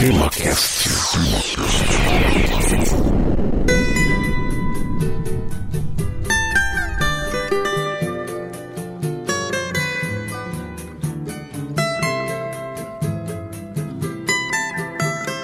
TemaCast.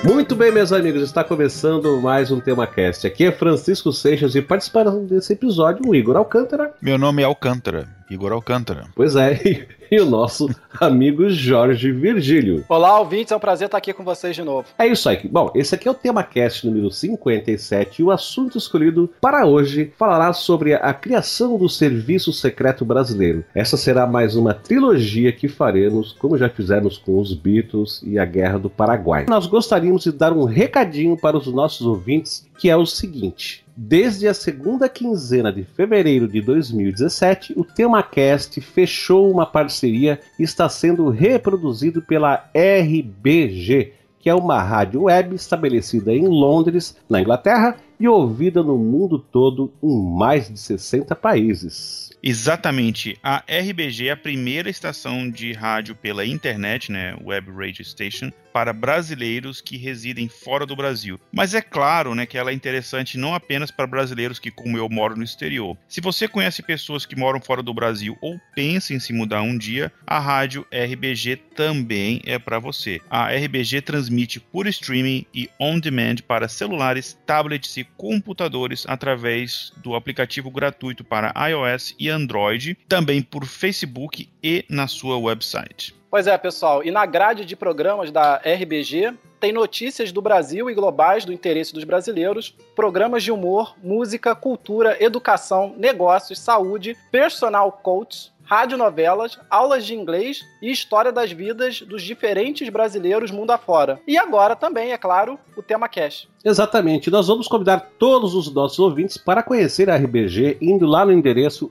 Muito bem, meus amigos, está começando mais um TemaCast. Aqui é Francisco Seixas e participaram desse episódio o Igor Alcântara. Meu nome é Alcântara, Igor Alcântara. Pois é, e, e o nosso amigo Jorge Virgílio. Olá, ouvintes, é um prazer estar aqui com vocês de novo. É isso aí. Bom, esse aqui é o TemaCast número 57 e o assunto escolhido para hoje falará sobre a criação do Serviço Secreto Brasileiro. Essa será mais uma trilogia que faremos, como já fizemos com os Beatles e a Guerra do Paraguai. Nós gostaríamos de dar um recadinho para os nossos ouvintes, que é o seguinte. Desde a segunda quinzena de fevereiro de 2017, o TemaCast fechou uma parceria e está sendo reproduzido pela RBG, que é uma rádio web estabelecida em Londres, na Inglaterra, e ouvida no mundo todo em mais de 60 países. Exatamente. A RBG é a primeira estação de rádio pela internet, né, Web Radio Station, para brasileiros que residem fora do Brasil. Mas é claro, né, que ela é interessante não apenas para brasileiros que, como eu, moram no exterior. Se você conhece pessoas que moram fora do Brasil ou pensa em se mudar um dia, a rádio RBG também é para você. A RBG transmite por streaming e on demand para celulares, tablets e computadores através do aplicativo gratuito para iOS e Android, também por Facebook e na sua website. Pois é, pessoal, e na grade de programas da RBG tem notícias do Brasil e globais do interesse dos brasileiros, programas de humor, música, cultura, educação, negócios, saúde, personal coach, radionovelas, aulas de inglês e história das vidas dos diferentes brasileiros mundo afora. E agora também, é claro, o tema Cash. Exatamente, nós vamos convidar todos os nossos ouvintes para conhecer a RBG indo lá no endereço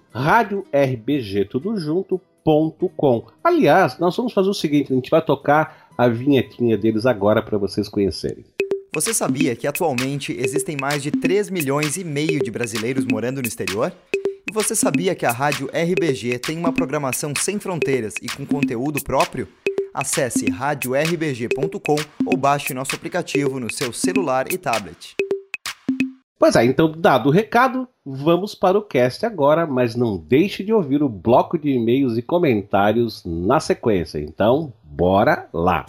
Aliás, nós vamos fazer o seguinte, a gente vai tocar a vinhetinha deles agora para vocês conhecerem. Você sabia que atualmente existem mais de 3 milhões e meio de brasileiros morando no exterior? E você sabia que a rádio RBG tem uma programação sem fronteiras e com conteúdo próprio? Acesse radiorBG.com ou baixe nosso aplicativo no seu celular e tablet. Pois é, então, dado o recado, vamos para o cast agora, mas não deixe de ouvir o bloco de e-mails e comentários na sequência. Então, bora lá!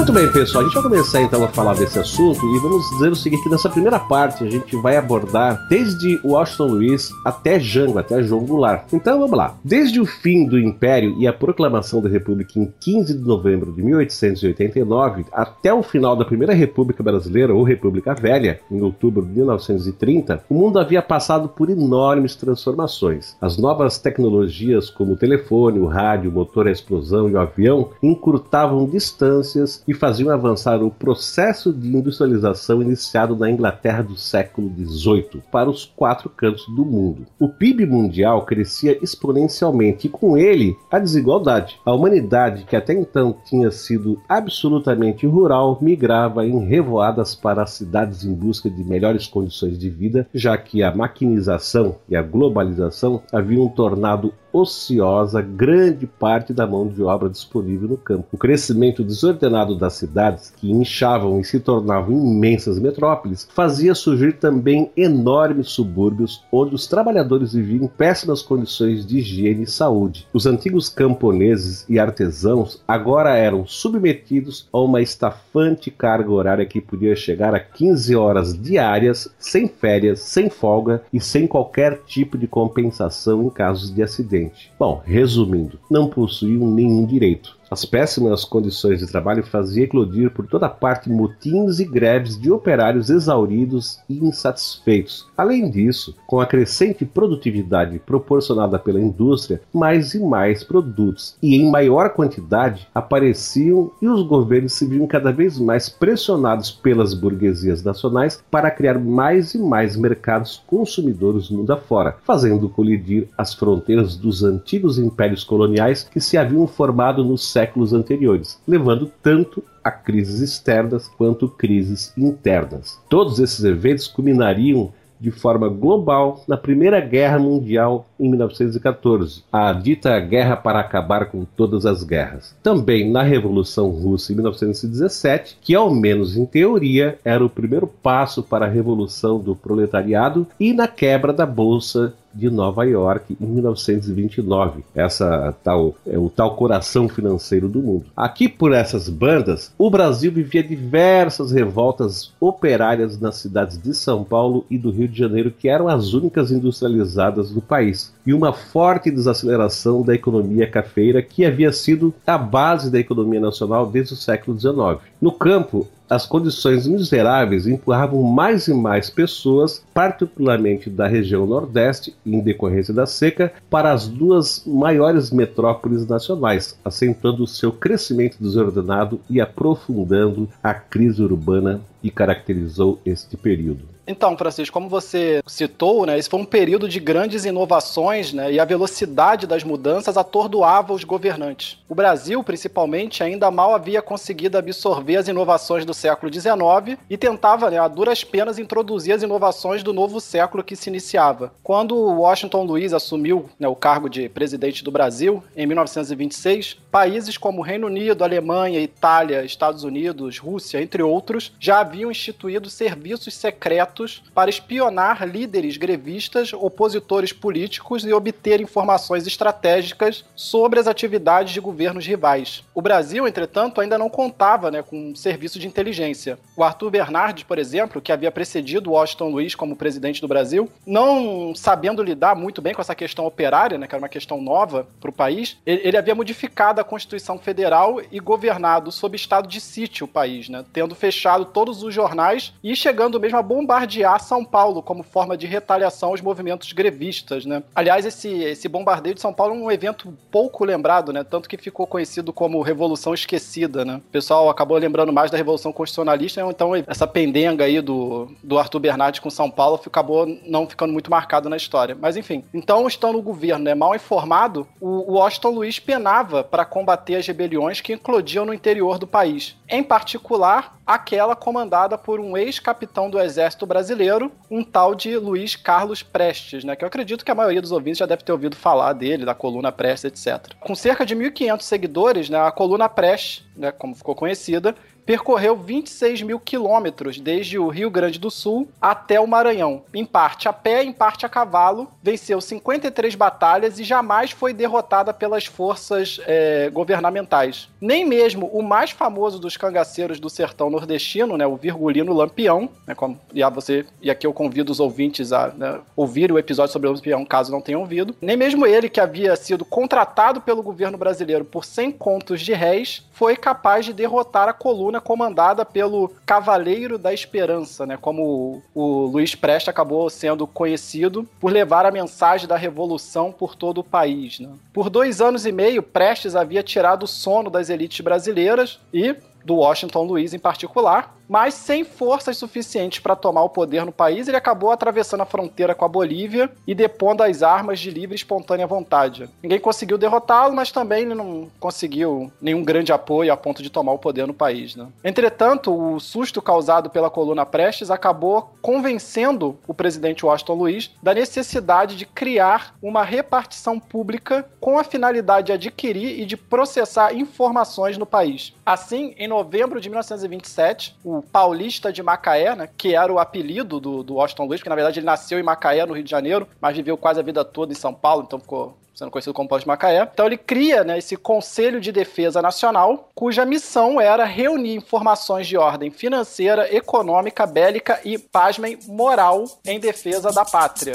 Muito bem, pessoal. A gente vai começar então a falar desse assunto e vamos dizer o seguinte: nessa primeira parte a gente vai abordar desde Washington Luiz até Jango, até João Goulart. Então vamos lá. Desde o fim do Império e a proclamação da República em 15 de novembro de 1889 até o final da Primeira República Brasileira, ou República Velha, em outubro de 1930, o mundo havia passado por enormes transformações. As novas tecnologias, como o telefone, o rádio, o motor a explosão e o avião, encurtavam distâncias e faziam avançar o processo de industrialização iniciado na Inglaterra do século XVIII para os quatro cantos do mundo. O PIB mundial crescia exponencialmente e com ele a desigualdade. A humanidade, que até então tinha sido absolutamente rural, migrava em revoadas para as cidades em busca de melhores condições de vida, já que a maquinização e a globalização haviam tornado ociosa grande parte da mão de obra disponível no campo. O crescimento desordenado das cidades, que inchavam e se tornavam imensas metrópoles, fazia surgir também enormes subúrbios onde os trabalhadores viviam em péssimas condições de higiene e saúde. Os antigos camponeses e artesãos agora eram submetidos a uma estafante carga horária que podia chegar a 15 horas diárias, sem férias, sem folga e sem qualquer tipo de compensação em casos de acidente. Bom, resumindo, não possuíam nenhum direito. As péssimas condições de trabalho faziam eclodir por toda parte motins e greves de operários exauridos e insatisfeitos. Além disso, com a crescente produtividade proporcionada pela indústria, mais e mais produtos e em maior quantidade apareciam e os governos se viam cada vez mais pressionados pelas burguesias nacionais para criar mais e mais mercados consumidores mundo afora, fazendo colidir as fronteiras dos antigos impérios coloniais que se haviam formado no séculos anteriores, levando tanto a crises externas quanto crises internas. Todos esses eventos culminariam de forma global na Primeira Guerra Mundial em 1914, a dita Guerra para Acabar com Todas as Guerras. Também na Revolução Russa em 1917, que ao menos em teoria era o primeiro passo para a revolução do proletariado e na quebra da Bolsa de Nova York em 1929. Essa tal é o tal coração financeiro do mundo. Aqui por essas bandas, o Brasil vivia diversas revoltas operárias nas cidades de São Paulo e do Rio de Janeiro, que eram as únicas industrializadas do país, e uma forte desaceleração da economia cafeira que havia sido a base da economia nacional desde o século XIX. No campo, as condições miseráveis empurravam mais e mais pessoas, particularmente da região Nordeste, em decorrência da seca, para as duas maiores metrópoles nacionais, acentuando seu crescimento desordenado e aprofundando a crise urbana que caracterizou este período. Então, Francisco, como você citou, né, esse foi um período de grandes inovações né, e a velocidade das mudanças atordoava os governantes. O Brasil, principalmente, ainda mal havia conseguido absorver as inovações do século XIX e tentava, né, a duras penas, introduzir as inovações do novo século que se iniciava. Quando Washington Luiz assumiu né, o cargo de presidente do Brasil, em 1926, países como Reino Unido, Alemanha, Itália, Estados Unidos, Rússia, entre outros, já haviam instituído serviços secretos para espionar líderes grevistas, opositores políticos e obter informações estratégicas sobre as atividades de governos rivais. O Brasil, entretanto, ainda não contava né, com um serviço de inteligência. O Arthur Bernardes, por exemplo, que havia precedido Washington Luiz como presidente do Brasil, não sabendo lidar muito bem com essa questão operária, né, que era uma questão nova para o país, ele, ele havia modificado a Constituição Federal e governado sob estado de sítio o país, né, tendo fechado todos os jornais e chegando mesmo a bombardear bombardear São Paulo como forma de retaliação aos movimentos grevistas, né? Aliás, esse, esse bombardeio de São Paulo é um evento pouco lembrado, né? Tanto que ficou conhecido como Revolução Esquecida, né? O pessoal acabou lembrando mais da Revolução Constitucionalista, então essa pendenga aí do, do Arthur Bernardes com São Paulo acabou não ficando muito marcado na história. Mas enfim, então estando no governo né, mal informado, o Washington Luiz penava para combater as rebeliões que eclodiam no interior do país. Em particular, aquela comandada por um ex-capitão do exército brasileiro, um tal de Luiz Carlos Prestes, né? Que eu acredito que a maioria dos ouvintes já deve ter ouvido falar dele, da coluna Prestes, etc. Com cerca de 1.500 seguidores, né, a coluna Prestes, né, como ficou conhecida, percorreu 26 mil quilômetros desde o Rio Grande do Sul até o Maranhão, em parte a pé, em parte a cavalo, venceu 53 batalhas e jamais foi derrotada pelas forças é, governamentais. Nem mesmo o mais famoso dos cangaceiros do sertão nordestino, né, o Virgulino Lampião, né, como, e, você, e aqui eu convido os ouvintes a né, ouvir o episódio sobre o Lampião, caso não tenham ouvido, nem mesmo ele, que havia sido contratado pelo governo brasileiro por 100 contos de réis, foi capaz de derrotar a coluna comandada pelo Cavaleiro da Esperança, né? Como o, Luiz Presta acabou sendo conhecido por levar a mensagem da revolução por todo o país. Né? Por dois anos e meio, Prestes havia tirado o sono das elites brasileiras e do Washington Luiz em particular, mas sem forças suficientes para tomar o poder no país, ele acabou atravessando a fronteira com a Bolívia e depondo as armas de livre e espontânea vontade. Ninguém conseguiu derrotá-lo, mas também ele não conseguiu nenhum grande apoio a ponto de tomar o poder no país. Né? Entretanto, o susto causado pela coluna Prestes acabou convencendo o presidente Washington Luiz da necessidade de criar uma repartição pública com a finalidade de adquirir e de processar informações no país. Assim, em novembro de 1927, o Paulista de Macaé, né, que era o apelido do, do Washington Luiz, porque na verdade ele nasceu em Macaé, no Rio de Janeiro, mas viveu quase a vida toda em São Paulo, então ficou sendo conhecido como Paulista de Macaé. Então ele cria né, esse Conselho de Defesa Nacional, cuja missão era reunir informações de ordem financeira, econômica, bélica e, pasmem, moral em defesa da pátria.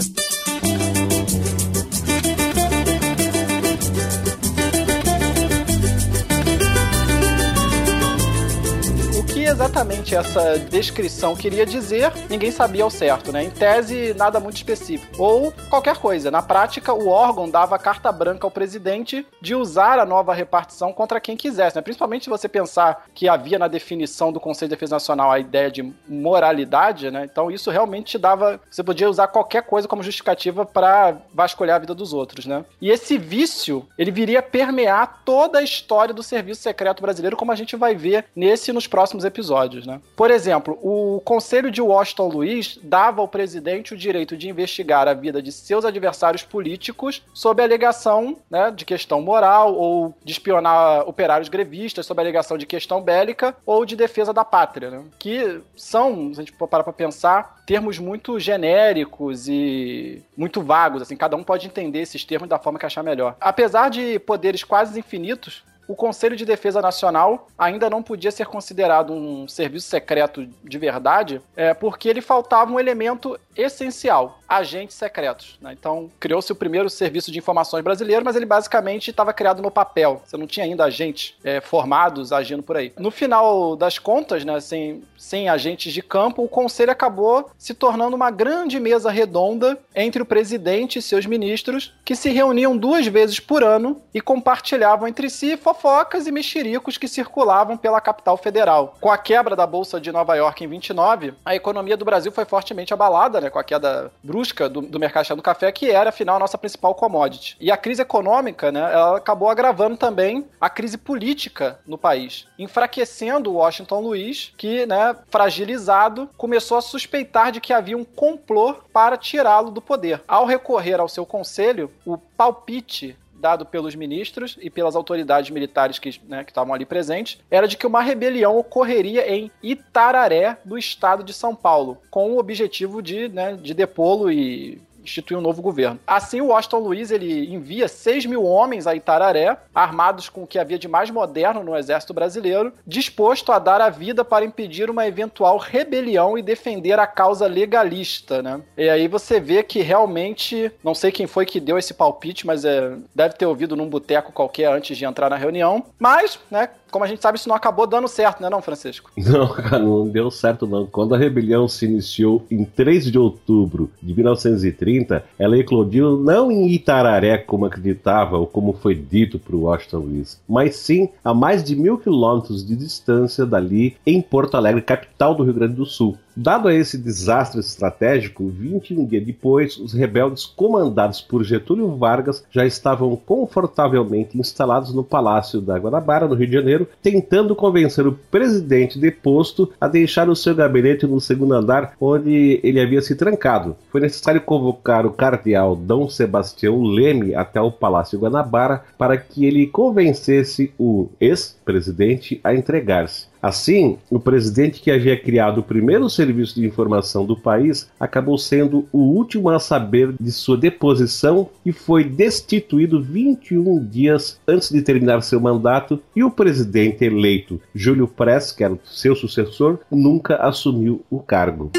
Exatamente essa descrição queria dizer, ninguém sabia ao certo, né? Em tese, nada muito específico. Ou qualquer coisa. Na prática, o órgão dava carta branca ao presidente de usar a nova repartição contra quem quisesse, né? Principalmente se você pensar que havia na definição do Conselho de Defesa Nacional a ideia de moralidade, né? Então isso realmente te dava. Você podia usar qualquer coisa como justificativa para vasculhar a vida dos outros, né? E esse vício, ele viria permear toda a história do serviço secreto brasileiro, como a gente vai ver nesse e nos próximos episódios episódios, né? Por exemplo, o Conselho de Washington Luiz dava ao presidente o direito de investigar a vida de seus adversários políticos sob alegação né, de questão moral ou de espionar operários grevistas sob alegação de questão bélica ou de defesa da pátria, né? Que são, se a gente parar para pensar, termos muito genéricos e muito vagos, assim, cada um pode entender esses termos da forma que achar melhor. Apesar de poderes quase infinitos, o Conselho de Defesa Nacional ainda não podia ser considerado um serviço secreto de verdade, é, porque ele faltava um elemento essencial: agentes secretos. Né? Então, criou-se o primeiro serviço de informações brasileiro, mas ele basicamente estava criado no papel. Você não tinha ainda agentes é, formados agindo por aí. No final das contas, né, sem, sem agentes de campo, o Conselho acabou se tornando uma grande mesa redonda entre o presidente e seus ministros, que se reuniam duas vezes por ano e compartilhavam entre si fofocas e mexericos que circulavam pela capital federal. Com a quebra da Bolsa de Nova York em 29, a economia do Brasil foi fortemente abalada, né, com a queda brusca do, do mercado do café, que era, afinal, a nossa principal commodity. E a crise econômica, né, ela acabou agravando também a crise política no país, enfraquecendo Washington Luiz, que, né, fragilizado, começou a suspeitar de que havia um complô para tirá-lo do poder. Ao recorrer ao seu conselho, o palpite dado pelos ministros e pelas autoridades militares que né, estavam ali presentes, era de que uma rebelião ocorreria em Itararé, do estado de São Paulo, com o objetivo de, né, de depô-lo e instituir um novo governo. Assim, o Washington Luiz ele envia 6 mil homens a Itararé, armados com o que havia de mais moderno no exército brasileiro, disposto a dar a vida para impedir uma eventual rebelião e defender a causa legalista, né? E aí você vê que realmente, não sei quem foi que deu esse palpite, mas é, deve ter ouvido num boteco qualquer antes de entrar na reunião. Mas, né, como a gente sabe, isso não acabou dando certo, né, não, Francisco? Não, cara, não deu certo, não. Quando a rebelião se iniciou em 3 de outubro de 1930, ela eclodiu não em Itararé, como acreditava ou como foi dito por Washington Luiz, mas sim a mais de mil quilômetros de distância dali, em Porto Alegre, capital do Rio Grande do Sul. Dado a esse desastre estratégico, 21 dias depois, os rebeldes comandados por Getúlio Vargas já estavam confortavelmente instalados no Palácio da Guanabara, no Rio de Janeiro, tentando convencer o presidente deposto a deixar o seu gabinete no segundo andar, onde ele havia se trancado. Foi necessário convocar o cardeal Dom Sebastião Leme até o Palácio Guanabara para que ele convencesse o ex-presidente a entregar-se. Assim, o presidente que havia criado o primeiro serviço de informação do país acabou sendo o último a saber de sua deposição e foi destituído 21 dias antes de terminar seu mandato, e o presidente eleito, Júlio Press, que era seu sucessor, nunca assumiu o cargo.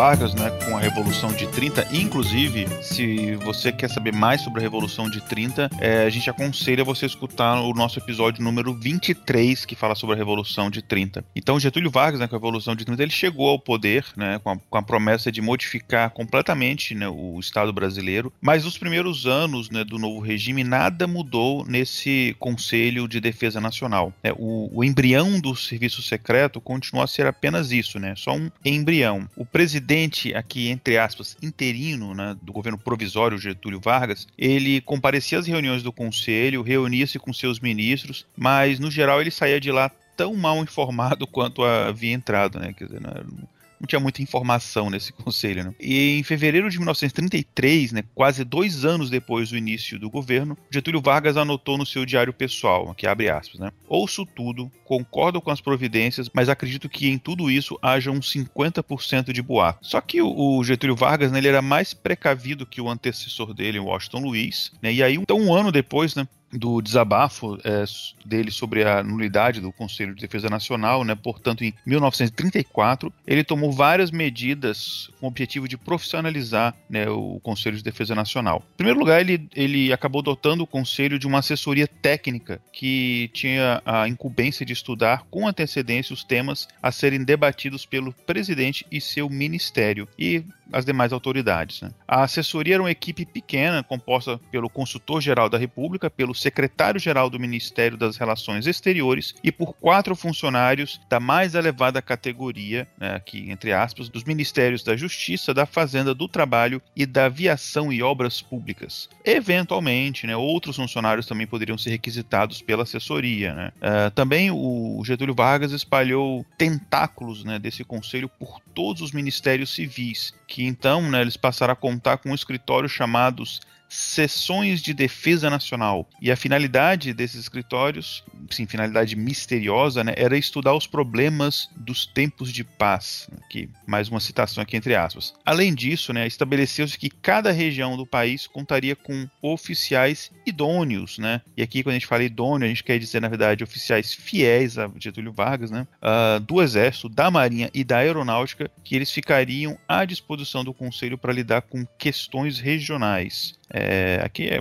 Vargas, né, a Revolução de 30. Inclusive, se você quer saber mais sobre a Revolução de 30, é, a gente aconselha você escutar o nosso episódio número 23, que fala sobre a Revolução de 30. Então, Getúlio Vargas, né, com a Revolução de 30, ele chegou ao poder né, com, a, com a promessa de modificar completamente né, o Estado brasileiro, mas nos primeiros anos né, do novo regime, nada mudou nesse Conselho de Defesa Nacional. É, o, o embrião do serviço secreto continua a ser apenas isso, né, só um embrião. O presidente aqui, entre aspas, interino né, do governo provisório Getúlio Vargas, ele comparecia às reuniões do conselho, reunia-se com seus ministros, mas no geral ele saía de lá tão mal informado quanto havia entrado, né? Quer dizer, não, não tinha muita informação nesse conselho. Né? E em fevereiro de 1933, né, quase dois anos depois do início do governo, Getúlio Vargas anotou no seu diário pessoal, que abre aspas, né, ouço tudo, concordo com as providências, mas acredito que em tudo isso haja uns 50% de boato. Só que o Getúlio Vargas né, ele era mais precavido que o antecessor dele, Washington Luiz, né, e aí então um ano depois, né, do desabafo é, dele sobre a nulidade do Conselho de Defesa Nacional, né? Portanto, em 1934, ele tomou várias medidas com o objetivo de profissionalizar né, o Conselho de Defesa Nacional. Em primeiro lugar, ele, ele acabou dotando o Conselho de uma assessoria técnica que tinha a incumbência de estudar com antecedência os temas a serem debatidos pelo presidente e seu ministério. E as demais autoridades. Né? A assessoria era uma equipe pequena, composta pelo consultor-geral da República, pelo secretário-geral do Ministério das Relações Exteriores e por quatro funcionários da mais elevada categoria, né, aqui entre aspas, dos Ministérios da Justiça, da Fazenda, do Trabalho e da Aviação e Obras Públicas. Eventualmente, né, outros funcionários também poderiam ser requisitados pela assessoria. Né? Uh, também o Getúlio Vargas espalhou tentáculos né, desse conselho por todos os ministérios civis, que então né, eles passaram a contar com um escritório chamados sessões de defesa nacional. E a finalidade desses escritórios, sim, finalidade misteriosa, né, era estudar os problemas dos tempos de paz. Aqui, mais uma citação aqui entre aspas. Além disso, né, estabeleceu-se que cada região do país contaria com oficiais idôneos, né? E aqui quando a gente fala idôneo, a gente quer dizer na verdade oficiais fiéis a Getúlio Vargas, né? Uh, do Exército, da Marinha e da Aeronáutica, que eles ficariam à disposição do Conselho para lidar com questões regionais. É, aqui é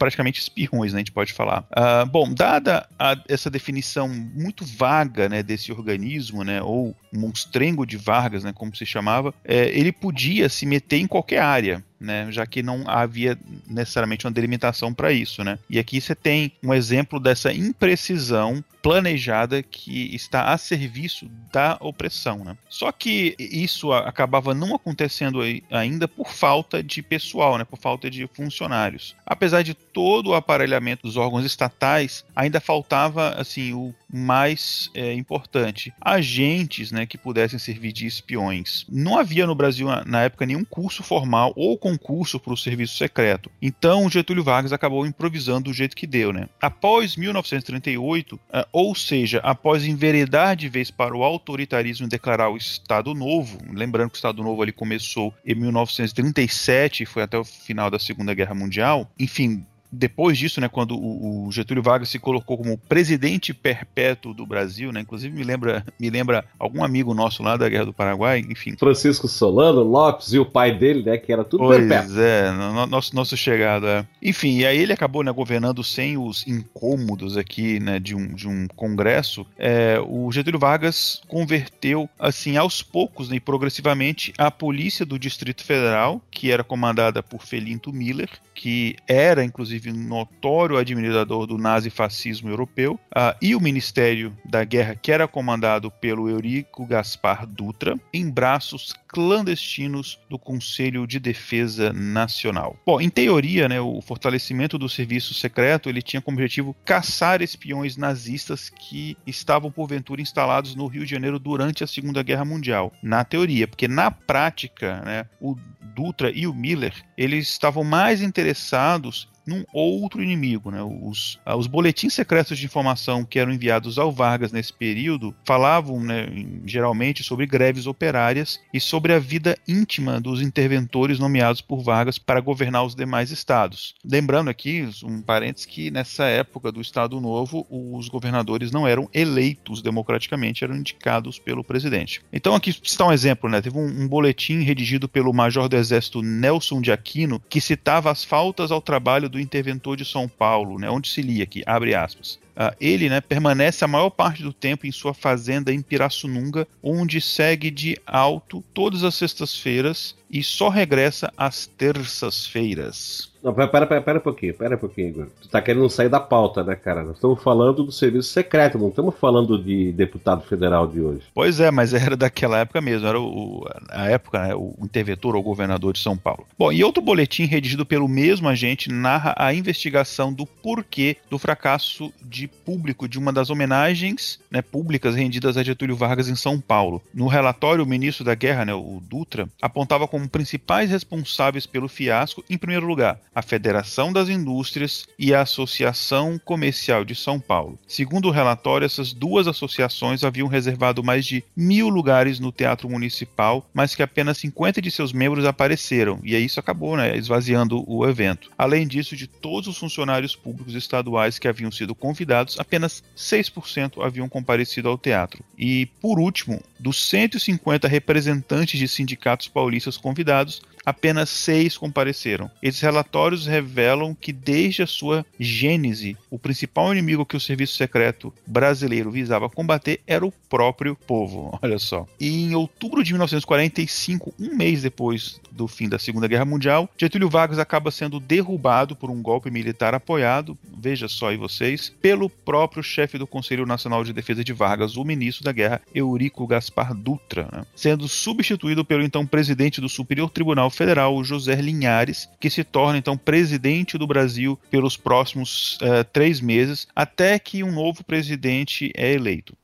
praticamente espiões, né, a gente pode falar. Uh, bom, dada a, essa definição muito vaga né, desse organismo, né, ou monstrengo de Vargas, né, como se chamava, é, ele podia se meter em qualquer área. Né, já que não havia necessariamente uma delimitação para isso. Né? E aqui você tem um exemplo dessa imprecisão planejada que está a serviço da opressão. Né? Só que isso acabava não acontecendo ainda por falta de pessoal, né? por falta de funcionários. Apesar de todo o aparelhamento dos órgãos estatais, ainda faltava assim o mais é, importante: agentes né, que pudessem servir de espiões. Não havia no Brasil, na época, nenhum curso formal ou concurso para o serviço secreto. Então, Getúlio Vargas acabou improvisando do jeito que deu. Né? Após 1938, é, ou seja, após enveredar de vez para o autoritarismo e declarar o Estado Novo, lembrando que o Estado Novo ali começou em 1937 e foi até o final da Segunda Guerra Mundial, enfim, depois disso, né, quando o, Getúlio Vargas se colocou como presidente perpétuo do Brasil, né, inclusive me lembra, me lembra algum amigo nosso lá da Guerra do Paraguai, enfim. Francisco Solano Lopes e o pai dele, né, que era tudo pois perpétuo. Pois é, no, nosso, nosso chegado, é. Enfim, e aí ele acabou, né, governando sem os incômodos aqui, né, de um, de um congresso. É, o Getúlio Vargas converteu, assim, aos poucos né, e progressivamente a polícia do Distrito Federal, que era comandada por Felinto Miller, que era, inclusive, notório admirador do nazifascismo europeu, uh, e o Ministério da Guerra, que era comandado pelo Eurico Gaspar Dutra, em braços clandestinos do Conselho de Defesa Nacional. Bom, em teoria, né, o fortalecimento do serviço secreto ele tinha como objetivo caçar espiões nazistas que estavam porventura instalados no Rio de Janeiro durante a Segunda Guerra Mundial. Na teoria, porque na prática, né, o Dutra e o Miller eles estavam mais interessados num outro inimigo. Né? Os, ah, os boletins secretos de informação que eram enviados ao Vargas nesse período falavam né, geralmente sobre greves operárias e sobre a vida íntima dos interventores nomeados por Vargas para governar os demais estados. Lembrando aqui, um parênteses, que nessa época do Estado Novo, os governadores não eram eleitos democraticamente, eram indicados pelo presidente. Então, aqui está um exemplo: né? teve um, um boletim redigido pelo major do Exército Nelson de Aquino que citava as faltas ao trabalho do interventor de São Paulo, né, onde se lia aqui, abre aspas. Uh, ele né, permanece a maior parte do tempo em sua fazenda em Pirassununga, onde segue de alto todas as sextas-feiras e só regressa às terças-feiras. Não, pera, pera, pera um pouquinho, pera um pouquinho, Igor. Tu tá querendo sair da pauta, né, cara? Nós estamos falando do serviço secreto, não estamos falando de deputado federal de hoje. Pois é, mas era daquela época mesmo, era o, a época, né, o interventor ou governador de São Paulo. Bom, e outro boletim redigido pelo mesmo agente narra a investigação do porquê do fracasso de público de uma das homenagens né, públicas rendidas a Getúlio Vargas em São Paulo. No relatório, o ministro da Guerra, né, o Dutra, apontava como principais responsáveis pelo fiasco, em primeiro lugar, a Federação das Indústrias e a Associação Comercial de São Paulo. Segundo o relatório, essas duas associações haviam reservado mais de mil lugares no Teatro Municipal, mas que apenas 50 de seus membros apareceram, e aí isso acabou né, esvaziando o evento. Além disso, de todos os funcionários públicos estaduais que haviam sido convidados, apenas 6% haviam comparecido ao teatro. E, por último, dos 150 representantes de sindicatos paulistas convidados, apenas seis compareceram. Esses relatórios revelam que desde a sua gênese, o principal inimigo que o serviço secreto brasileiro visava combater era o próprio povo. Olha só. E em outubro de 1945, um mês depois do fim da Segunda Guerra Mundial, Getúlio Vargas acaba sendo derrubado por um golpe militar apoiado, veja só aí vocês, pelo próprio chefe do Conselho Nacional de Defesa de Vargas, o ministro da Guerra, Eurico Gaspar Dutra, né? sendo substituído pelo então presidente do Superior Tribunal Federal, José Linhares, que se torna então presidente do Brasil pelos próximos uh, três meses, até que um novo presidente é eleito.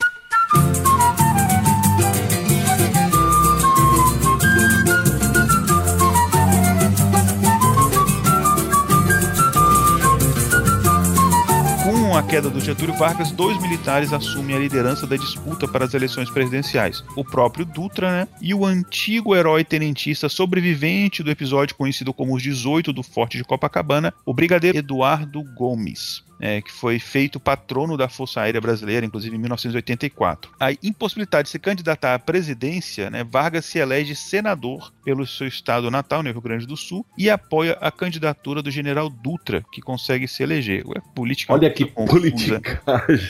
Com a queda do Getúlio Vargas, dois militares assumem a liderança da disputa para as eleições presidenciais. O próprio Dutra, né? E o antigo herói tenentista sobrevivente do episódio conhecido como os 18 do Forte de Copacabana, o brigadeiro Eduardo Gomes é, que foi feito patrono da Força Aérea Brasileira, inclusive em 1984. A impossibilidade de se candidatar à presidência, né, Vargas se elege senador pelo seu estado natal, no Rio Grande do Sul, e apoia a candidatura do general Dutra, que consegue se eleger. É política Olha que política.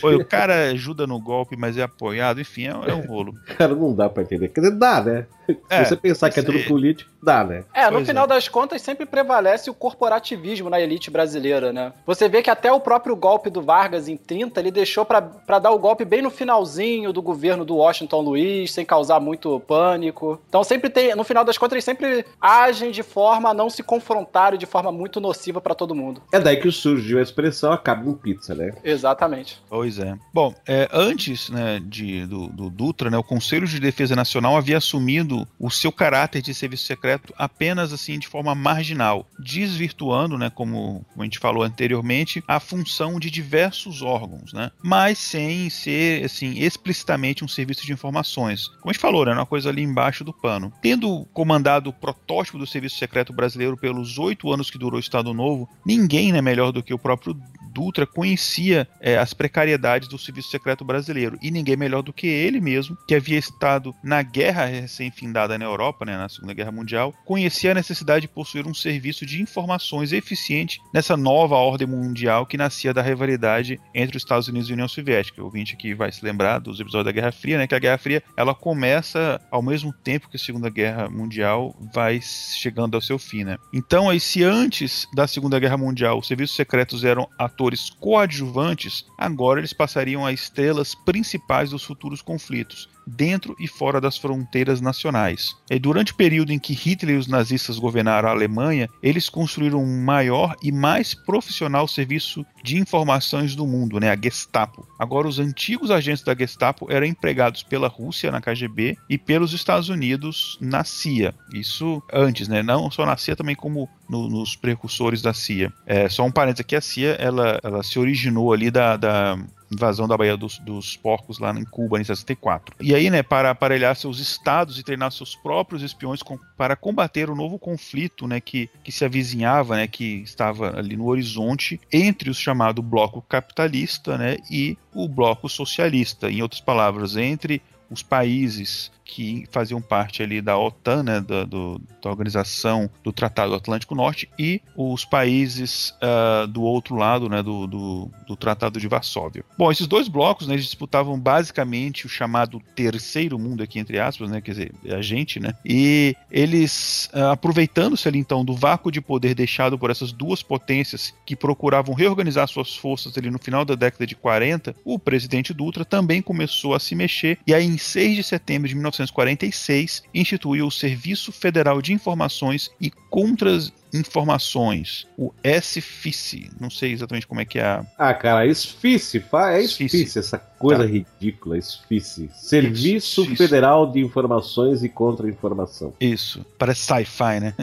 o cara ajuda no golpe, mas é apoiado, enfim, é, é um rolo. Cara, não dá pra entender. Quer dizer, dá, né? É, Se você pensar que é tudo político, dá, né? É, no pois final é. das contas, sempre prevalece o corporativismo na elite brasileira, né? Você vê que até o próprio golpe do Vargas em 30, ele deixou para dar o golpe bem no finalzinho do governo do Washington Luiz, sem causar muito pânico. Então sempre tem, no final das contas, eles sempre agem de forma a não se confrontarem de forma muito nociva para todo mundo. É daí que surgiu a expressão acaba em pizza, né? Exatamente. Pois é. Bom, é, antes né, de, do, do Dutra, né, o Conselho de Defesa Nacional havia assumido o seu caráter de serviço secreto apenas assim de forma marginal, desvirtuando, né, como, como a gente falou anteriormente, a função de diversos órgãos, né, mas sem ser assim explicitamente um serviço de informações. Como a gente falou, né, uma coisa ali embaixo do pano. Tendo comandado o protótipo do serviço secreto brasileiro pelos oito anos que durou o Estado Novo, ninguém é né, melhor do que o próprio Dutra conhecia é, as precariedades do serviço secreto brasileiro e ninguém melhor do que ele mesmo, que havia estado na guerra recém-findada na Europa, né, na Segunda Guerra Mundial, conhecia a necessidade de possuir um serviço de informações eficiente nessa nova ordem mundial que nascia da rivalidade entre os Estados Unidos e a União Soviética. O ouvinte aqui vai se lembrar dos episódios da Guerra Fria, né, que a Guerra Fria ela começa ao mesmo tempo que a Segunda Guerra Mundial vai chegando ao seu fim. Né? Então, aí, se antes da Segunda Guerra Mundial os serviços secretos eram atores atores coadjuvantes, agora eles passariam a estrelas principais dos futuros conflitos, dentro e fora das fronteiras nacionais. E durante o período em que Hitler e os nazistas governaram a Alemanha, eles construíram um maior e mais profissional serviço de informações do mundo, né, a Gestapo. Agora, os antigos agentes da Gestapo eram empregados pela Rússia na KGB e pelos Estados Unidos na CIA. Isso antes, né, não só na CIA, também como no, nos precursores da CIA. É, só um parênteses aqui, a CIA ela, ela se originou ali da, da invasão da Baía dos, dos, Porcos lá em Cuba em 64. E aí, né, para aparelhar seus estados e treinar seus próprios espiões com, para combater o novo conflito, né, que, que se avizinhava, né, que estava ali no horizonte entre o chamado bloco capitalista, né, e o bloco socialista. Em outras palavras, entre os países que faziam parte ali da OTAN, né, da, do, da organização do Tratado Atlântico Norte, e os países uh, do outro lado, né, do, do, do, Tratado de Varsóvia. Bom, esses dois blocos, né, eles disputavam basicamente o chamado terceiro mundo aqui entre aspas, né, quer dizer, a gente, né, e eles uh, aproveitando-se ali então do vácuo de poder deixado por essas duas potências que procuravam reorganizar suas forças ali no final da década de 40, o presidente Dutra também começou a se mexer e aí em 6 de setembro de 19 1946, instituiu o Serviço Federal de Informações e Contras informações, o SFICE. Não sei exatamente como é que é a. Ah, cara, SFICE, é SFICE, essa coisa tá. ridícula, SFICE. Serviço isso, Federal isso. de Informações e Contra-Informação. Isso, parece sci-fi, né?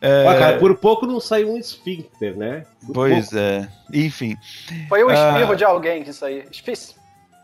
É... Ah, cara, por pouco não saiu um esfíncter, né? Por pois pouco. é, enfim. Foi o espirro ah... de alguém isso aí. SFICE.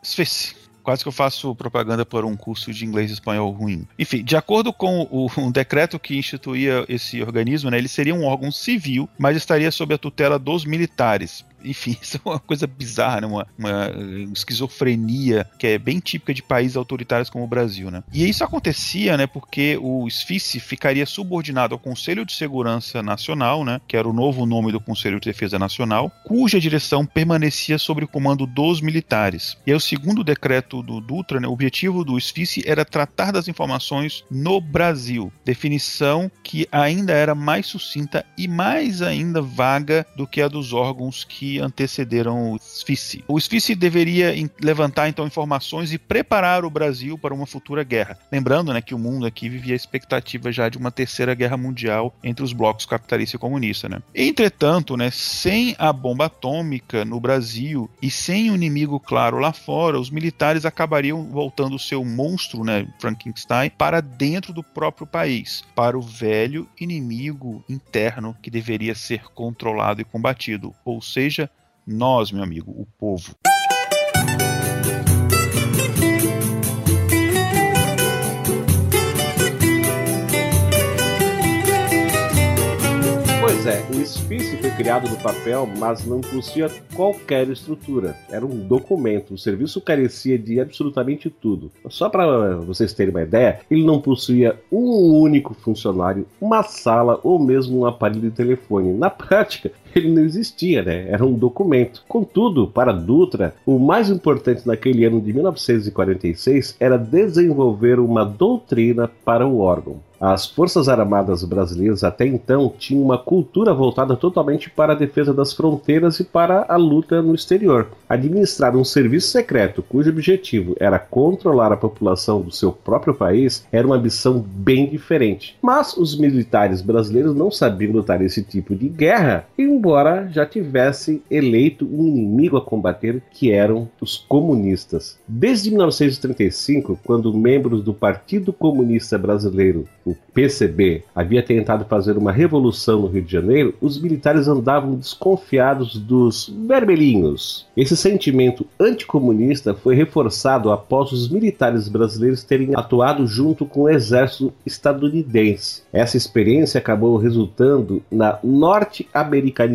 SFICE. Quase que eu faço propaganda por um curso de inglês e espanhol ruim. Enfim, de acordo com o, um decreto que instituía esse organismo, né, ele seria um órgão civil, mas estaria sob a tutela dos militares. Enfim, isso é uma coisa bizarra, né? uma, uma esquizofrenia que é bem típica de países autoritários como o Brasil, né? E isso acontecia, né, porque o SFICE ficaria subordinado ao Conselho de Segurança Nacional, né, que era o novo nome do Conselho de Defesa Nacional, cuja direção permanecia sob o comando dos militares. E aí o segundo decreto do Dutra, né, o objetivo do SFICE era tratar das informações no Brasil, definição que ainda era mais sucinta e mais ainda vaga do que a dos órgãos que antecederam o SFICE. O SFICE deveria levantar então informações e preparar o Brasil para uma futura guerra. Lembrando né, que o mundo aqui vivia a expectativa já de uma terceira guerra mundial entre os blocos capitalista e comunista. Né? Entretanto, né, sem a bomba atômica no Brasil e sem o um inimigo claro lá fora, os militares acabariam voltando o seu monstro, né, Frankenstein, para dentro do próprio país, para o velho inimigo interno que deveria ser controlado e combatido, ou seja, nós, meu amigo, o povo. Pois é, o SFICE foi criado no papel, mas não possuía qualquer estrutura. Era um documento, o serviço carecia de absolutamente tudo. Só para vocês terem uma ideia, ele não possuía um único funcionário, uma sala ou mesmo um aparelho de telefone. Na prática, ele não existia, né? Era um documento. Contudo, para Dutra, o mais importante naquele ano de 1946 era desenvolver uma doutrina para o órgão. As Forças Armadas brasileiras até então tinham uma cultura voltada totalmente para a defesa das fronteiras e para a luta no exterior. Administrar um serviço secreto cujo objetivo era controlar a população do seu próprio país era uma missão bem diferente. Mas os militares brasileiros não sabiam lutar esse tipo de guerra, embora já tivessem eleito um inimigo a combater que eram os comunistas. Desde 1935, quando membros do Partido Comunista Brasileiro o PCB, havia tentado fazer uma revolução no Rio de Janeiro, os militares andavam desconfiados dos vermelhinhos. Esse sentimento anticomunista foi reforçado após os militares brasileiros terem atuado junto com o exército estadunidense. Essa experiência acabou resultando na norte-americanização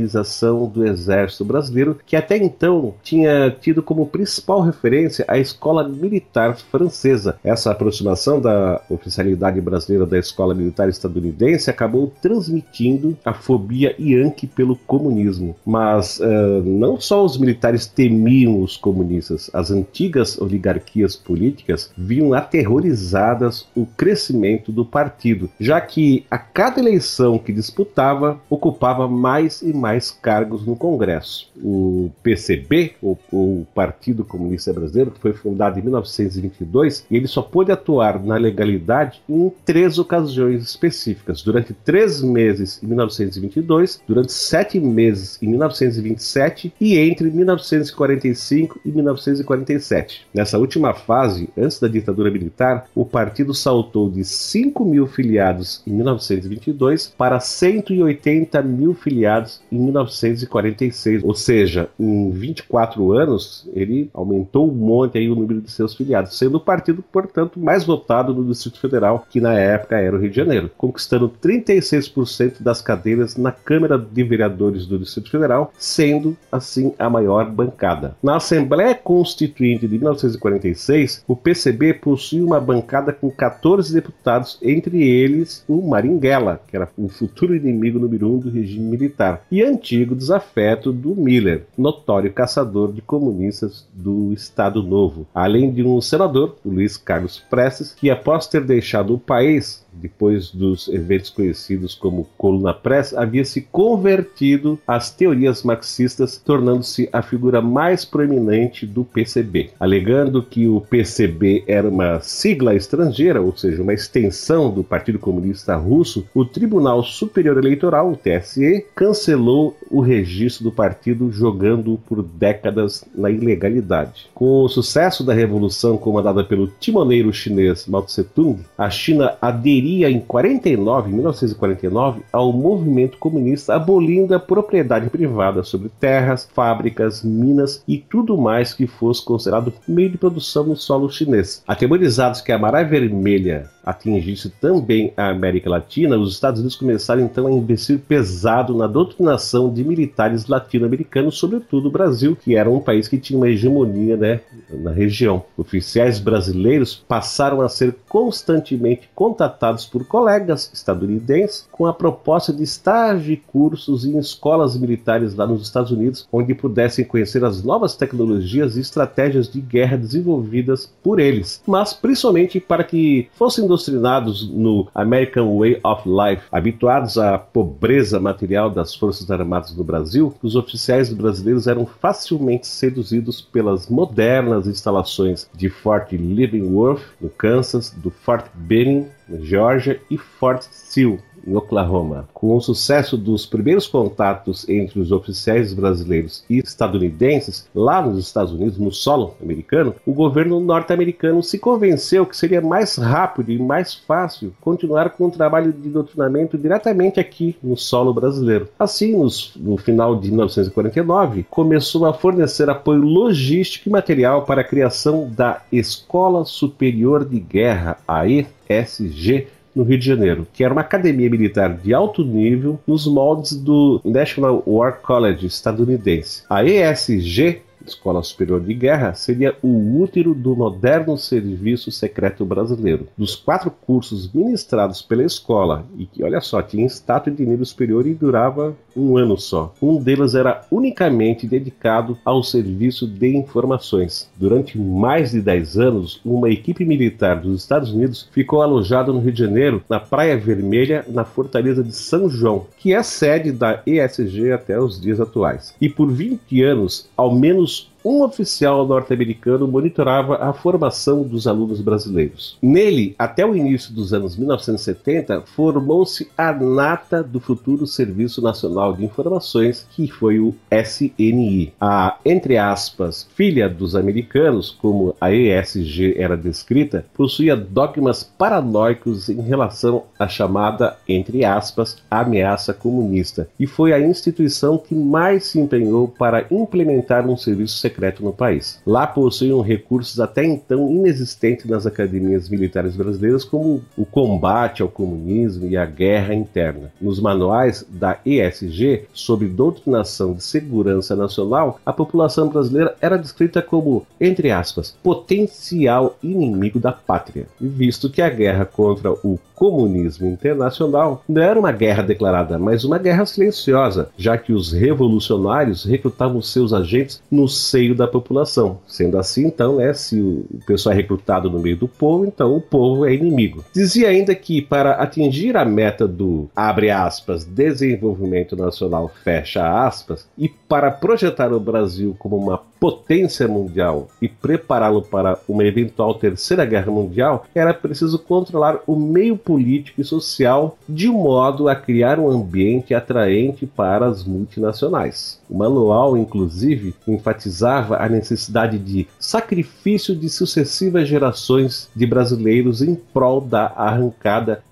do exército brasileiro, que até então tinha tido como principal referência a escola militar francesa. Essa aproximação da oficialidade brasileira da escola militar estadunidense acabou transmitindo a fobia yankee pelo comunismo. Mas uh, não só os militares temiam os comunistas, as antigas oligarquias políticas viam aterrorizadas o crescimento do partido, já que a cada eleição que disputava ocupava mais e mais cargos no Congresso. O PCB, o, o Partido Comunista Brasileiro, que foi fundado em 1922, e ele só pôde atuar na legalidade em três ocasiões específicas. Durante três meses em 1922, durante sete meses em 1927 e entre 1945 e 1947. Nessa última fase, antes da ditadura militar, o partido saltou de 5 mil filiados em 1922 para 180 mil filiados 1946. Ou seja, em 24 anos, ele aumentou um monte aí o número de seus filiados, sendo o partido, portanto, mais votado no Distrito Federal, que na época era o Rio de Janeiro, conquistando 36% das cadeiras na Câmara de Vereadores do Distrito Federal, sendo assim a maior bancada. Na Assembleia Constituinte de 1946, o PCB possui uma bancada com 14 deputados, entre eles o Maringuela, que era o futuro inimigo número um do regime militar, e antigo desafeto do Miller, notório caçador de comunistas do Estado Novo, além de um senador, Luiz Carlos Prestes, que após ter deixado o país depois dos eventos conhecidos como Coluna Press, havia se convertido às teorias marxistas, tornando-se a figura mais proeminente do PCB, alegando que o PCB era uma sigla estrangeira, ou seja, uma extensão do Partido Comunista Russo. O Tribunal Superior Eleitoral, o TSE, cancelou o registro do partido, jogando por décadas na ilegalidade. Com o sucesso da revolução comandada pelo timoneiro chinês Mao Tse-tung, a China aderiu aderiria em 49, 1949 ao movimento comunista abolindo a propriedade privada sobre terras, fábricas, minas e tudo mais que fosse considerado meio de produção no solo chinês. Atemorizados que a maré vermelha atingisse também a América Latina, os Estados Unidos começaram então a investir pesado na doutrinação de militares latino-americanos, sobretudo o Brasil, que era um país que tinha uma hegemonia né, na região. Oficiais brasileiros passaram a ser constantemente contatados por colegas estadunidenses com a proposta de estágio e cursos em escolas militares lá nos Estados Unidos, onde pudessem conhecer as novas tecnologias e estratégias de guerra desenvolvidas por eles, mas principalmente para que fossem doutrinados no American Way of Life, habituados à pobreza material das Forças Armadas no Brasil, os oficiais brasileiros eram facilmente seduzidos pelas modernas instalações de Fort Leavenworth, no Kansas, do Fort Benning, na Geórgia, e Fort Sill, em Oklahoma. Com o sucesso dos primeiros contatos entre os oficiais brasileiros e estadunidenses lá nos Estados Unidos, no solo americano, o governo norte-americano se convenceu que seria mais rápido e mais fácil continuar com o trabalho de doutrinamento diretamente aqui no solo brasileiro. Assim, nos, no final de 1949, começou a fornecer apoio logístico e material para a criação da Escola Superior de Guerra, a ESG, no Rio de Janeiro, que era uma academia militar de alto nível nos moldes do National War College estadunidense. A ESG Escola Superior de Guerra, seria o útero do moderno serviço secreto brasileiro. Dos quatro cursos ministrados pela escola, e que, olha só, tinha status de nível superior e durava um ano só, um deles era unicamente dedicado ao serviço de informações. Durante mais de 10 anos, uma equipe militar dos Estados Unidos ficou alojada no Rio de Janeiro, na Praia Vermelha, na Fortaleza de São João, que é sede da ESG até os dias atuais. E por 20 anos, ao menos um oficial norte-americano monitorava a formação dos alunos brasileiros. Nele, até o início dos anos 1970, formou-se a nata do futuro Serviço Nacional de Informações, que foi o SNI. A, entre aspas, filha dos americanos, como a ESG era descrita, possuía dogmas paranoicos em relação à chamada, entre aspas, ameaça comunista, e foi a instituição que mais se empenhou para implementar um serviço secreto secreto no país. Lá possuíam recursos até então inexistentes nas academias militares brasileiras, como o combate ao comunismo e a guerra interna. Nos manuais da ESG sobre doutrinação de segurança nacional, a população brasileira era descrita como, entre aspas, potencial inimigo da pátria, visto que a guerra contra o comunismo internacional não era uma guerra declarada, mas uma guerra silenciosa, já que os revolucionários recrutavam seus agentes no seio da população. Sendo assim, então, né, se o pessoal é recrutado no meio do povo, então o povo é inimigo. Dizia ainda que para atingir a meta do aspas desenvolvimento nacional fecha aspas e para projetar o Brasil como uma potência mundial e prepará-lo para uma eventual terceira guerra mundial, era preciso controlar o meio político e social de modo a criar um ambiente atraente para as multinacionais. O manual, inclusive, enfatizava a necessidade de sacrifício de sucessivas gerações de brasileiros em prol da arrancada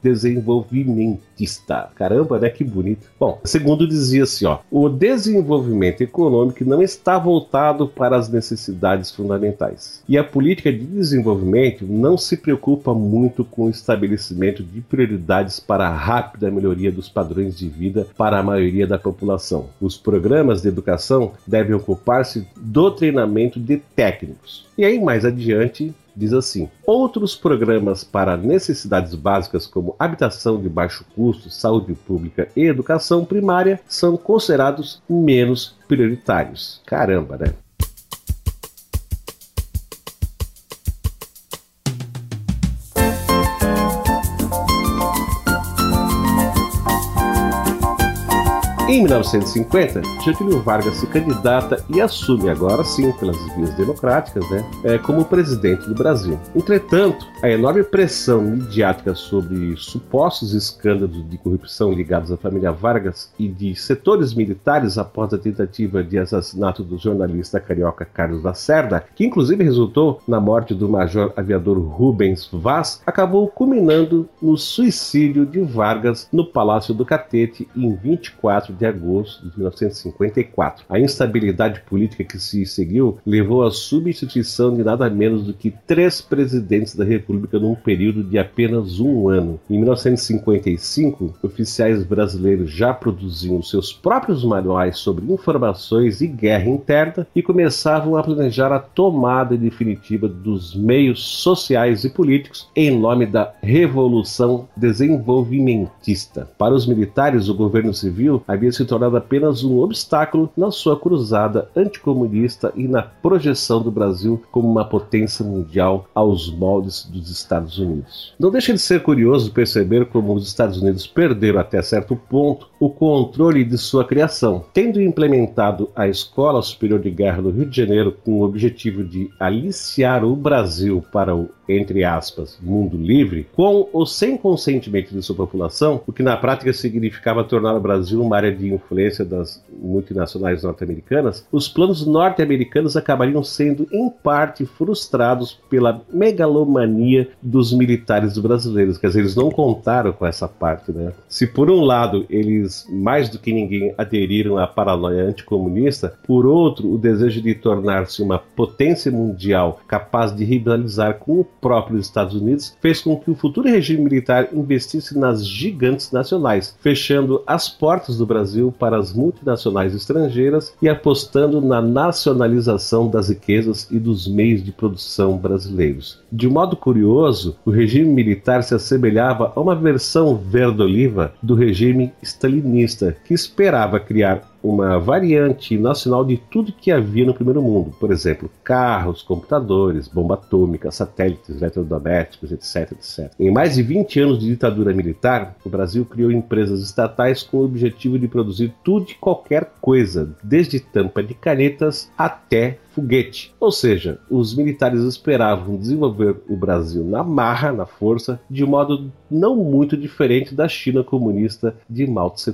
desenvolvimentista. Caramba, né? Que bonito. Bom, segundo dizia assim, ó, o desenvolvimento econômico não está voltado para as necessidades fundamentais. E a política de desenvolvimento não se preocupa muito com o estabelecimento de prioridades para a rápida melhoria dos padrões de vida para a maioria da população. Os programas de educação devem ocupar-se do treinamento de técnicos. E aí, mais adiante, diz assim: outros programas para necessidades básicas, como habitação de baixo custo, saúde pública e educação primária, são considerados menos prioritários. Caramba, né? Em 1950, Getúlio Vargas se candidata e assume agora sim, pelas vias democráticas, né, é, como presidente do Brasil. Entretanto, a enorme pressão midiática sobre supostos escândalos de corrupção ligados à família Vargas e de setores militares após a tentativa de assassinato do jornalista carioca Carlos Lacerda, que inclusive resultou na morte do major aviador Rubens Vaz, acabou culminando no suicídio de Vargas no Palácio do Catete em 24 de de agosto de 1954. A instabilidade política que se seguiu levou à substituição de nada menos do que três presidentes da República num período de apenas um ano. Em 1955, oficiais brasileiros já produziam seus próprios manuais sobre informações e guerra interna e começavam a planejar a tomada definitiva dos meios sociais e políticos em nome da Revolução Desenvolvimentista. Para os militares, o governo civil havia se tornado apenas um obstáculo na sua cruzada anticomunista e na projeção do Brasil como uma potência mundial aos moldes dos Estados Unidos. Não deixa de ser curioso perceber como os Estados Unidos perderam até certo ponto o controle de sua criação, tendo implementado a Escola Superior de Guerra no Rio de Janeiro com o objetivo de aliciar o Brasil para o entre aspas, mundo livre, com ou sem consentimento de sua população, o que na prática significava tornar o Brasil uma área de influência das multinacionais norte-americanas, os planos norte-americanos acabariam sendo em parte frustrados pela megalomania dos militares brasileiros. Quer dizer, eles não contaram com essa parte, né? Se por um lado eles mais do que ninguém aderiram à paranoia anticomunista, por outro, o desejo de tornar-se uma potência mundial capaz de rivalizar com o próprios Estados Unidos fez com que o futuro regime militar investisse nas gigantes nacionais, fechando as portas do Brasil para as multinacionais estrangeiras e apostando na nacionalização das riquezas e dos meios de produção brasileiros. De modo curioso, o regime militar se assemelhava a uma versão verde-oliva do regime stalinista, que esperava criar uma variante nacional de tudo que havia no primeiro mundo, por exemplo, carros, computadores, bomba atômica, satélites, eletrodomésticos, etc, etc. Em mais de 20 anos de ditadura militar, o Brasil criou empresas estatais com o objetivo de produzir tudo e qualquer coisa, desde tampa de canetas até foguete. Ou seja, os militares esperavam desenvolver o Brasil na marra, na força, de modo não muito diferente da China comunista de Mao Tse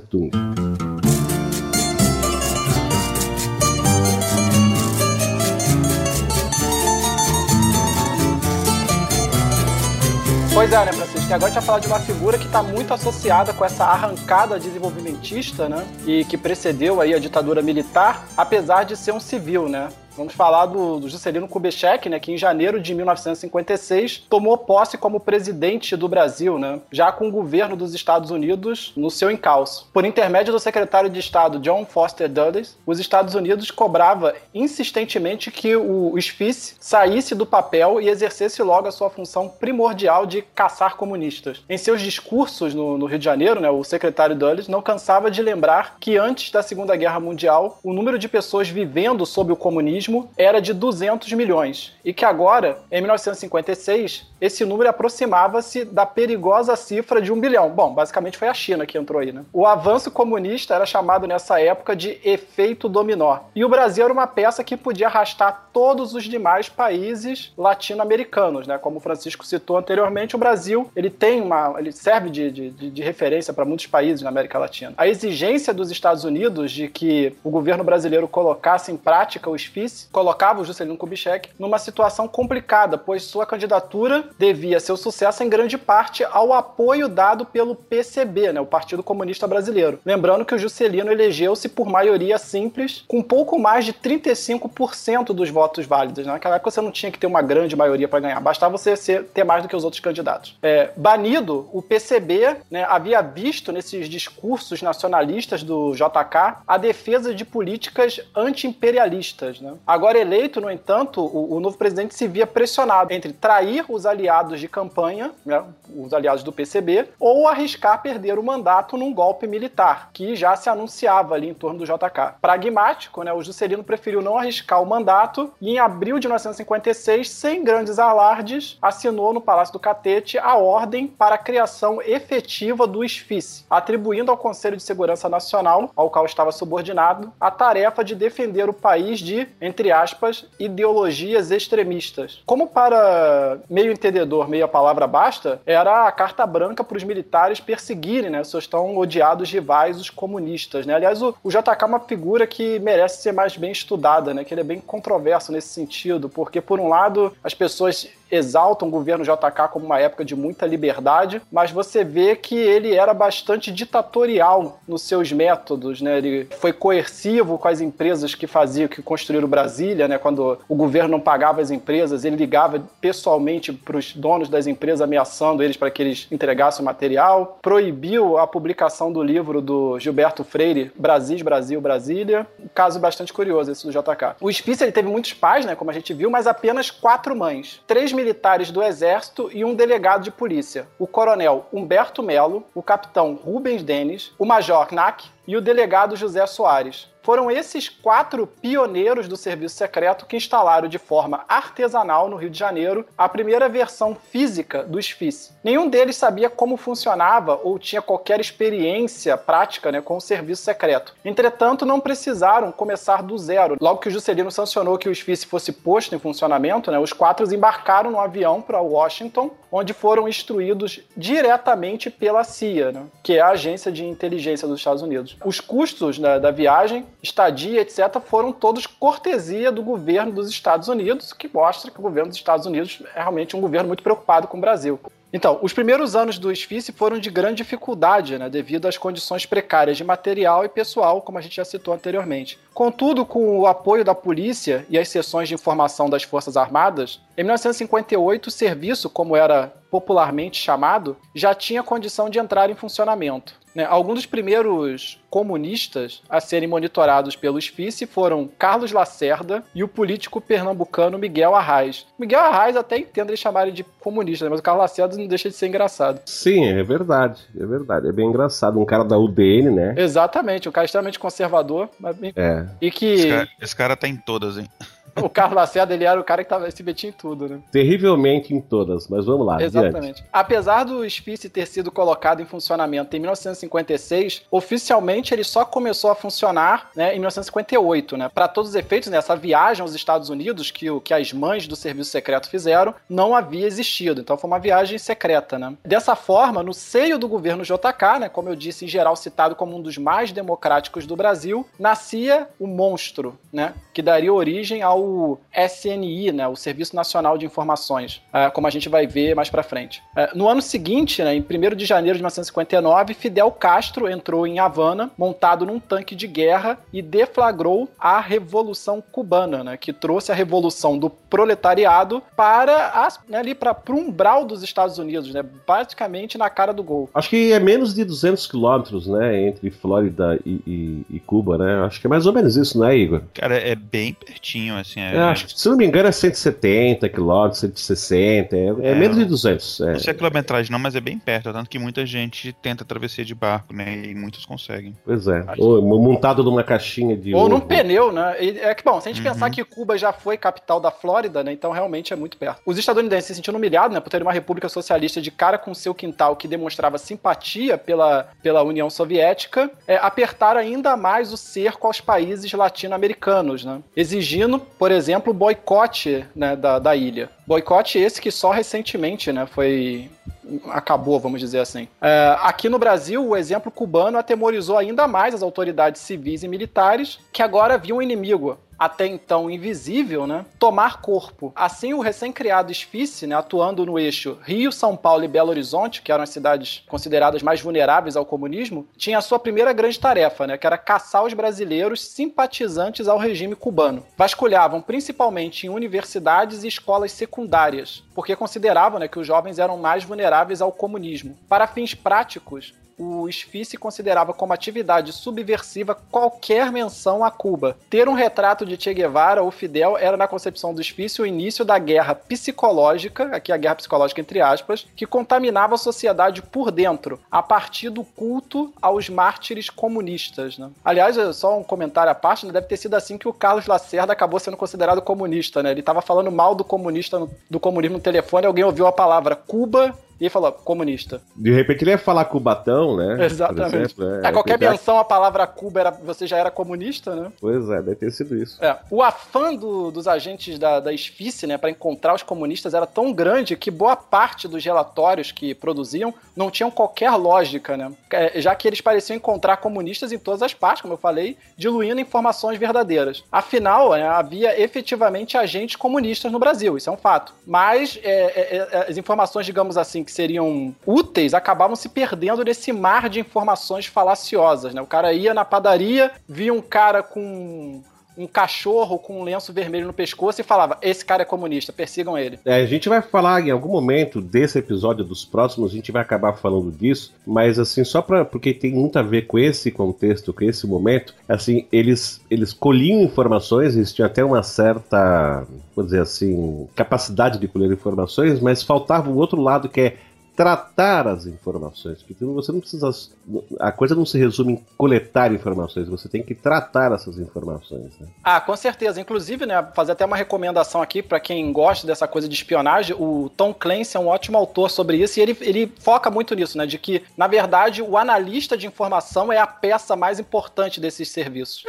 Pois é, né, Francisco? Agora a gente vai falar de uma figura que está muito associada com essa arrancada desenvolvimentista, né? E que precedeu aí a ditadura militar, apesar de ser um civil, né? Vamos falar do, do Juscelino Kubitschek, né, que em janeiro de 1956 tomou posse como presidente do Brasil, né, já com o governo dos Estados Unidos no seu encalço. Por intermédio do secretário de Estado John Foster Dulles, os Estados Unidos cobrava insistentemente que o, o saísse do papel e exercesse logo a sua função primordial de caçar comunistas. Em seus discursos no, no Rio de Janeiro, né, o secretário Dulles não cansava de lembrar que antes da Segunda Guerra Mundial, o número de pessoas vivendo sob o comunismo era de 200 milhões e que agora, em 1956, esse número aproximava-se da perigosa cifra de um bilhão. Bom, basicamente foi a China que entrou aí, né? O avanço comunista era chamado nessa época de efeito dominó. E o Brasil era uma peça que podia arrastar todos os demais países latino-americanos, né? Como o Francisco citou anteriormente, o Brasil ele tem uma, ele serve de, de, de referência para muitos países na América Latina. A exigência dos Estados Unidos de que o governo brasileiro colocasse em prática os FIS colocava o Juscelino Kubitschek numa situação complicada, pois sua candidatura devia seu sucesso em grande parte ao apoio dado pelo PCB, né, o Partido Comunista Brasileiro. Lembrando que o Juscelino elegeu-se por maioria simples, com pouco mais de 35% dos votos válidos. Né? Naquela época você não tinha que ter uma grande maioria para ganhar, bastava você ser, ter mais do que os outros candidatos. É, banido, o PCB né, havia visto nesses discursos nacionalistas do JK a defesa de políticas anti-imperialistas. Né? Agora eleito, no entanto, o, o, novo presidente se via pressionado entre trair os aliados de campanha, né, os aliados do PCB, ou arriscar perder o mandato num golpe militar, que já se anunciava ali em torno do JK. Pragmático, né, o Juscelino preferiu não arriscar o mandato e em abril de 1956, sem grandes alardes, assinou no Palácio do Catete a ordem para a criação efetiva do SFICE, atribuindo ao Conselho de Segurança Nacional, ao qual estava subordinado, a tarefa de defender o país de, entre aspas, ideologias extremistas. Como para meio entendedor, meio a palavra basta, era a carta branca para os militares perseguirem né, seus tão odiados rivais, os comunistas. Né? Aliás, o, o JK é uma figura que merece ser mais bem estudada, né? que ele é bem controverso nesse sentido, porque, por um lado, as pessoas exaltam o governo JK como uma época de muita liberdade, mas você vê que ele era bastante ditatorial nos seus métodos, né? Ele foi coercivo com as empresas que faziam, que construíram Brasília, né? Quando o governo não pagava as empresas, ele ligava pessoalmente para os donos das empresas ameaçando eles para que eles entregassem o material, proibiu a publicação do livro do Gilberto Freire, Brasil, Brasil, Brasília. Um caso bastante curioso esse do JK. O Spitzer ele teve muitos pais, né, como a gente viu, mas apenas quatro mães. Três militares do exército e um delegado de polícia. O coronel Humberto Melo, o capitão Rubens Denis, o major Knack e o delegado José Soares. Foram esses quatro pioneiros do serviço secreto que instalaram de forma artesanal no Rio de Janeiro a primeira versão física do SFIS. Nenhum deles sabia como funcionava ou tinha qualquer experiência prática né, com o serviço secreto. Entretanto, não precisaram começar do zero. Logo que o Juscelino sancionou que o SFIS fosse posto em funcionamento, né, os quatro embarcaram no avião para Washington, onde foram instruídos diretamente pela CIA, né, que é a agência de inteligência dos Estados Unidos. Os custos da, da viagem estadia, etc., foram todos cortesia do governo dos Estados Unidos, que mostra que o governo dos Estados Unidos é realmente um governo muito preocupado com o Brasil. Então, os primeiros anos do SFICE foram de grande dificuldade, né, devido às condições precárias de material e pessoal, como a gente já citou anteriormente. Contudo, com o apoio da polícia e as seções de informação das Forças Armadas, em 1958 o serviço, como era popularmente chamado, já tinha condição de entrar em funcionamento. Né? Alguns dos primeiros comunistas a serem monitorados pelo SFICE foram Carlos Lacerda e o político pernambucano Miguel Arraes. Miguel Arraes até entendo eles chamarem de comunista, né? mas o Carlos Lacerda não deixa de ser engraçado. Sim, é verdade, é verdade. É bem engraçado. Um cara da UDN, né? Exatamente, um cara extremamente conservador. Mas... É. E que... Esse cara, esse cara tá em todas, hein? O Carlos Lacerda, ele era o cara que tava, se metia em tudo, né? Terrivelmente em todas, mas vamos lá. Exatamente. Apesar do SFICE ter sido colocado em funcionamento em 1956, oficialmente ele só começou a funcionar né, em 1958, né? Para todos os efeitos, né, essa viagem aos Estados Unidos que, que as mães do serviço secreto fizeram não havia existido. Então foi uma viagem secreta, né? Dessa forma, no seio do governo JK, né, como eu disse, em geral citado como um dos mais democráticos do Brasil, nascia o monstro, né? Que daria origem ao ao SNI, né, o Serviço Nacional de Informações, uh, como a gente vai ver mais para frente. Uh, no ano seguinte, né, em 1 de janeiro de 1959, Fidel Castro entrou em Havana, montado num tanque de guerra e deflagrou a Revolução Cubana, né, que trouxe a revolução do proletariado para as, né, ali para o umbral dos Estados Unidos, né, praticamente na cara do gol. Acho que é menos de 200 quilômetros, né, entre Flórida e, e, e, Cuba, né? Acho que é mais ou menos isso, né, Igor? Cara, é bem pertinho, assim assim. É, é, acho que, se não me engano, é 170 quilômetros, 160, é, é, é menos de 200. É. Não sei a quilometragem não, mas é bem perto, tanto que muita gente tenta travessia de barco, né, e muitos conseguem. Pois é, ou montado numa caixinha de... Ou ovo. num pneu, né, é que, bom, se a gente uhum. pensar que Cuba já foi capital da Flórida, né, então realmente é muito perto. Os estadunidenses se sentindo humilhados, né, por ter uma república socialista de cara com seu quintal que demonstrava simpatia pela, pela União Soviética, é, apertaram ainda mais o cerco aos países latino-americanos, né, exigindo por exemplo, o boicote né, da, da ilha. Boicote esse que só recentemente né, foi acabou, vamos dizer assim. É, aqui no Brasil, o exemplo cubano atemorizou ainda mais as autoridades civis e militares, que agora viam o inimigo até então invisível, né, tomar corpo. Assim, o recém-criado Esfice, né, atuando no eixo Rio, São Paulo e Belo Horizonte, que eram as cidades consideradas mais vulneráveis ao comunismo, tinha a sua primeira grande tarefa, né, que era caçar os brasileiros simpatizantes ao regime cubano. Vasculhavam principalmente em universidades e escolas secundárias, porque consideravam né, que os jovens eram mais vulneráveis ao comunismo. Para fins práticos, o SFICE considerava como atividade subversiva qualquer menção a Cuba. Ter um retrato de Che Guevara ou Fidel era, na concepção do SFICE, o início da guerra psicológica, aqui a guerra psicológica entre aspas, que contaminava a sociedade por dentro, a partir do culto aos mártires comunistas. Né? Aliás, só um comentário à parte, né? deve ter sido assim que o Carlos Lacerda acabou sendo considerado comunista. Né? Ele estava falando mal do comunista, do comunismo no telefone, alguém ouviu a palavra Cuba E ele falou, comunista. De repente ele ia falar Cubatão, né? Exatamente. Exemplo, é, a qualquer menção à palavra Cuba, era, você já era comunista, né? Pois é, deve ter sido isso. É. O afã do, dos agentes da, da SFICE, né, para encontrar os comunistas era tão grande que boa parte dos relatórios que produziam não tinham qualquer lógica, né? É, já que eles pareciam encontrar comunistas em todas as partes, como eu falei, diluindo informações verdadeiras. Afinal, é, havia efetivamente agentes comunistas no Brasil, isso é um fato. Mas é, é, é, as informações, digamos assim, que seriam úteis, acabavam se perdendo nesse mar de informações falaciosas, né? O cara ia na padaria, via um cara com um cachorro com um lenço vermelho no pescoço e falava: Esse cara é comunista, persigam ele. É, a gente vai falar em algum momento desse episódio dos próximos, a gente vai acabar falando disso, mas assim, só pra, porque tem muito a ver com esse contexto, com esse momento, assim, eles, eles colhiam informações, eles tinham até uma certa, vou dizer assim, capacidade de colher informações, mas faltava o outro lado que é tratar as informações, porque você não precisa. A coisa não se resume em coletar informações, você tem que tratar essas informações. Né? Ah, com certeza. Inclusive, né, fazer até uma recomendação aqui para quem gosta dessa coisa de espionagem. O Tom Clancy é um ótimo autor sobre isso e ele, ele foca muito nisso, né? De que, na verdade, o analista de informação é a peça mais importante desses serviços.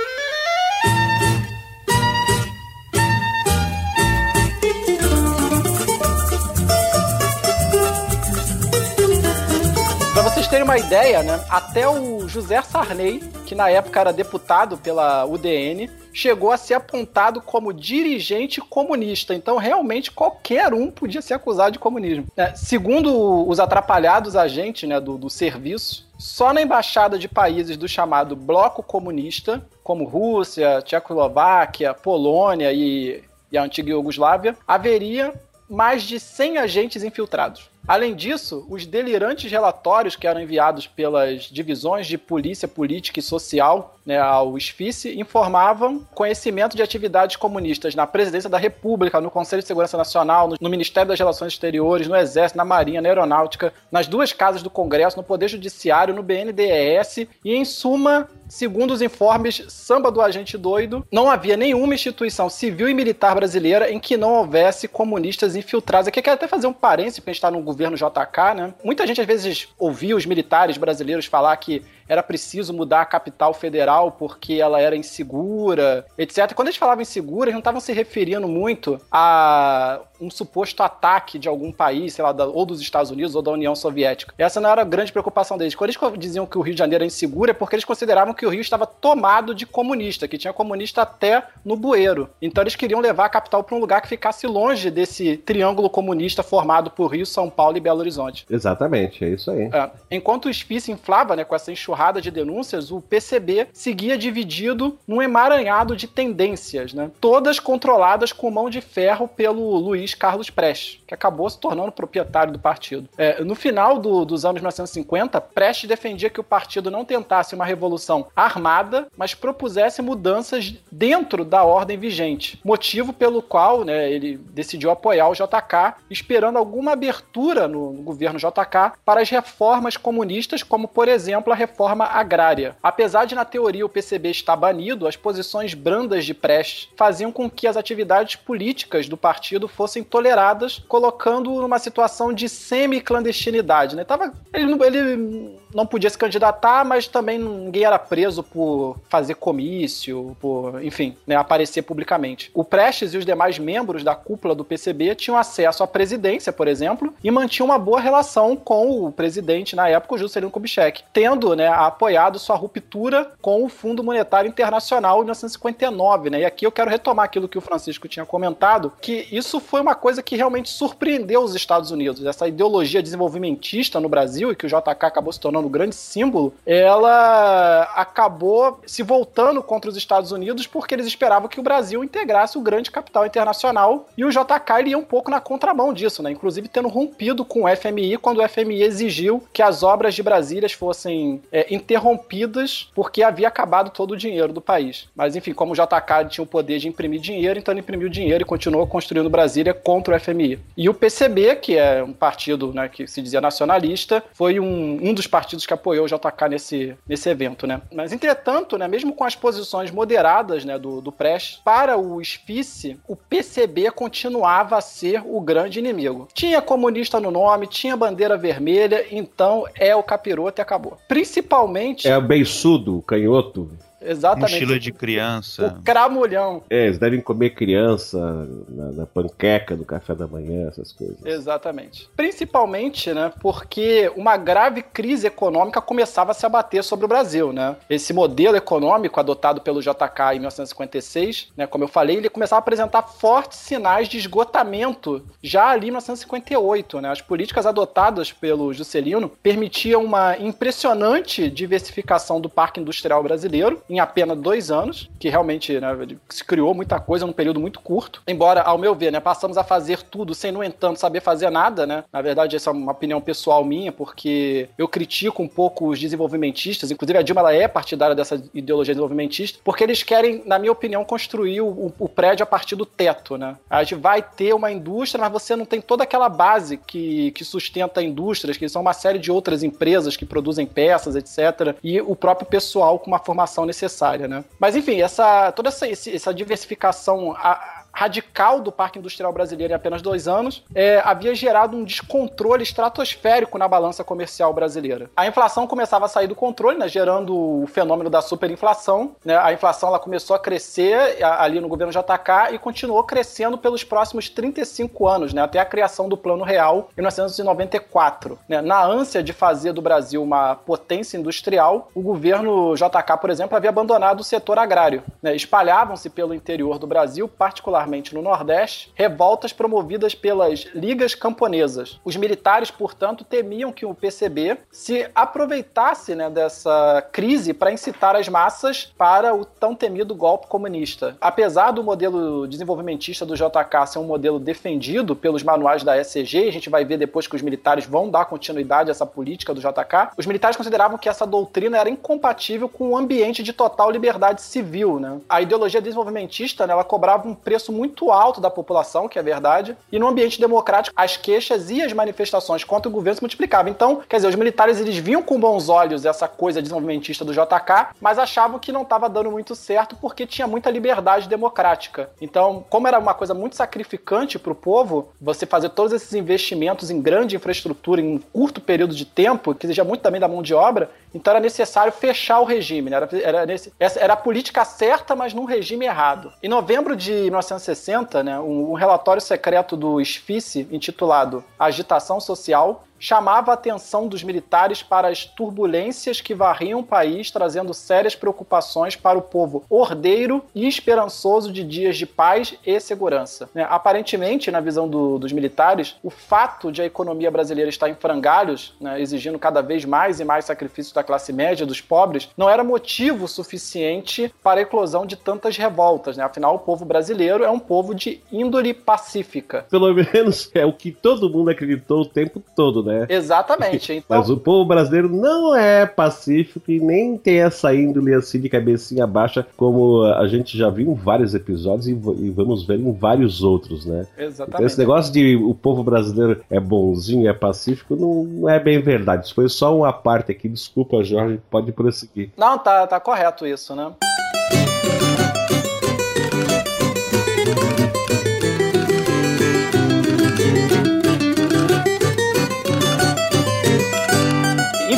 Terem uma ideia, né? Até o José Sarney, que na época era deputado pela UDN, chegou a ser apontado como dirigente comunista. Então, realmente, qualquer um podia ser acusado de comunismo. É, segundo os atrapalhados agentes né, do, do serviço, só na embaixada de países do chamado Bloco Comunista, como Rússia, Tchecoslováquia, Polônia e, e a antiga Iugoslávia, haveria mais de 100 agentes infiltrados. Além disso, os delirantes relatórios que eram enviados pelas divisões de polícia política e social né, ao SFICE informavam conhecimento de atividades comunistas na presidência da República, no Conselho de Segurança Nacional, no, no Ministério das Relações Exteriores, no Exército, na Marinha, na Aeronáutica, nas duas casas do Congresso, no Poder Judiciário, no BNDES e, em suma, segundo os informes Samba do Agente Doido, não havia nenhuma instituição civil e militar brasileira em que não houvesse comunistas infiltrados. Aqui eu quero até fazer um parênteses, porque a gente está no governo JK, né? Muita gente às vezes ouvia os militares brasileiros falar que era preciso mudar a capital federal porque ela era insegura, etc. Quando eles falavam insegura, eles não estavam se referindo muito a um suposto ataque de algum país, sei lá, ou dos Estados Unidos ou da União Soviética. Essa não era a grande preocupação deles. Quando eles diziam que o Rio de Janeiro era inseguro, é porque eles consideravam que o Rio estava tomado de comunista, que tinha comunista até no bueiro. Então eles queriam levar a capital para um lugar que ficasse longe desse triângulo comunista formado por Rio, São Paulo e Belo Horizonte. Exatamente, é isso aí. É. Enquanto o SPI se inflava né, com essa enxurrada enxurrada de denúncias, o PCB seguia dividido num emaranhado de tendências, né? Todas controladas com mão de ferro pelo Luiz Carlos Prestes, que acabou se tornando proprietário do partido. É, no final do, dos anos 1950, Prestes defendia que o partido não tentasse uma revolução armada, mas propusesse mudanças dentro da ordem vigente. Motivo pelo qual né, ele decidiu apoiar o JK, esperando alguma abertura no, no governo JK para as reformas comunistas, como por exemplo a reforma reforma agrária. Apesar de na teoria o PCB estar banido, as posições brandas de Prestes faziam com que as atividades políticas do partido fossem toleradas, colocando numa situação de semi-clandestinidade. Né? Tava, ele, ele não podia se candidatar, mas também ninguém era preso por fazer comício, por, enfim, né, aparecer publicamente. O Prestes e os demais membros da cúpula do PCB tinham acesso à presidência, por exemplo, e mantinham uma boa relação com o presidente na época, o Juscelino Kubitschek, tendo né, apoiado sua ruptura com o Fundo Monetário Internacional em 1959. Né? E aqui eu quero retomar aquilo que o Francisco tinha comentado, que isso foi uma coisa que realmente surpreendeu os Estados Unidos. Essa ideologia desenvolvimentista no Brasil, e que o JK acabou se tornando tornando grande símbolo, ela acabou se voltando contra os Estados Unidos porque eles esperavam que o Brasil integrasse o grande capital internacional e o JK ia um pouco na contramão disso, né? Inclusive tendo rompido com o FMI quando o FMI exigiu que as obras de Brasília fossem é, interrompidas porque havia acabado todo o dinheiro do país. Mas enfim, como o JK tinha o poder de imprimir dinheiro, então ele imprimiu dinheiro e continuou construindo Brasília contra o FMI. E o PCB, que é um partido né, que se dizia nacionalista, foi um, um dos partidos que apoiou o JK nesse, nesse evento. Né? Mas entretanto, né, mesmo com as posições moderadas né, do, do Prestes, para o SPICE, o PCB continuava a ser o grande inimigo. Tinha comunista no nome, tinha bandeira vermelha, então é o capiroto e acabou. Principalmente. É o beiçudo, o canhoto. Exatamente. Mochila de criança. O cramulhão. É, eles devem comer criança na, na, panqueca do café da manhã, essas coisas. Exatamente. Principalmente, né, porque uma grave crise econômica começava a se abater sobre o Brasil, né? Esse modelo econômico adotado pelo JK em 1956, né, como eu falei, ele começava a apresentar fortes sinais de esgotamento já ali em 1958, né? As políticas adotadas pelo Juscelino permitiam uma impressionante diversificação do parque industrial brasileiro em apenas dois anos, que realmente né, se criou muita coisa num período muito curto. Embora, ao meu ver, né, passamos a fazer tudo sem, no entanto, saber fazer nada, né? Na verdade, essa é uma opinião pessoal minha, porque eu critico um pouco os desenvolvimentistas, inclusive a Dilma ela é partidária dessa ideologia desenvolvimentista, porque eles querem, na minha opinião, construir o, o prédio a partir do teto, né? A gente vai ter uma indústria, mas você não tem toda aquela base que, que sustenta indústrias, que são uma série de outras empresas que produzem peças, etc. E o próprio pessoal com uma formação nesse necessária, né? Mas enfim, essa toda essa, essa diversificação a, radical do parque industrial brasileiro em apenas dois anos é, havia gerado um descontrole estratosférico na balança comercial brasileira. A inflação começava a sair do controle, né, gerando o fenômeno da superinflação. Né? A inflação ela começou a crescer ali no governo JK e continuou crescendo pelos próximos 35 anos, né, até a criação do Plano Real em 1994. Né? Na ânsia de fazer do Brasil uma potência industrial, o governo JK, por exemplo, havia abandonado o setor agrário. Né? Espalhavam-se pelo interior do Brasil, particularmente particularmente no Nordeste, revoltas promovidas pelas ligas camponesas. Os militares, portanto, temiam que o PCB se aproveitasse né, dessa crise para incitar as massas para o tão temido golpe comunista. Apesar do modelo desenvolvimentista do JK ser um modelo defendido pelos manuais da SCG, a gente vai ver depois que os militares vão dar continuidade a essa política do JK, os militares consideravam que essa doutrina era incompatível com um ambiente de total liberdade civil. Né? A ideologia desenvolvimentista né, ela cobrava um preço muito alto da população, que é verdade, e no ambiente democrático as queixas e as manifestações contra o governo se multiplicavam. Então, quer dizer, os militares eles viam com bons olhos essa coisa desenvolvimentista do JK, mas achavam que não estava dando muito certo porque tinha muita liberdade democrática. Então, como era uma coisa muito sacrificante para o povo, você fazer todos esses investimentos em grande infraestrutura em um curto período de tempo, que seja muito também da mão de obra, então era necessário fechar o regime. Né? Era, era, nesse, era a política certa, mas num regime errado. Em novembro de 1960, né, um, um relatório secreto do SFICE, intitulado Agitação Social, chamava a atenção dos militares para as turbulências que varriam o país, trazendo sérias preocupações para o povo ordeiro e esperançoso de dias de paz e segurança. Né? Aparentemente, na visão do, dos militares, o fato de a economia brasileira estar em frangalhos, né, exigindo cada vez mais e mais sacrifícios da classe média, dos pobres, não era motivo suficiente para a eclosão de tantas revoltas. Né? Afinal, o povo brasileiro é um povo de índole pacífica. Pelo menos é o que todo mundo acreditou o tempo todo, né? Né? Exatamente. Então... Mas o povo brasileiro não é pacífico e nem tem essa índole assim de cabecinha baixa, como a gente já viu em vários episódios e, e vamos ver em vários outros, né? Exatamente. Então esse negócio de o povo brasileiro é bonzinho, é pacífico, não é bem verdade. Isso foi só uma parte aqui. Desculpa, Jorge, pode prosseguir. Não, tá, tá correto isso, né?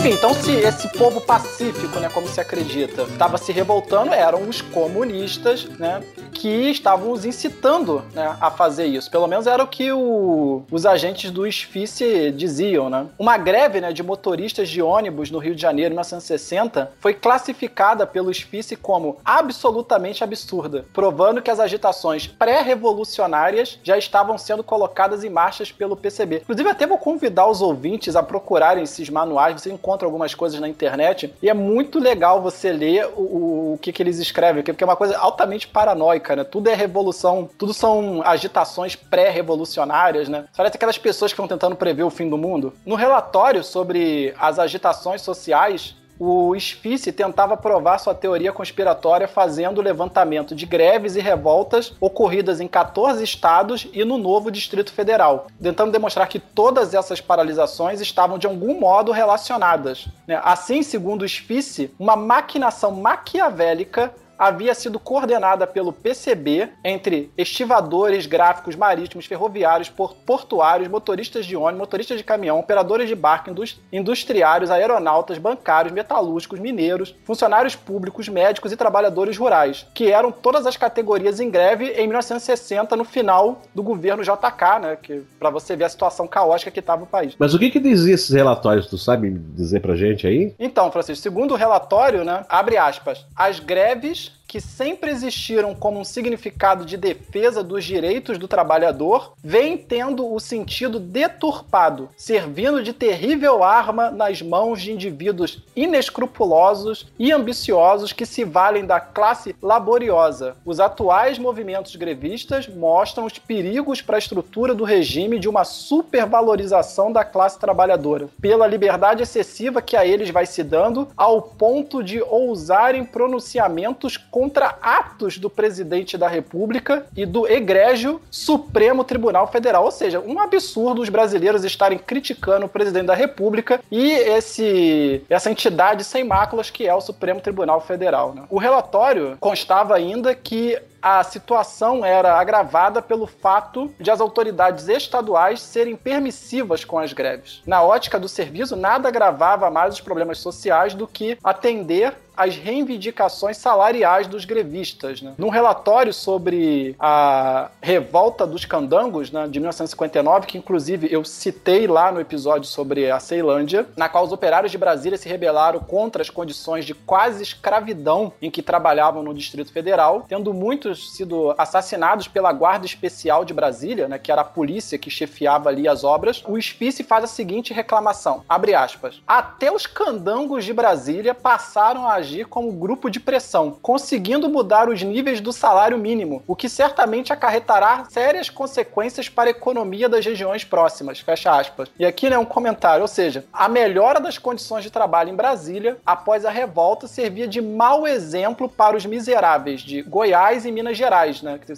Enfim, então se esse povo pacífico, né, como se acredita, estava se revoltando, eram os comunistas, né, que estavam os incitando né, a fazer isso. Pelo menos era o que o, os agentes do SFICE diziam, né. Uma greve, né, de motoristas de ônibus no Rio de Janeiro em 1960 foi classificada pelo SFICE como absolutamente absurda, provando que as agitações pré-revolucionárias já estavam sendo colocadas em marchas pelo PCB. Inclusive, até vou convidar os ouvintes a procurarem esses manuais, você encontra encontra algumas coisas na internet e é muito legal você ler o, o que, que eles escrevem, porque é uma coisa altamente paranoica, né? Tudo é revolução, tudo são agitações pré-revolucionárias, né? Parece aquelas pessoas que estão tentando prever o fim do mundo. No relatório sobre as agitações sociais o Spice tentava provar sua teoria conspiratória fazendo o levantamento de greves e revoltas ocorridas em 14 estados e no novo Distrito Federal, tentando demonstrar que todas essas paralisações estavam de algum modo relacionadas. Né? Assim, segundo o Spice, uma maquinação maquiavélica havia sido coordenada pelo PCB entre estivadores, gráficos marítimos, ferroviários, portuários, motoristas de ônibus, motoristas de caminhão, operadores de barco, industriários, aeronautas, bancários, metalúrgicos, mineiros, funcionários públicos, médicos e trabalhadores rurais, que eram todas as categorias em greve em 1960 no final do governo JK, né, que para você ver a situação caótica que estava o país. Mas o que que dizia esses relatórios, tu sabe dizer pra gente aí? Então, Francisco, segundo o relatório, né, abre aspas, as greves English. Que sempre existiram como um significado de defesa dos direitos do trabalhador, vem tendo o sentido deturpado, servindo de terrível arma nas mãos de indivíduos inescrupulosos e ambiciosos que se valem da classe laboriosa. Os atuais movimentos grevistas mostram os perigos para a estrutura do regime de uma supervalorização da classe trabalhadora, pela liberdade excessiva que a eles vai se dando, ao ponto de ousarem pronunciamentos contra atos do presidente da República e do egrégio Supremo Tribunal Federal. Ou seja, um absurdo os brasileiros estarem criticando o presidente da República e esse, essa entidade sem máculas que é o Supremo Tribunal Federal. Né? O relatório constava ainda que a situação era agravada pelo fato de as autoridades estaduais serem permissivas com as greves. Na ótica do serviço, nada agravava mais os problemas sociais do que atender as reivindicações salariais dos grevistas. Né? Num relatório sobre a revolta dos candangos né, de 1959, que inclusive eu citei lá no episódio sobre a Ceilândia, na qual os operários de Brasília se rebelaram contra as condições de quase escravidão em que trabalhavam no Distrito Federal, tendo muitos sido assassinados pela Guarda Especial de Brasília, né, que era a polícia que chefiava ali as obras, o Spice faz a seguinte reclamação, abre aspas, até os candangos de Brasília passaram a agir como grupo de pressão, conseguindo mudar os níveis do salário mínimo, o que certamente acarretará sérias consequências para a economia das regiões próximas, fecha aspas. E aqui, né, um comentário, ou seja, a melhora das condições de trabalho em Brasília, após a revolta, servia de mau exemplo para os miseráveis de Goiás e Minas Gerais, né? Que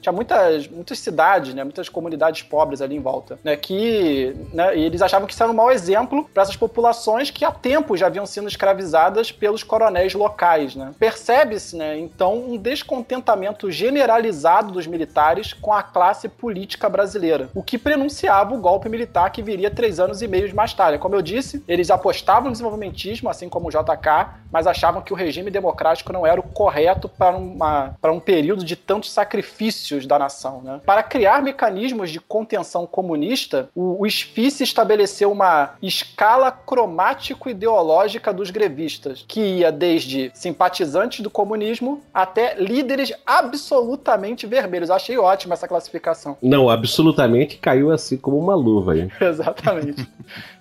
tinha muitas, muitas cidades, né? Muitas comunidades pobres ali em volta, né? Que, né? Eles achavam que isso era um mau exemplo para essas populações que há tempo já haviam sido escravizadas pelos coronéis locais, né? Percebe-se, né? Então, um descontentamento generalizado dos militares com a classe política brasileira, o que prenunciava o golpe militar que viria três anos e meio mais tarde. Como eu disse, eles apostavam no desenvolvimentismo, assim como o JK, mas achavam que o regime democrático não era o correto para, um período de tantos sacrifícios da nação. Né? Para criar mecanismos de contenção comunista, o, o estabeleceu uma escala cromático-ideológica dos grevistas, que ia desde simpatizantes do comunismo até líderes absolutamente vermelhos. Achei ótima essa classificação. Não, absolutamente caiu assim como uma luva. Hein? Exatamente.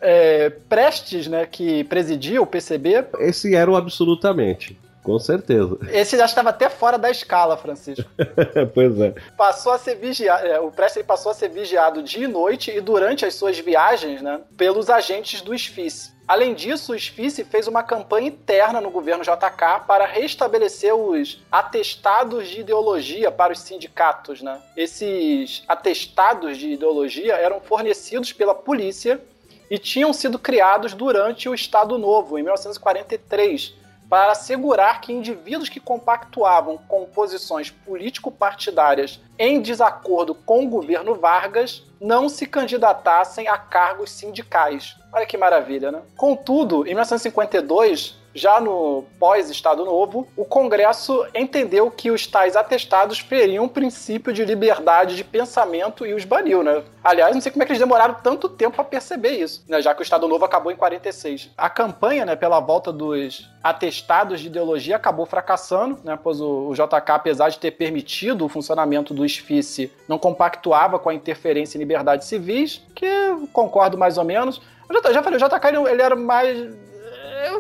é, Prestes, né, que presidia o PCB. Esse era o absolutamente. Com certeza. Esse já estava até fora da escala, Francisco. pois é. Passou a ser vigiado, é, o Prestes passou a ser vigiado dia e noite e durante as suas viagens, né, pelos agentes do SFICE. Além disso, o SFICE fez uma campanha interna no governo JK para restabelecer os atestados de ideologia para os sindicatos. Né? Esses atestados de ideologia eram fornecidos pela polícia e tinham sido criados durante o Estado Novo, em 1943 para assegurar que indivíduos que compactuavam com posições político-partidárias em desacordo com o governo Vargas não se candidatassem a cargos sindicais. Olha que maravilha, né? Contudo, em 1952, já no pós-Estado Novo, o Congresso entendeu que os tais atestados feriam o princípio de liberdade de pensamento e os baniu, né? Aliás, não sei como é que eles demoraram tanto tempo para perceber isso, né? já que o Estado Novo acabou em 46. A campanha, né, pela volta dos atestados de ideologia acabou fracassando, né, pois o, o JK, apesar de ter permitido o funcionamento do SFICE, não compactuava com a interferência em liberdades civis, que concordo mais ou menos. Eu já, já falei, o JK ele, ele era mais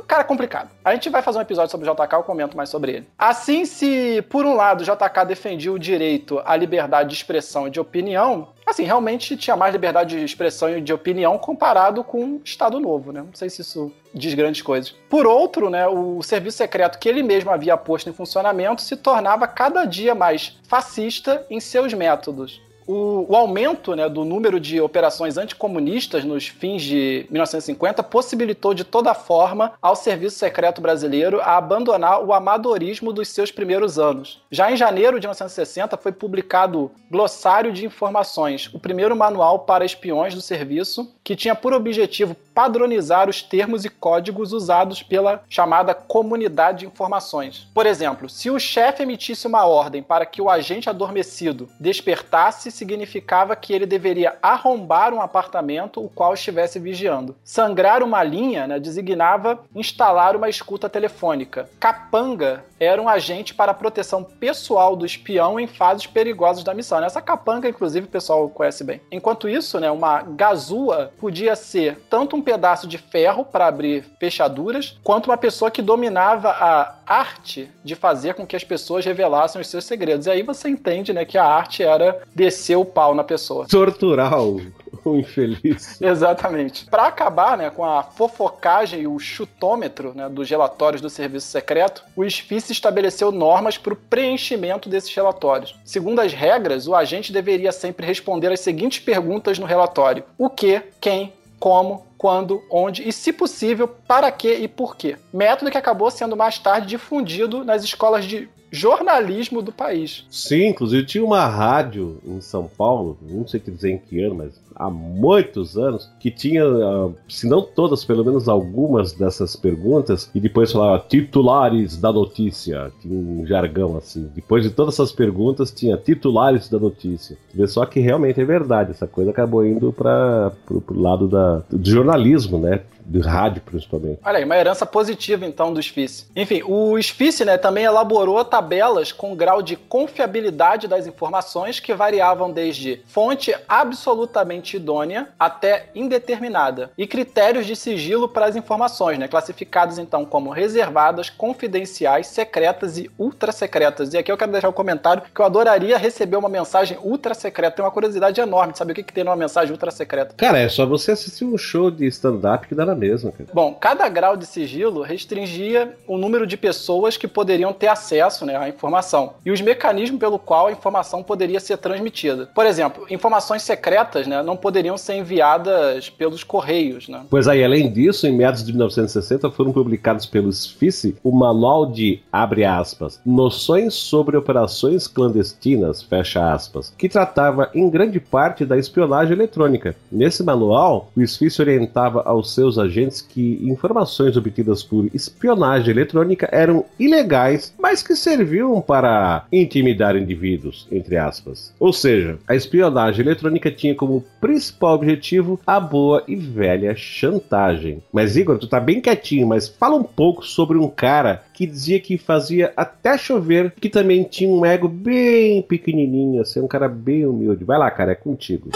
cara complicado. A gente vai fazer um episódio sobre o JK, eu comento mais sobre ele. Assim, se por um lado o JK defendia o direito à liberdade de expressão e de opinião, assim, realmente tinha mais liberdade de expressão e de opinião comparado com o Estado Novo, né? Não sei se isso diz grandes coisas. Por outro, né, o serviço secreto que ele mesmo havia posto em funcionamento se tornava cada dia mais fascista em seus métodos o, o, aumento né, do número de operações anticomunistas nos fins de 1950 possibilitou de toda forma ao Serviço Secreto Brasileiro a abandonar o amadorismo dos seus primeiros anos. Já em janeiro de 1960 foi publicado Glossário de Informações, o primeiro manual para espiões do serviço, que tinha por objetivo padronizar os termos e códigos usados pela chamada comunidade de informações. Por exemplo, se o chefe emitisse uma ordem para que o agente adormecido despertasse significava que ele deveria arrombar um apartamento o qual estivesse vigiando. Sangrar uma linha né, designava instalar uma escuta telefônica. Capanga era um agente para proteção pessoal do espião em fases perigosas da missão. Essa capanga, inclusive, o pessoal conhece bem. Enquanto isso, né, uma gazua podia ser tanto um pedaço de ferro para abrir fechaduras, quanto uma pessoa que dominava a arte de fazer com que as pessoas revelassem os seus segredos. E aí você entende né, que a arte era descer o pau na pessoa. Torturar o, o infeliz. Exatamente. Para acabar né, com a fofocagem e o chutômetro né, dos relatórios do serviço secreto, o SFIS estabeleceu normas para o preenchimento desses relatórios. Segundo as regras, o agente deveria sempre responder as seguintes perguntas no relatório: o que, quem, como, quando, onde e, se possível, para que e por quê. Método que acabou sendo mais tarde difundido nas escolas de jornalismo do país. Sim, inclusive tinha uma rádio em São Paulo, não sei dizer em que ano, mas há muitos anos, que tinha, ah, se não todas, pelo menos algumas dessas perguntas, e depois falava titulares da notícia, tinha um jargão assim. Depois de todas essas perguntas, tinha titulares da notícia. Vê só que realmente é verdade, essa coisa acabou indo para o lado da, do jornalismo, né? do rádio, principalmente. Olha aí, uma herança positiva, então, do SFICE. Enfim, o SFICE né, também elaborou tabelas com grau de confiabilidade das informações que variavam desde fonte absolutamente idônea até indeterminada e critérios de sigilo para as informações, né, classificadas, então, como reservadas, confidenciais, secretas e ultra secretas. E aqui eu quero deixar um comentário que eu adoraria receber uma mensagem ultra secreta. Tenho uma curiosidade enorme de saber o que, que tem numa mensagem ultra secreta. Cara, é só você assistir um show de stand-up que dá na mesma. Cara. Bom, cada grau de sigilo restringia o número de pessoas que poderiam ter acesso né, à informação e os mecanismos pelo qual a informação poderia ser transmitida. Por exemplo, informações secretas né, não poderiam ser enviadas pelos correios. Né? Pois aí, além disso, em meados de 1960 foram publicados pelo SFICE o manual de, abre aspas, noções sobre operações clandestinas, fecha aspas, que tratava em grande parte da espionagem eletrônica. Nesse manual, o SFICE orientava aos seus agentes que informações obtidas por espionagem eletrônica eram ilegais, mas que serviam para intimidar indivíduos, entre aspas. Ou seja, a espionagem eletrônica tinha como principal objetivo a boa e velha chantagem. Mas Igor, tu tá bem quietinho, mas fala um pouco sobre um cara que dizia que fazia até chover, que também tinha um ego bem pequenininho, assim, um cara bem humilde. Vai lá, cara, é contigo.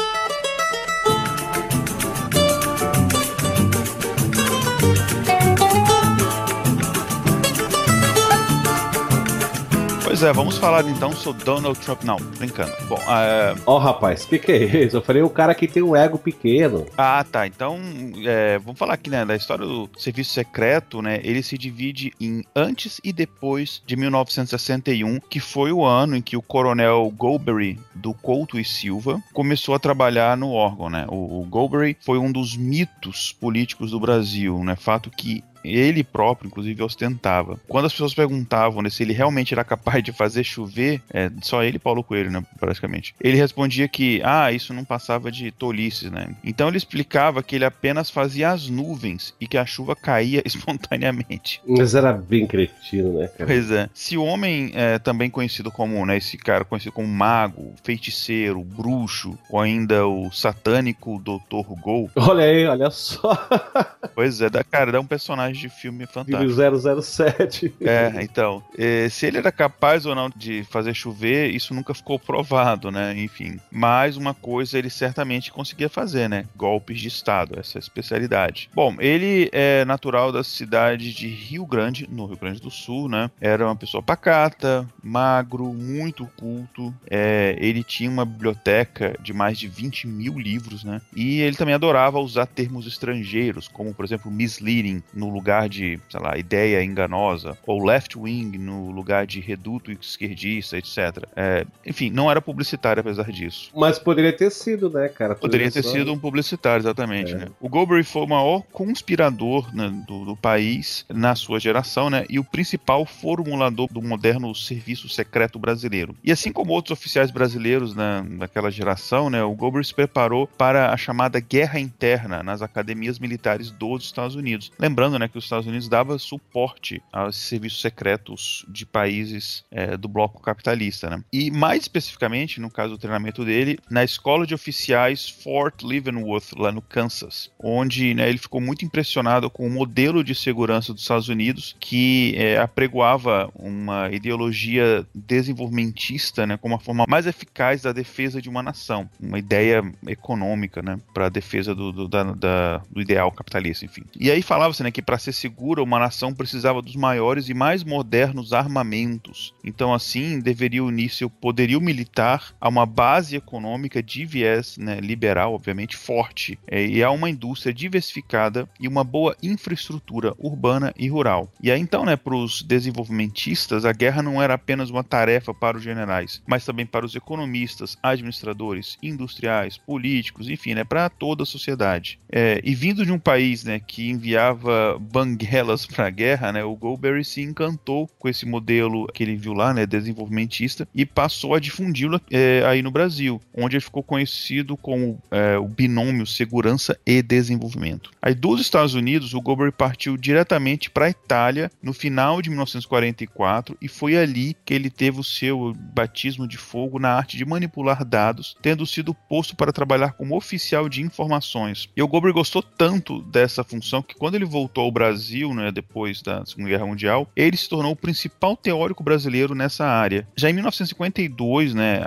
Pois é, vamos falar então sobre Donald Trump. Não, brincando. Bom, é... Ó, oh, rapaz, o que, que é isso? Eu falei o cara que tem um ego pequeno. Ah, tá. Então, é, vamos falar aqui, né, da história do serviço secreto, né? Ele se divide em antes e depois de 1961, que foi o ano em que o coronel Golbery, do Couto e Silva, começou a trabalhar no órgão, né? O, o Golbery foi um dos mitos políticos do Brasil, né? Fato que ele próprio, inclusive, ostentava. Quando as pessoas perguntavam né, se ele realmente era capaz de fazer chover, é, só ele e Paulo Coelho, né, praticamente, ele respondia que, ah, isso não passava de tolices, né? Então ele explicava que ele apenas fazia as nuvens e que a chuva caía espontaneamente. Mas era bem cretino, né, cara? Pois é. Se o homem é também conhecido como, né, esse cara conhecido como mago, feiticeiro, bruxo, ou ainda o satânico Dr. Gol. Olha aí, olha só. pois é, da, cara, dá um personagem de filme fantástico. Filme 007. É, então, eh, se ele era capaz ou não de fazer chover, isso nunca ficou provado, né? Enfim, mais uma coisa ele certamente conseguia fazer, né? Golpes de Estado, essa é especialidade. Bom, ele é natural da cidade de Rio Grande, no Rio Grande do Sul, né? Era uma pessoa pacata, magro, muito culto. É, ele tinha uma biblioteca de mais de 20 mil livros, né? E ele também adorava usar termos estrangeiros, como por exemplo misleading no lugar de, sei lá, ideia enganosa, ou left wing no lugar de reduto esquerdista, etc. É, enfim, não era publicitário apesar disso. Mas poderia ter sido, né, cara? Poderia ter sido um publicitário, exatamente. É. Né? O Goldberry foi o maior conspirador né, do, do, país na sua geração, né? E o principal formulador do moderno serviço secreto brasileiro. E assim como outros oficiais brasileiros né, naquela geração, né? O Goldberry se preparou para a chamada guerra interna nas academias militares dos Estados Unidos. Lembrando, né, que os Estados Unidos dava suporte aos serviços secretos de países é, do bloco capitalista, né? E mais especificamente, no caso do treinamento dele, na escola de oficiais Fort Leavenworth, lá no Kansas, onde né, ele ficou muito impressionado com o modelo de segurança dos Estados Unidos que é, apregoava uma ideologia desenvolvimentista né, como a forma mais eficaz da defesa de uma nação, uma ideia econômica né, para a defesa do, do, da, da, do ideal capitalista, enfim. E aí falava-se né, que para ser segura uma nação precisava dos maiores e mais modernos armamentos. Então, assim, deveria unir seu poderio militar a uma base econômica de viés né, liberal, obviamente, forte, é, e a uma indústria diversificada e uma boa infraestrutura urbana e rural. E aí, então, né, para os desenvolvimentistas, a guerra não era apenas uma tarefa para os generais, mas também para os economistas, administradores, industriais, políticos, enfim, né, para toda a sociedade. É, e vindo de um país né, que enviava banguelas para a guerra, né, o Goldberry se encantou com esse modelo que ele viu lá, né, desenvolvimentista, e passou a difundi-lo é, aí no Brasil, onde ele ficou conhecido como é, o binômio segurança e desenvolvimento. Aí dos Estados Unidos, o Goldberry partiu diretamente para a Itália no final de 1944 e foi ali que ele teve o seu batismo de fogo na arte de manipular dados, tendo sido posto para trabalhar como oficial de informações. E o Goldberry gostou tanto dessa função que quando ele voltou ao Brasil, né, depois da Segunda Guerra Mundial, ele se tornou o principal teórico brasileiro nessa área. Já em 1952, né,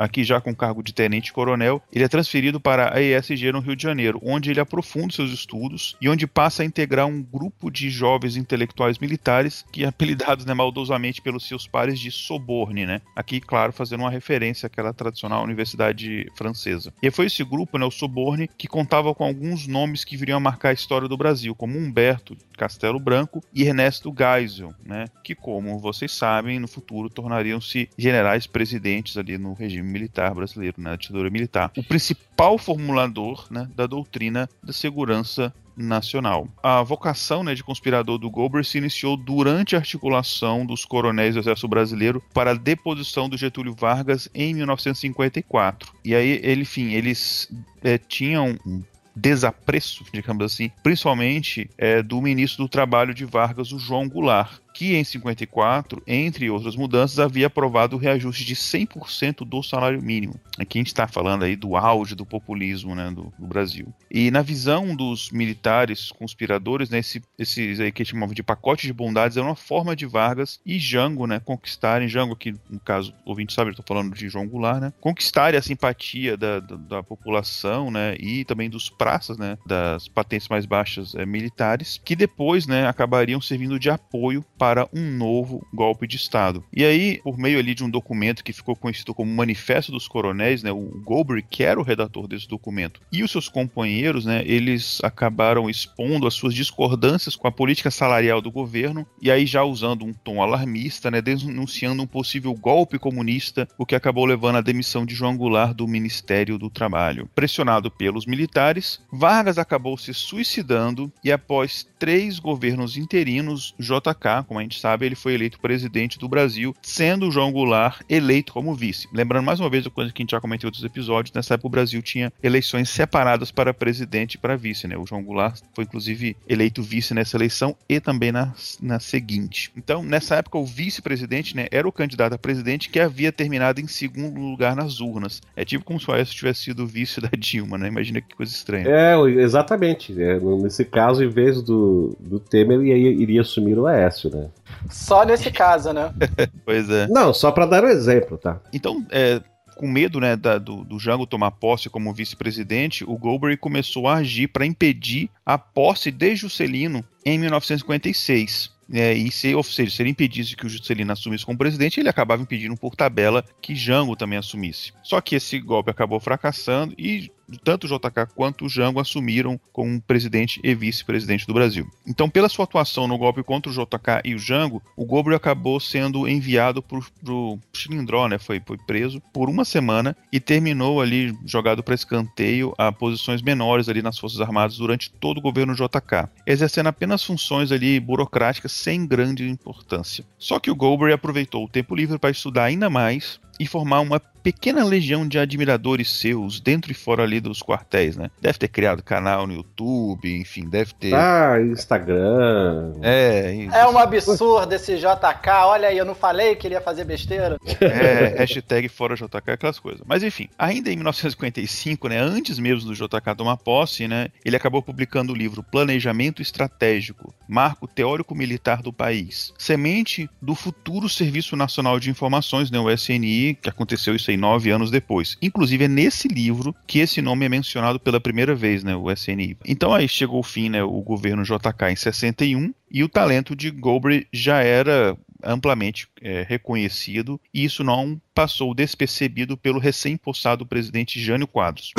aqui já com cargo de tenente-coronel, ele é transferido para a ESG no Rio de Janeiro, onde ele aprofunda seus estudos e onde passa a integrar um grupo de jovens intelectuais militares que apelidados né, maldosamente pelos seus pares de Soborne, né? Aqui, claro, fazendo uma referência àquela tradicional universidade francesa. E foi esse grupo, né, o Soborne, que contava com alguns nomes que viriam a marcar a história do Brasil, como Humberto Castelo Branco e Ernesto Geisel, né? Que, como vocês sabem, no futuro tornariam-se generais presidentes ali no regime militar brasileiro, na né, ditadura militar, o principal formulador né, da doutrina da segurança nacional. A vocação né, de conspirador do Goebbels se iniciou durante a articulação dos coronéis do Exército Brasileiro para a deposição do Getúlio Vargas em 1954. E aí, ele, enfim, eles é, tinham um desapreço, digamos assim, principalmente é, do ministro do Trabalho de Vargas, o João Goulart, que em 54, entre outras mudanças, havia aprovado o reajuste de 100% do salário mínimo. Aqui a gente está falando aí do auge do populismo né, do, do, Brasil. E na visão dos militares conspiradores, né, esse, esses aí que chamavam de pacote de bondades é uma forma de Vargas e Jango né, conquistarem, Jango que no caso, o ouvinte sabe, eu estou falando de João Goulart, né, conquistarem a simpatia da, da, da, população né, e também dos praças, né, das patentes mais baixas é, militares, que depois né, acabariam servindo de apoio para um novo golpe de Estado. E aí, por meio ali de um documento que ficou conhecido como Manifesto dos Coronéis, né, o Goldberg, que era o redator desse documento, e os seus companheiros, né, eles acabaram expondo as suas discordâncias com a política salarial do governo, e aí já usando um tom alarmista, né, denunciando um possível golpe comunista, o que acabou levando à demissão de João Goulart do Ministério do Trabalho. Pressionado pelos militares, Vargas acabou se suicidando e após três governos interinos, JK como a gente sabe, ele foi eleito presidente do Brasil, sendo o João Goulart eleito como vice. Lembrando mais uma vez a coisa que a gente já comentou em outros episódios, nessa época o Brasil tinha eleições separadas para presidente e para vice, né? O João Goulart foi inclusive eleito vice nessa eleição e também na, na seguinte. Então, nessa época, o vice-presidente né, era o candidato a presidente que havia terminado em segundo lugar nas urnas. É tipo como se o Aécio tivesse sido vice da Dilma, né? Imagina que coisa estranha. É, exatamente. É, nesse caso, em vez do, do Temer, iria, iria assumir o Aécio, né? Só nesse caso, né? pois é. Não, só para dar um exemplo, tá? Então, é, com medo né, da, do, do Jango tomar posse como vice-presidente, o Goldberg começou a agir para impedir a posse de Juscelino em 1956. É, e se, ou seja, se ele impedisse que o Juscelino assumisse como presidente, ele acabava impedindo por tabela que Jango também assumisse. Só que esse golpe acabou fracassando e tanto o JK quanto o Jango assumiram como presidente e vice-presidente do Brasil. Então, pela sua atuação no golpe contra o JK e o Jango, o Gobre acabou sendo enviado para o Chilindró, né? Foi, foi preso por uma semana e terminou ali jogado para escanteio a posições menores ali nas Forças Armadas durante todo o governo JK, exercendo apenas funções ali burocráticas sem grande importância. Só que o Goldberg aproveitou o tempo livre para estudar ainda mais e formar uma pequena legião de admiradores seus dentro e fora ali dos quartéis, né? Deve ter criado canal no YouTube, enfim, deve ter. Ah, Instagram. É, isso. É um absurdo esse JK. Olha aí, eu não falei que ele ia fazer besteira. É, hashtag fora JK, aquelas coisas. Mas enfim, ainda em 1955, né, antes mesmo do JK tomar posse, né, ele acabou publicando o livro Planejamento Estratégico, Marco Teórico Militar do País, semente do futuro Serviço Nacional de Informações, né, o SNI, que aconteceu isso aí nove anos depois. Inclusive é nesse livro que esse nome é mencionado pela primeira vez, né, o SNI. Então aí chegou o fim, né, o governo JK em 61 e o talento de Goldberg já era amplamente é, reconhecido e isso não passou despercebido pelo recém-possado presidente Jânio Quadros.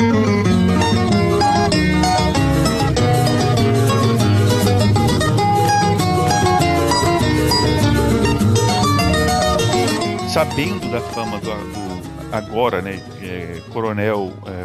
Sabendo da fama do, do agora, né, é, Coronel é,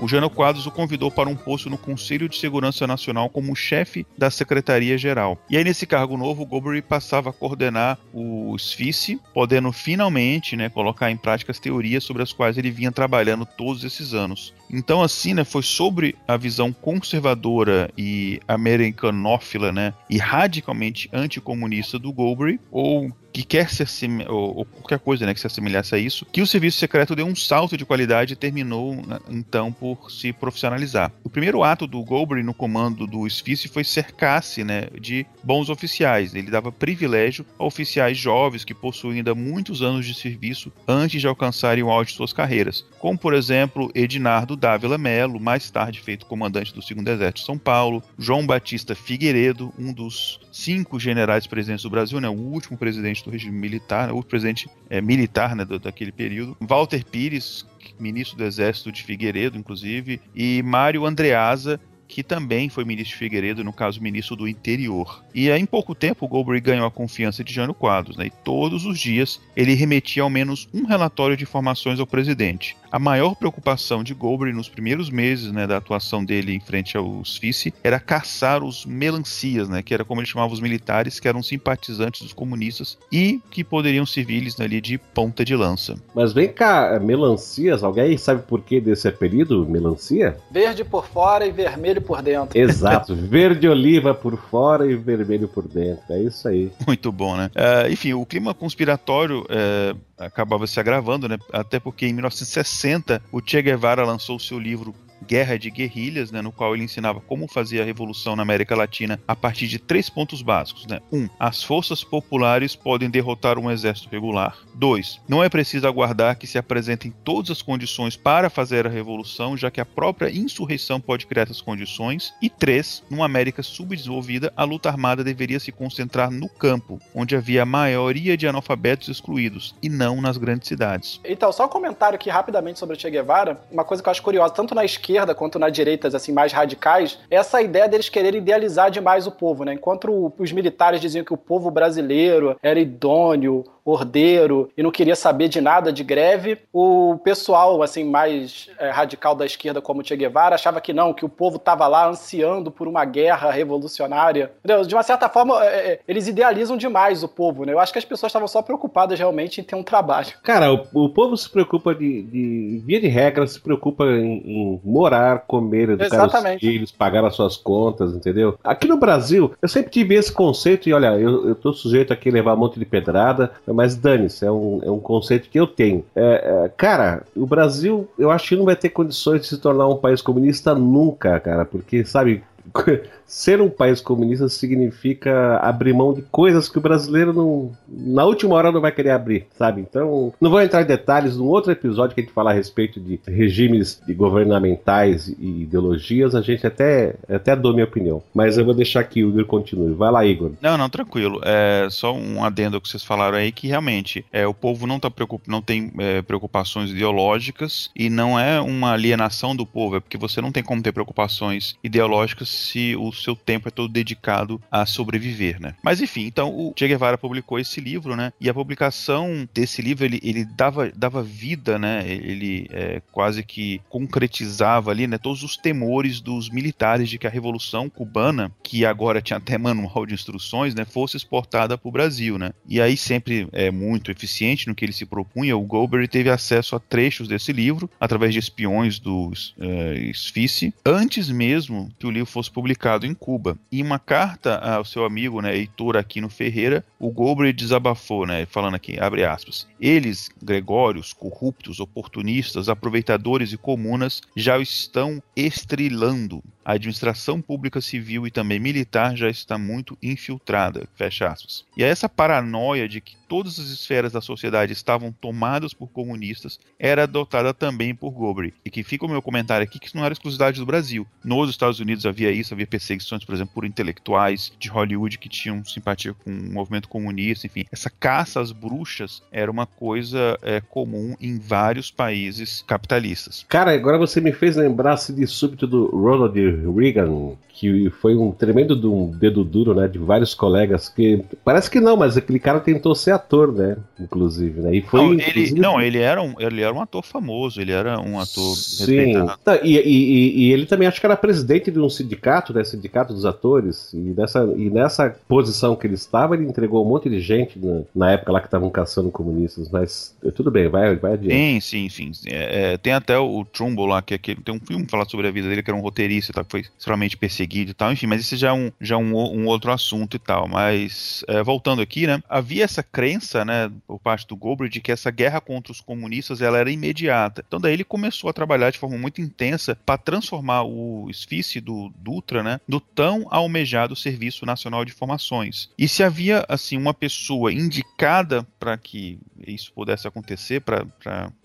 o Jânio Quadros o convidou para um posto no Conselho de Segurança Nacional como chefe da Secretaria-Geral. E aí, nesse cargo novo, Golbery passava a coordenar o SFICE, podendo finalmente né, colocar em prática as teorias sobre as quais ele vinha trabalhando todos esses anos. Então, assim, né, foi sobre a visão conservadora e americanófila, né, e radicalmente anticomunista do Golbery, ou que quer se ou, ou, qualquer coisa né, que se assemelhasse a isso, que o serviço secreto deu um salto de qualidade terminou, né, então, por se profissionalizar. O primeiro ato do Goldberg no comando do SFICE foi cercar-se né, de bons oficiais. Ele dava privilégio a oficiais jovens que possuem ainda muitos anos de serviço antes de alcançarem o auge de suas carreiras, como, por exemplo, Ednardo Dávila Melo, mais tarde feito comandante do 2 Exército de São Paulo, João Batista Figueiredo, um dos cinco generais presidentes do Brasil, né, o último presidente do regime militar, né, o presidente é, militar né, do, daquele período, Walter Pires, ministro do Exército de Figueiredo, inclusive, e Mário Andreasa, que também foi ministro de Figueiredo, no caso, ministro do Interior. E em pouco tempo, o Goldberg ganhou a confiança de Jânio Quadros, né? e todos os dias ele remetia ao menos um relatório de informações ao presidente. A maior preocupação de Goldberg nos primeiros meses né, da atuação dele em frente aos FICE era caçar os melancias, né, que era como ele chamava os militares, que eram simpatizantes dos comunistas e que poderiam servir-lhes né, ali de ponta de lança. Mas vem cá, melancias, alguém sabe por que desse apelido, melancia? Verde por fora e vermelho por dentro. Exato, verde oliva por fora e vermelho por dentro, é isso aí. Muito bom, né? Uh, enfim, o clima conspiratório uh, acabava se agravando, né? Até porque em 1960 o Che Guevara lançou seu livro Guerra de Guerrilhas, né, no qual ele ensinava como fazer a revolução na América Latina a partir de três pontos básicos. Né? Um, as forças populares podem derrotar um exército regular. Dois, não é preciso aguardar que se apresentem todas as condições para fazer a revolução, já que a própria insurreição pode criar essas condições. E três, numa América subdesenvolvida, a luta armada deveria se concentrar no campo, onde havia a maioria de analfabetos excluídos, e não nas grandes cidades. Então, só um comentário aqui rapidamente sobre o Che Guevara, uma coisa que eu acho curiosa, tanto na esquerda esquerda quanto na direita, assim, mais radicais, essa ideia deles quererem idealizar demais o povo, né? Enquanto os militares diziam que o povo brasileiro era idôneo, ordeiro e não queria saber de nada de greve. O pessoal, assim, mais é, radical da esquerda, como Che Guevara, achava que não, que o povo estava lá ansiando por uma guerra revolucionária. Entendeu? De uma certa forma, é, é, eles idealizam demais o povo, né? Eu acho que as pessoas estavam só preocupadas realmente em ter um trabalho. Cara, o, o povo se preocupa de, de, via de regra, se preocupa em, em morar, comer, educar Exatamente. os filhos, pagar as suas contas, entendeu? Aqui no Brasil, eu sempre tive esse conceito, e olha, eu, eu tô sujeito aqui a levar um monte de pedrada, mas dane-se, é um, é um conceito que eu tenho. É, é, cara, o Brasil, eu acho que não vai ter condições de se tornar um país comunista nunca, cara, porque, sabe, ser um país comunista significa abrir mão de coisas que o brasileiro não, na última hora não vai querer abrir, sabe? Então, não vou entrar em detalhes num outro episódio que a gente fala a respeito de regimes de governamentais e ideologias, a gente até até dou minha opinião, mas eu vou deixar que o Igor continue. Vai lá, Igor. Não, não, tranquilo. É só um adendo que vocês falaram aí que realmente é, o povo não tá preocup... não tem é, preocupações ideológicas e não é uma alienação do povo, é porque você não tem como ter preocupações ideológicas se o seu tempo é todo dedicado a sobreviver, né? Mas enfim, então o Che Guevara publicou esse livro, né? E a publicação desse livro ele, ele dava, dava vida, né? Ele é, quase que concretizava ali, né? Todos os temores dos militares de que a revolução cubana, que agora tinha até manual de instruções, né? Fosse exportada para o Brasil, né? E aí sempre é muito eficiente no que ele se propunha. O Goldberg teve acesso a trechos desse livro através de espiões do uh, SFICE antes mesmo que o livro fosse publicado em Cuba. E uma carta ao seu amigo, né, Heitor Aquino Ferreira, o Goldberg desabafou, né, falando aqui, abre aspas. Eles, Gregórios, corruptos, oportunistas, aproveitadores e comunas, já estão estrilando. A administração pública civil e também militar já está muito infiltrada, fecha aspas. E essa paranoia de que todas as esferas da sociedade estavam tomadas por comunistas era adotada também por Goldberg. E que fica o meu comentário aqui que isso não era exclusividade do Brasil. Nos Estados Unidos havia isso, havia perseguições, por exemplo, por intelectuais de Hollywood que tinham simpatia com o movimento comunista, enfim. Essa caça às bruxas era uma coisa é, comum em vários países capitalistas. Cara, agora você me fez lembrar-se de súbito do Ronald Reagan, que foi um tremendo um dedo duro, né, de vários colegas que parece que não, mas aquele cara tentou ser ator, né, inclusive, né? E foi não, ele, não, ele era um, ele era um ator famoso, ele era um ator Sim. Tá, e, e, e, ele também acho que era presidente de um sindicato, né, sindicato dos atores, e nessa e nessa posição que ele estava, ele entregou um monte de gente na, na época lá que estavam caçando comunistas, mas tudo bem, vai, vai adiante. Sim, sim, sim. É, é, tem até o, o Trumbull lá que é, que tem um filme falar sobre a vida dele que era um roteirista, tá, foi extremamente perseguido seguido e tal, enfim, mas esse já é um, já é um, um outro assunto e tal. Mas é, voltando aqui, né, havia essa crença, né, por parte do Goldberg de que essa guerra contra os comunistas ela era imediata. Então daí ele começou a trabalhar de forma muito intensa para transformar o esfície do Dutra, né, no tão almejado Serviço Nacional de Informações. E se havia assim uma pessoa indicada para que isso pudesse acontecer, para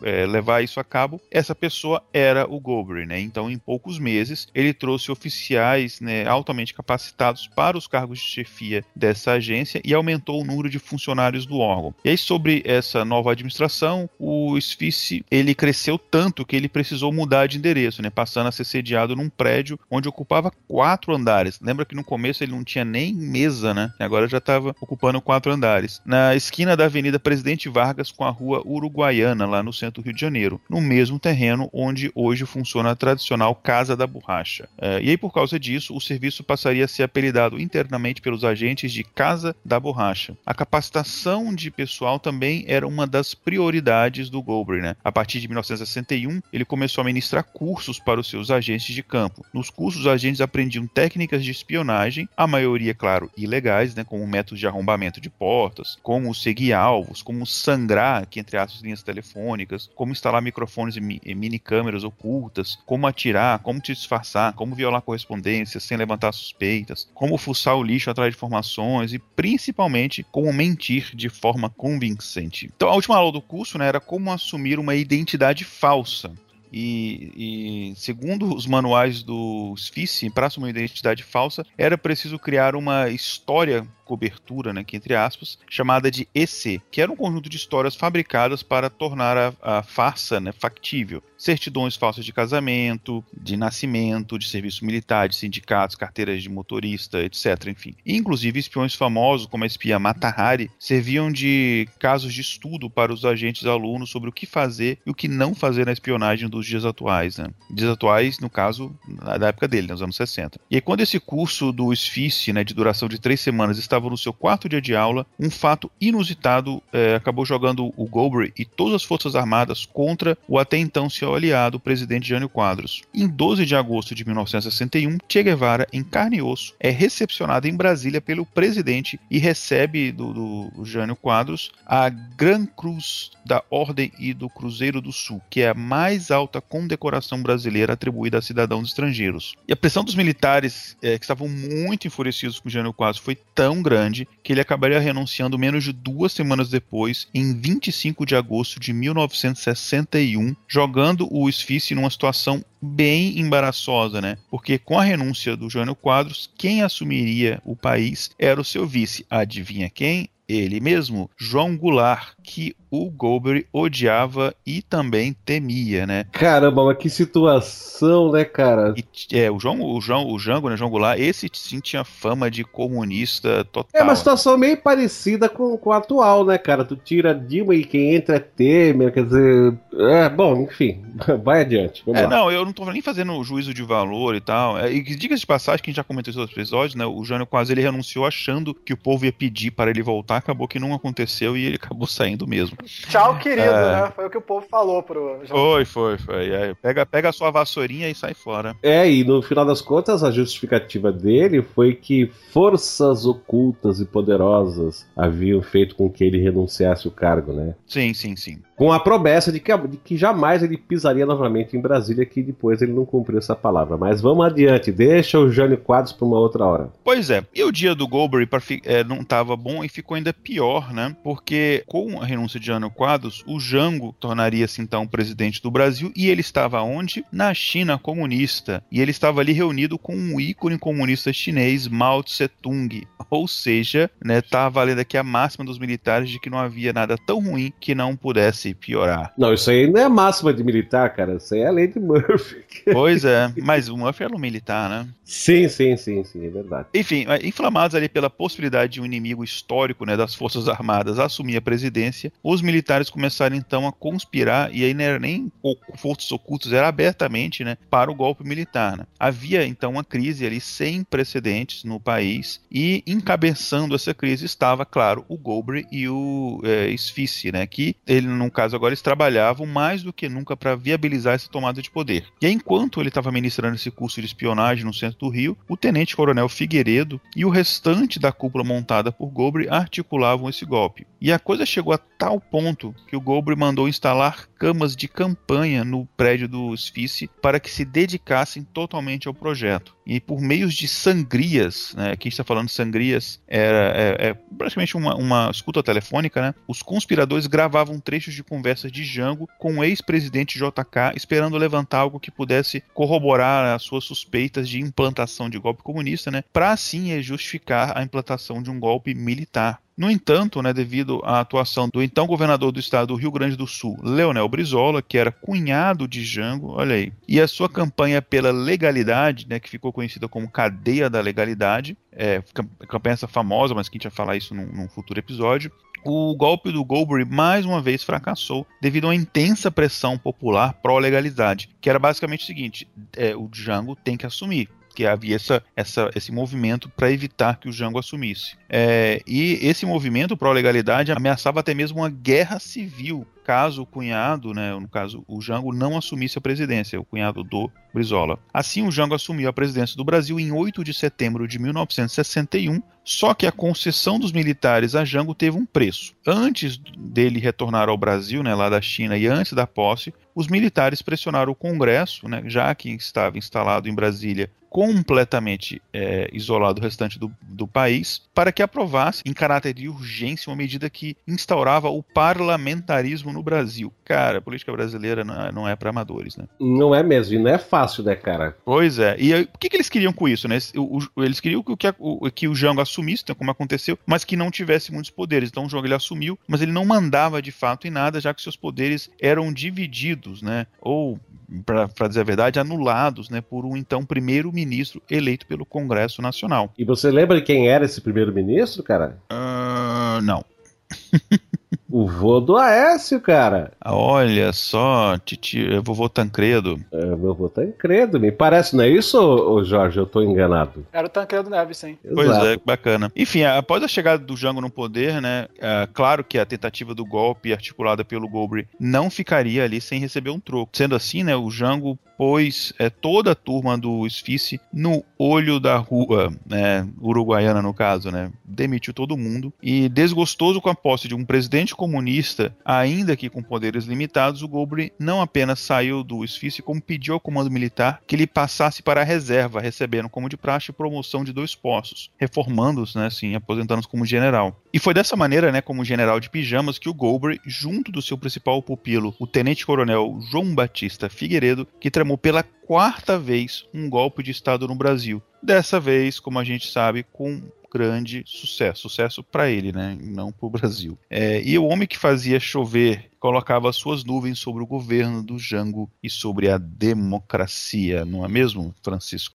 é, levar isso a cabo, essa pessoa era o Goldberg, né? Então em poucos meses ele trouxe oficiais né, altamente capacitados para os cargos de chefia dessa agência e aumentou o número de funcionários do órgão. E aí, sobre essa nova administração, o SFICE ele cresceu tanto que ele precisou mudar de endereço, né, passando a ser sediado num prédio onde ocupava quatro andares. Lembra que no começo ele não tinha nem mesa, né? Agora já estava ocupando quatro andares. Na esquina da Avenida Presidente Vargas com a Rua Uruguaiana, lá no centro do Rio de Janeiro, no mesmo terreno onde hoje funciona a tradicional Casa da Borracha. É, e aí, por causa disso, o serviço passaria a ser apelidado internamente pelos agentes de Casa da Borracha. A capacitação de pessoal também era uma das prioridades do Goldberg. Né? A partir de 1961, ele começou a ministrar cursos para os seus agentes de campo. Nos cursos, os agentes aprendiam técnicas de espionagem, a maioria, claro, ilegais, né? como métodos de arrombamento de portas, como seguir alvos, como sangrar, entre as linhas telefônicas, como instalar microfones e mini câmeras ocultas, como atirar, como te disfarçar, como violar correspondência sem levantar suspeitas, como fuçar o lixo atrás de informações e principalmente como mentir de forma convincente. Então a última aula do curso né, era como assumir uma identidade falsa E, e segundo os manuais do SFICE, para assumir uma identidade falsa, era preciso criar uma história cobertura, né, que entre aspas, chamada de EC, que era um conjunto de histórias fabricadas para tornar a, a farsa né, factível. Certidões falsas de casamento, de nascimento, de serviço militar, de sindicatos, carteiras de motorista, etc. Enfim. Inclusive, espiões famosos, como a espia Mata Hari, serviam de casos de estudo para os agentes alunos sobre o que fazer e o que não fazer na espionagem dos dias atuais. Né? Dias atuais, no caso, da época dele, nos anos 60. E aí, quando esse curso do SFICE, né, de duração de três semanas, estava no seu quarto dia de aula, um fato inusitado é, acabou jogando o Goldberg e todas as forças armadas contra o até então seu aliado, o presidente Jânio Quadros. Em 12 de agosto de 1961, Che Guevara, em carne e osso, é recepcionado em Brasília pelo presidente e recebe do, do Jânio Quadros a Gran Cruz da Ordem e do Cruzeiro do Sul, que é a mais alta condecoração brasileira atribuída a cidadãos estrangeiros. E a pressão dos militares, é, que estavam muito enfurecidos com Jânio Quadros, foi tão grande que ele acabaria renunciando menos de duas semanas depois, em 25 de agosto de 1961, jogando o Esfice numa situação bem embaraçosa, né? Porque com a renúncia do Jânio Quadros, quem assumiria o país era o seu vice. Adivinha quem? Ele mesmo, João Goulart, que o Goldberg odiava e também temia, né? Caramba, mas que situação, né, cara? E, é, o João, o João, o Jango, né, João Goulart, esse sim tinha fama de comunista total. É uma situação meio parecida com, com a atual, né, cara? Tu tira Dilma e quem entra é Temer, quer dizer... É, bom, enfim, vai adiante. é, não, eu não tô nem fazendo juízo de valor e tal. É, e diga de passagem, que a gente já comentou em outros episódios, né, o Jânio quase ele renunciou achando que o povo ia pedir para ele voltar, acabou que não aconteceu e ele acabou saindo mesmo. Tchau, querido, é... né? Foi o que o povo falou pro. Foi, foi, foi. É, pega, pega a sua vassourinha e sai fora. É, e no final das contas, a justificativa dele foi que forças ocultas e poderosas haviam feito com que ele renunciasse o cargo, né? Sim, sim, sim com a promessa de que, de que jamais ele pisaria novamente em Brasília, que depois ele não cumpriu essa palavra. Mas vamos adiante, deixa o Jânio Quadros para uma outra hora. Pois é, e o dia do Goldberg é, não estava bom e ficou ainda pior, né? Porque com a renúncia de Jânio Quadros, o Jango tornaria-se então presidente do Brasil e ele estava onde? Na China comunista. E ele estava ali reunido com um ícone comunista chinês, Mao Tse-tung. Ou seja, né, tá valendo aqui a máxima dos militares de que não havia nada tão ruim que não pudesse se piorar. Não, isso aí não é máxima de militar, cara. Isso aí é a lei de Murphy. Pois é, mas o Murphy era um militar, né? Sim, sim, sim, sim, é verdade. Enfim, é, inflamados ali pela possibilidade de um inimigo histórico né, das Forças Armadas assumir a presidência, os militares começaram então a conspirar, e aí não era nem forças ocultas, era abertamente né, para o golpe militar. Né? Havia então uma crise ali sem precedentes no país, e encabeçando essa crise estava, claro, o Goldberg e o é, Sfice, né, que ele não caso agora, eles trabalhavam mais do que nunca para viabilizar essa tomada de poder. E aí, enquanto ele estava ministrando esse curso de espionagem no centro do Rio, o tenente-coronel Figueiredo e o restante da cúpula montada por Gobre articulavam esse golpe. E a coisa chegou a tal ponto que o Gobre mandou instalar camas de campanha no prédio do Sfice para que se dedicassem totalmente ao projeto. E por meios de sangrias, né, aqui está falando sangrias, era, é, é praticamente uma, uma escuta telefônica, né, os conspiradores gravavam trechos de conversas de Jango com o ex-presidente JK, esperando levantar algo que pudesse corroborar as suas suspeitas de implantação de golpe comunista, né, para assim justificar a implantação de um golpe militar. No entanto, né, devido à atuação do então governador do estado do Rio Grande do Sul, Leonel Brizola, que era cunhado de Jango, olha aí, e a sua campanha pela legalidade, né, que ficou conhecida como Cadeia da Legalidade, é, campanha essa famosa, mas que a gente vai falar isso num, num futuro episódio, o golpe do Goldberg mais uma vez fracassou devido a uma intensa pressão popular pró-legalidade, que era basicamente o seguinte: é, o Django tem que assumir que havia essa, essa, esse movimento para evitar que o Jango assumisse. É, e esse movimento pró-legalidade ameaçava até mesmo uma guerra civil caso o cunhado, né, no caso o Jango, não assumisse a presidência, o cunhado do Brizola. Assim, o Jango assumiu a presidência do Brasil em 8 de setembro de 1961, só que a concessão dos militares a Jango teve um preço. Antes dele retornar ao Brasil, né, lá da China, e antes da posse, os militares pressionaram o Congresso, né, já que estava instalado em Brasília completamente é, isolado do restante do, do, país, para que aprovasse, em caráter de urgência, uma medida que instaurava o parlamentarismo no Brasil. Cara, a política brasileira não é, não é para amadores, né? Não é mesmo, e não é fácil, né, cara? Pois é. E aí, o que, que eles queriam com isso, né? O, o, eles queriam que, o, que o Jango assumisse, então, como aconteceu, mas que não tivesse muitos poderes. Então o Jango ele assumiu, mas ele não mandava de fato em nada, já que seus poderes eram divididos, né? Ou para dizer a verdade, anulados né, por um então primeiro-ministro eleito pelo Congresso Nacional. E você lembra de quem era esse primeiro-ministro, cara? Uh, não. O vô do Aécio, cara. Olha só, titi, é vovô Tancredo. É, vovô Tancredo, me parece, não é isso, ô, Jorge? Eu tô enganado. Era o Tancredo Neves, sim. Pois Exato. é, bacana. Enfim, após a chegada do Jango no poder, né, é, claro que a tentativa do golpe articulada pelo Gobre não ficaria ali sem receber um troco. Sendo assim, né, o Jango pôs é, toda a turma do Esfice no olho da rua, né, uruguaiana no caso, né, demitiu todo mundo e desgostoso com a posse de um presidente comunista, ainda que com poderes limitados, o Gobre não apenas saiu do Esfice, como pediu ao comando militar que ele passasse para a reserva, recebendo como de praxe promoção de dois postos, reformando-os, né, assim, aposentando-os como general. E foi dessa maneira, né, como general de pijamas, que o Gobre, junto do seu principal pupilo, o tenente-coronel João Batista Figueiredo, que tramou pela quarta vez um golpe de Estado no Brasil. Dessa vez, como a gente sabe, com grande sucesso. Sucesso para ele, né? Não para o Brasil. É, e o homem que fazia chover colocava suas nuvens sobre o governo do Jango e sobre a democracia, não é mesmo, Francisco?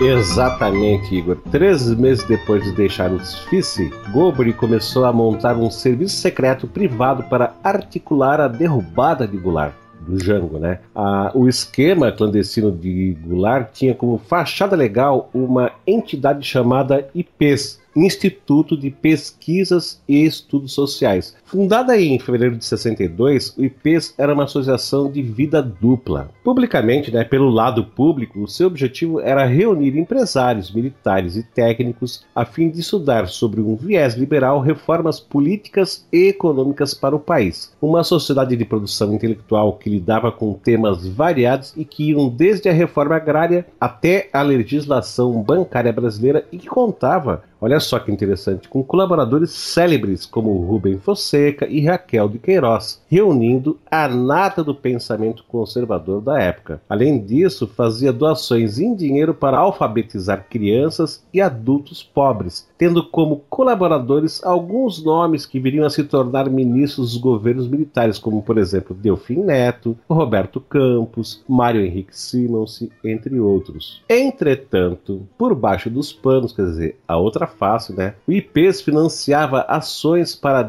Exatamente, Igor. Três meses depois de deixar o Sfice, Gobri começou a montar um serviço secreto privado para articular a derrubada de Goulart do Jango, né? o esquema clandestino de Goulart tinha como fachada legal uma entidade chamada IPES, Instituto de Pesquisas e Estudos Sociais. Fundada em fevereiro de 62, o IPES era uma associação de vida dupla. Publicamente, né, pelo lado público, o seu objetivo era reunir empresários, militares e técnicos a fim de estudar sobre um viés liberal reformas políticas e econômicas para o país. Uma sociedade de produção intelectual que lidava com temas variados e que iam desde a reforma agrária até a legislação bancária brasileira e que contava Olha só que interessante, com colaboradores célebres como Rubem Fonseca e Raquel de Queiroz, reunindo a nata do pensamento conservador da época. Além disso, fazia doações em dinheiro para alfabetizar crianças e adultos pobres, tendo como colaboradores alguns nomes que viriam a se tornar ministros dos governos militares, como por exemplo Delfim Neto, Roberto Campos, Mário Henrique Simons, entre outros. Entretanto, por baixo dos panos, quer dizer, a outra face, né, o IPES financiava ações para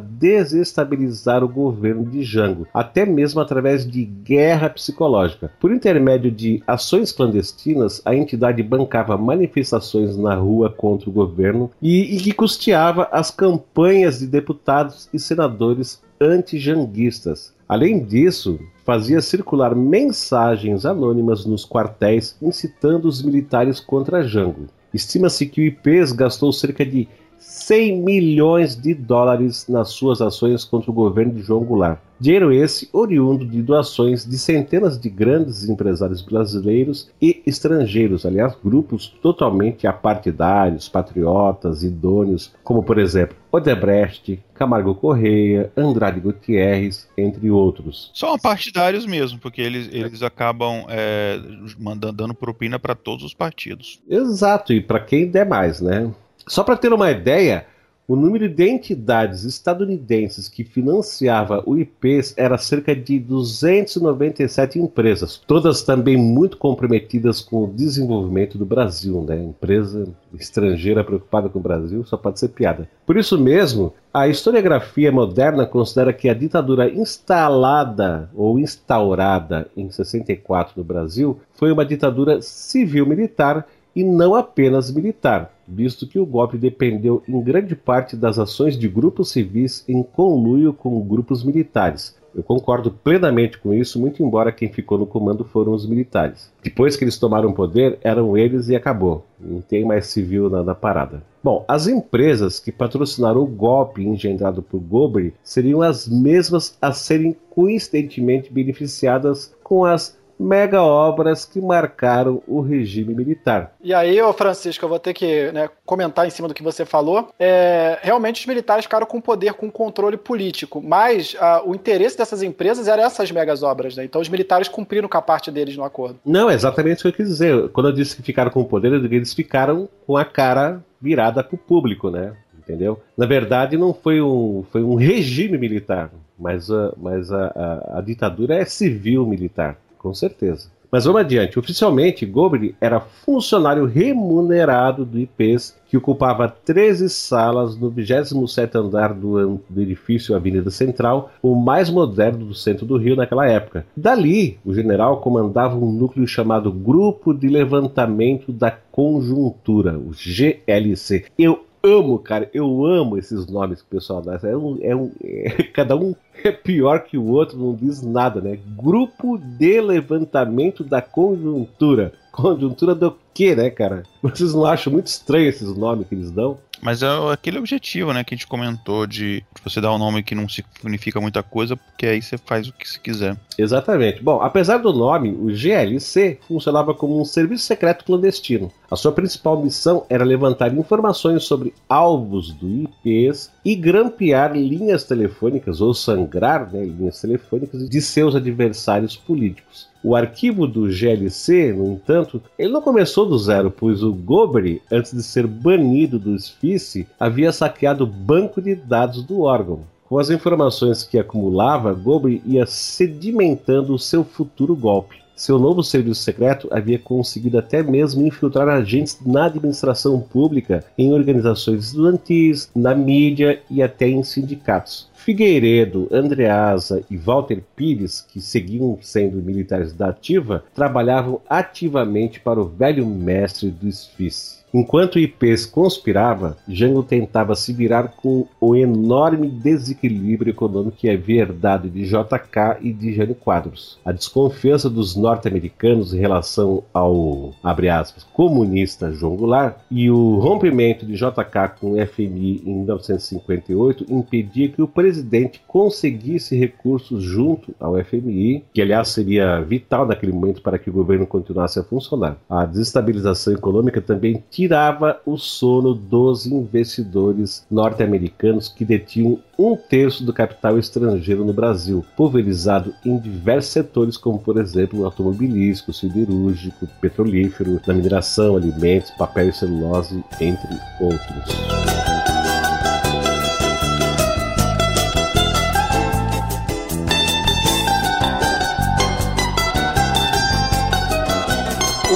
desestabilizar o governo de Jango, até mesmo através de guerra psicológica. Por intermédio de ações clandestinas, a entidade bancava manifestações na rua contra o governo e, e que custeava as campanhas de deputados e senadores anti-janguistas. Além disso, fazia circular mensagens anônimas nos quartéis incitando os militares contra Jango. Estima-se que o IPES gastou cerca de 100 milhões de dólares nas suas ações contra o governo de João Goulart. Dinheiro esse oriundo de doações de centenas de grandes empresários brasileiros e estrangeiros, aliás, grupos totalmente apartidários, patriotas, idôneos, como por exemplo Odebrecht, Camargo Correia, Andrade Gutierrez, entre outros. São partidários mesmo, porque eles, eles acabam é, mandando dando propina para todos os partidos. Exato, e para quem der mais, né? Só para ter uma ideia, o número de entidades estadunidenses que financiava o IPs era cerca de 297 empresas, todas também muito comprometidas com o desenvolvimento do Brasil, né? Empresa estrangeira preocupada com o Brasil só pode ser piada. Por isso mesmo, a historiografia moderna considera que a ditadura instalada ou instaurada em 64 no Brasil foi uma ditadura civil-militar e não apenas militar, visto que o golpe dependeu em grande parte das ações de grupos civis em conluio com grupos militares. Eu concordo plenamente com isso, muito embora quem ficou no comando foram os militares. Depois que eles tomaram poder, eram eles e acabou. Não tem mais civil na, na parada. Bom, as empresas que patrocinaram o golpe engendrado por Gobri seriam as mesmas a serem coincidentemente beneficiadas com as mega obras que marcaram o regime militar. E aí, ô Francisco, eu vou ter que né, comentar em cima do que você falou. É, realmente os militares ficaram com poder, com controle político, mas ah, o interesse dessas empresas era essas megas obras, né? Então os militares cumpriram com a parte deles no acordo. Não, é exatamente o que eu quis dizer. Quando eu disse que ficaram com poder, digo que eles ficaram com a cara virada para o público, né? Entendeu? Na verdade, não foi um, foi um regime militar, mas, a, mas a, a, a ditadura é civil militar, com certeza. Mas vamos adiante. Oficialmente, Gobri era funcionário remunerado do IPES, que ocupava 13 salas no 27 andar do, do, edifício Avenida Central, o mais moderno do centro do Rio naquela época. Dali, o general comandava um núcleo chamado Grupo de Levantamento da Conjuntura, o GLC. Eu amo, cara, eu amo esses nomes que o pessoal dá. É um, é um, é, cada um é pior que o outro, não diz nada, né? Grupo de Levantamento da Conjuntura. Conjuntura do quê, né, cara? Vocês não acham muito estranho esses nomes que eles dão? Mas é aquele objetivo, né, que a gente comentou de você dar um nome que não significa muita coisa, porque aí você faz o que você quiser. Exatamente. Bom, apesar do nome, o GLC funcionava como um serviço secreto clandestino. A sua principal missão era levantar informações sobre alvos do IPs e grampear linhas telefônicas ou sangrar né, linhas telefônicas de seus adversários políticos. O arquivo do GLC, no entanto, ele não começou do zero, pois o Gobri, antes de ser banido do SFICE, havia saqueado o banco de dados do órgão. Com as informações que acumulava, Gobri ia sedimentando o seu futuro golpe. Seu novo serviço secreto havia conseguido até mesmo infiltrar agentes na administração pública, em organizações estudantis, na mídia e até em sindicatos. Figueiredo, Andreasa e Walter Pires, que seguiam sendo militares da ativa, trabalhavam ativamente para o velho mestre do esfice. Enquanto Ipês conspirava, Jango tentava se virar com o enorme desequilíbrio econômico que havia herdado de JK e de Jânio Quadros. A desconfiança dos norte-americanos em relação ao, aspas, comunista João Goulart e o rompimento de JK com o FMI em 1958 impedia que o presidente conseguisse recursos junto ao FMI, que aliás seria vital naquele momento para que o governo continuasse a funcionar. A desestabilização econômica também tirava o sono dos investidores norte-americanos que detinham um terço do capital estrangeiro no Brasil, pulverizado em diversos setores, como por exemplo automobilístico, siderúrgico, petrolífero, na mineração, alimentos, papel e celulose, entre outros.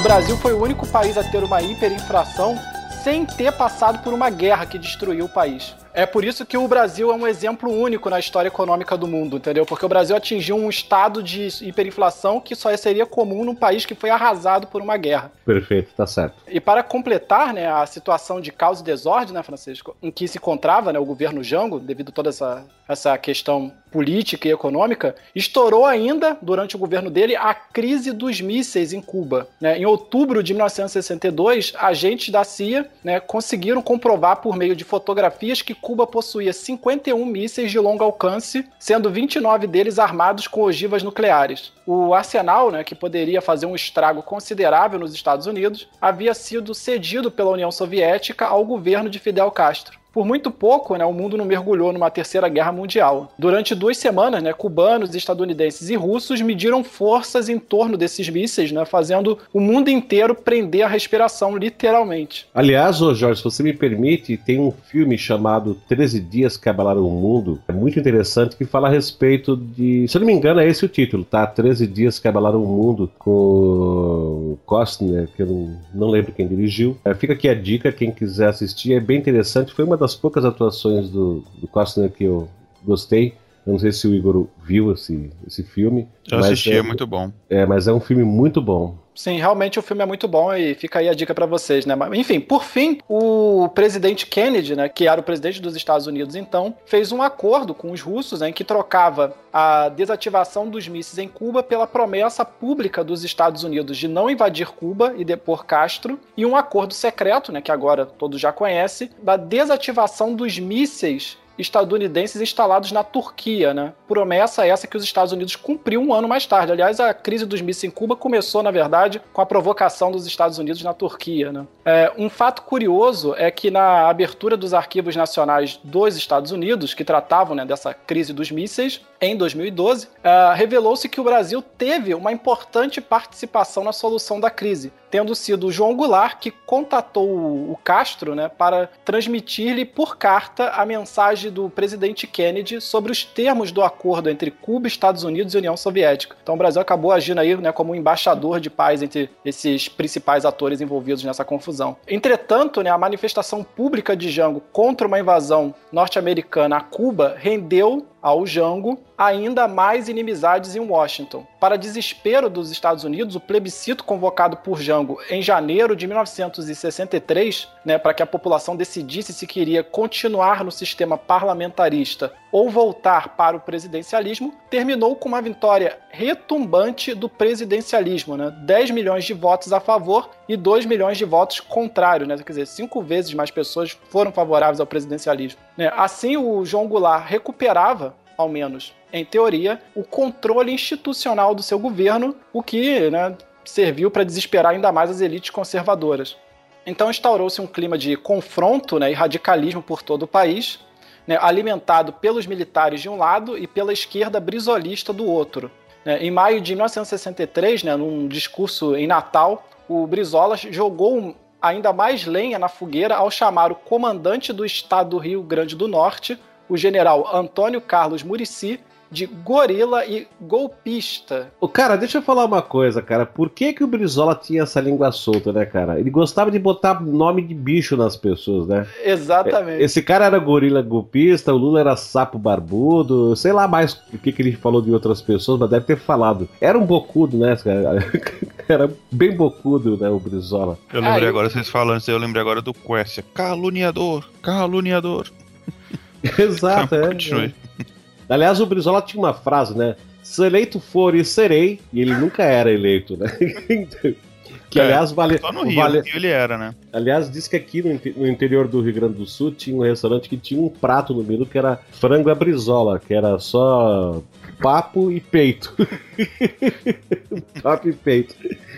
Brasil foi o único país a ter uma hiperinflação sem ter passado por uma guerra que destruiu o país. É por isso que o Brasil é um exemplo único na história econômica do mundo, entendeu? Porque o Brasil atingiu um estado de hiperinflação que só seria comum num país que foi arrasado por uma guerra. Perfeito, tá certo. E para completar, né, a situação de caos e desordem, né, Francisco, em que se encontrava, né, o governo Jango, devido a toda essa, essa questão política e econômica, estourou ainda, durante o governo dele, a crise dos mísseis em Cuba. Né? Em outubro de 1962, agentes da CIA né, conseguiram comprovar por meio de fotografias que Cuba possuía 51 mísseis de longo alcance, sendo 29 deles armados com ogivas nucleares. O arsenal, né, que poderia fazer um estrago considerável nos Estados Unidos, havia sido cedido pela União Soviética ao governo de Fidel Castro. Por muito pouco, né, o mundo não mergulhou numa terceira guerra mundial. Durante duas semanas, né, cubanos, estadunidenses e russos mediram forças em torno desses mísseis, né, fazendo o mundo inteiro prender a respiração, literalmente. Aliás, ô Jorge, se você me permite, tem um filme chamado 13 Dias que Abalaram o Mundo, é muito interessante, que fala a respeito de. Se eu não me engano, é esse o título, tá? 13 Dias que Abalaram o Mundo, com Costner, que eu não, lembro quem dirigiu. É, fica aqui a dica, quem quiser assistir, é bem interessante. Foi uma das poucas atuações do, do Costner que eu gostei. Eu não sei se o Igor viu esse, esse filme. Eu assisti, é, é muito bom. É, mas é um filme muito bom. Sim, realmente o filme é muito bom e fica aí a dica para vocês, né? Enfim, por fim, o presidente Kennedy, né, que era o presidente dos Estados Unidos então, fez um acordo com os russos né, em que trocava a desativação dos mísseis em Cuba pela promessa pública dos Estados Unidos de não invadir Cuba e depor Castro e um acordo secreto, né, que agora todos já conhecem, da desativação dos mísseis estadunidenses instalados na Turquia, né? Promessa essa que os Estados Unidos cumpriu um ano mais tarde. Aliás, a crise dos mísseis em Cuba começou, na verdade, com a provocação dos Estados Unidos na Turquia, né? É, um fato curioso é que na abertura dos arquivos nacionais dos Estados Unidos, que tratavam né, dessa crise dos mísseis, em 2012, uh, revelou-se que o Brasil teve uma importante participação na solução da crise, tendo sido João Goulart que contatou o Castro né, para transmitir-lhe por carta a mensagem do presidente Kennedy sobre os termos do acordo entre Cuba, Estados Unidos e União Soviética. Então o Brasil acabou agindo aí né, como um embaixador de paz entre esses principais atores envolvidos nessa confusão. Entretanto, né, a manifestação pública de Jango contra uma invasão norte-americana a Cuba rendeu ao Jango ainda mais inimizades em Washington. Para desespero dos Estados Unidos, o plebiscito convocado por Jango em janeiro de 1963, né, para que a população decidisse se queria continuar no sistema parlamentarista ou voltar para o presidencialismo, terminou com uma vitória retumbante do presidencialismo, né? 10 milhões de votos a favor e 2 milhões de votos contrários, né? quer dizer, cinco vezes mais pessoas foram favoráveis ao presidencialismo. Né? Assim, o João Goulart recuperava ao menos em teoria, o controle institucional do seu governo, o que né, serviu para desesperar ainda mais as elites conservadoras. Então instaurou-se um clima de confronto né, e radicalismo por todo o país, né, alimentado pelos militares de um lado e pela esquerda brisolista do outro. Né. Em maio de 1963, né, num discurso em Natal, o Brizola jogou ainda mais lenha na fogueira ao chamar o comandante do estado do Rio Grande do Norte, o general Antônio Carlos Murici, de gorila e golpista. O cara, deixa eu falar uma coisa, cara. Por que que o Brizola tinha essa língua solta, né, cara? Ele gostava de botar nome de bicho nas pessoas, né? Exatamente. Esse cara era gorila golpista, o Lula era sapo barbudo, sei lá mais o que que ele falou de outras pessoas, mas deve ter falado. Era um bocudo, né, cara? Era bem bocudo, né, o Brizola. Eu lembrei ah, agora, vocês falando eu lembrei agora do Quercia. Caluniador, caluniador. Exato, é. Continue. Aliás, o Brizola tinha uma frase, né? Se eleito for e serei, e ele nunca era eleito, né? que é, aliás vale. Só no Rio, vale... Rio ele era, né? Aliás, diz que aqui no, no, interior do Rio Grande do Sul tinha um restaurante que tinha um prato no menu que era frango à brizola, que era só papo e peito. papo e peito.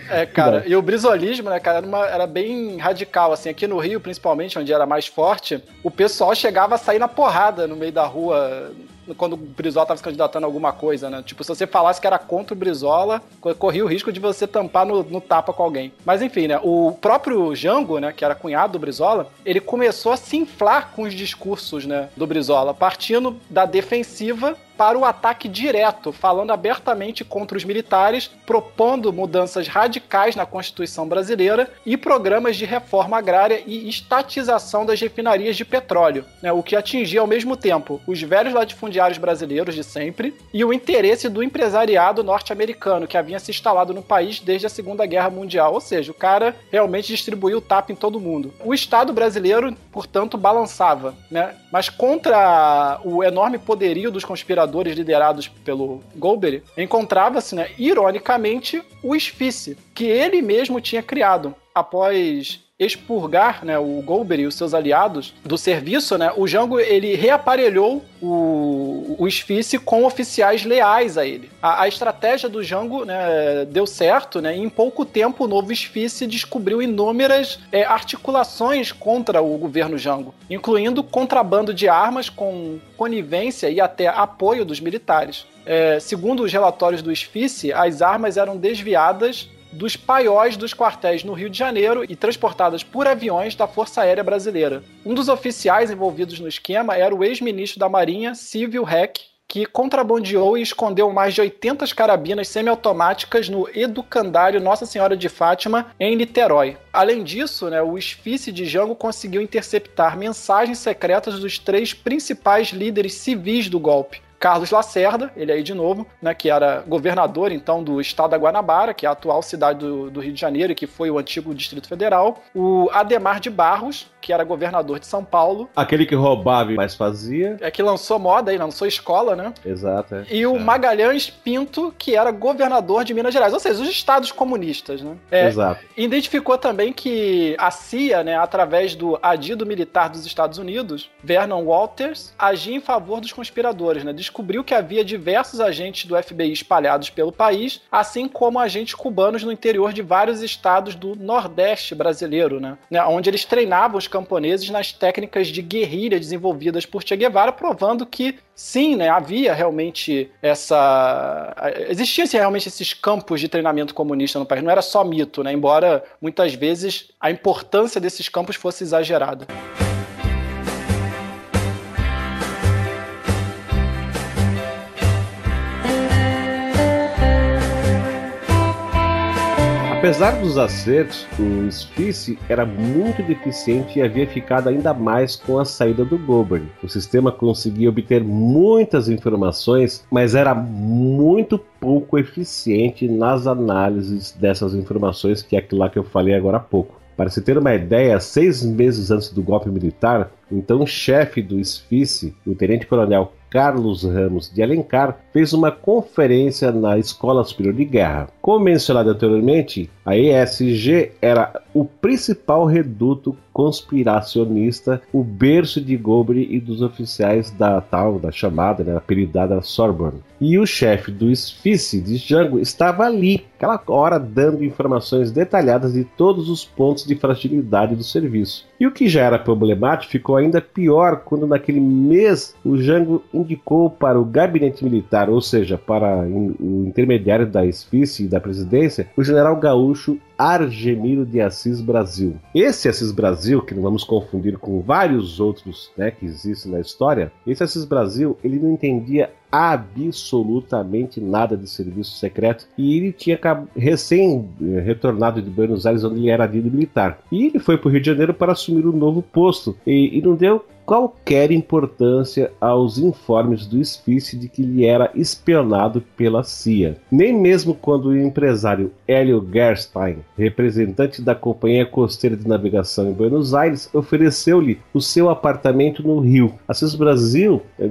É, cara, e o brisolismo, né, cara, era, uma, era, bem radical, assim, aqui no Rio, principalmente, onde era mais forte, o pessoal chegava a sair na porrada no meio da rua, quando o Brizola tava se candidatando a alguma coisa, né? Tipo, se você falasse que era contra o Brizola, corria o risco de você tampar no, no tapa com alguém. Mas enfim, né? O próprio Jango, né, que era cunhado do Brizola, ele começou a se inflar com os discursos, né, do Brizola, partindo da defensiva para o ataque direto, falando abertamente contra os militares, propondo mudanças radicais na Constituição brasileira e programas de reforma agrária e estatização das refinarias de petróleo, né, o que atingia ao mesmo tempo os velhos latifundiários brasileiros de sempre e o interesse do empresariado norte-americano que havia se instalado no país desde a Segunda Guerra Mundial, ou seja, o cara realmente distribuiu o tapa em todo mundo. O Estado brasileiro, portanto, balançava, né? Mas contra o enorme poderio dos conspiradores liderados pelo Goldberg, encontrava-se, né, ironicamente, o Esfice, que ele mesmo tinha criado. Após expurgar né, o Goldberg e os seus aliados do serviço, né, o Jango ele reaparelhou o, o Esfice com oficiais leais a ele. A, a estratégia do Jango né, deu certo, né, e em pouco tempo o novo Esfice descobriu inúmeras é, articulações contra o governo Jango, incluindo contrabando de armas com conivência e até apoio dos militares. É, segundo os relatórios do Esfice, as armas eram desviadas dos paióis dos quartéis no Rio de Janeiro e transportadas por aviões da Força Aérea Brasileira. Um dos oficiais envolvidos no esquema era o ex-ministro da Marinha, Civil Heck, que contrabandeou e escondeu mais de 80 carabinas semiautomáticas no educandário Nossa Senhora de Fátima, em Niterói. Além disso, né, o esfice de Jango conseguiu interceptar mensagens secretas dos três principais líderes civis do golpe, Carlos Lacerda, ele aí de novo, né, que era governador então do estado da Guanabara, que é a atual cidade do, do Rio de Janeiro e que foi o antigo Distrito Federal. O Ademar de Barros, que era governador de São Paulo. Aquele que roubava e mais fazia. É que lançou moda aí, lançou escola, né? Exato. É. E o Magalhães Pinto, que era governador de Minas Gerais, ou seja, os estados comunistas, né? É, Exato. Identificou também que a CIA, né, através do adido militar dos Estados Unidos, Vernon Walters, agia em favor dos conspiradores, né? Descobriu que havia diversos agentes do FBI espalhados pelo país, assim como agentes cubanos no interior de vários estados do Nordeste brasileiro, né? Onde eles treinavam os camponeses nas técnicas de guerrilha desenvolvidas por Che Guevara, provando que sim, né, havia realmente essa. Existiam realmente esses campos de treinamento comunista no país, não era só mito, né? Embora muitas vezes a importância desses campos fosse exagerada. Apesar dos acertos, o Spice era muito deficiente e havia ficado ainda mais com a saída do Goldberg. O sistema conseguia obter muitas informações, mas era muito pouco eficiente nas análises dessas informações, que é aquilo lá que eu falei agora há pouco. Para se ter uma ideia, seis meses antes do golpe militar, então chefe do SFICE, o tenente-coronel Carlos Ramos de Alencar, fez uma conferência na Escola Superior de Guerra. Como mencionado anteriormente, a ESG era o principal reduto conspiracionista, o berço de Gobre e dos oficiais da tal, da chamada, né, apelidada Sorbonne. E o chefe do esfice de Django estava ali, aquela hora, dando informações detalhadas de todos os pontos de fragilidade do serviço. E o que já era problemático ficou ainda pior quando naquele mês o Django indicou para o gabinete militar, ou seja, para o intermediário da esfice e da presidência, o general gaúcho Argemiro de Assis Brasil. Esse Assis Brasil, que não vamos confundir com vários outros né, que existem na história, esse Assis Brasil ele não entendia absolutamente nada de serviço secreto e ele tinha recém eh, retornado de Buenos Aires onde ele era adido militar e ele foi para o Rio de Janeiro para assumir um novo posto e, e não deu qualquer importância aos informes do Spice de que ele era espionado pela CIA. Nem mesmo quando o empresário Hélio Gerstein, representante da Companhia Costeira de Navegação em Buenos Aires, ofereceu-lhe o seu apartamento no Rio. Assis Brasil eh,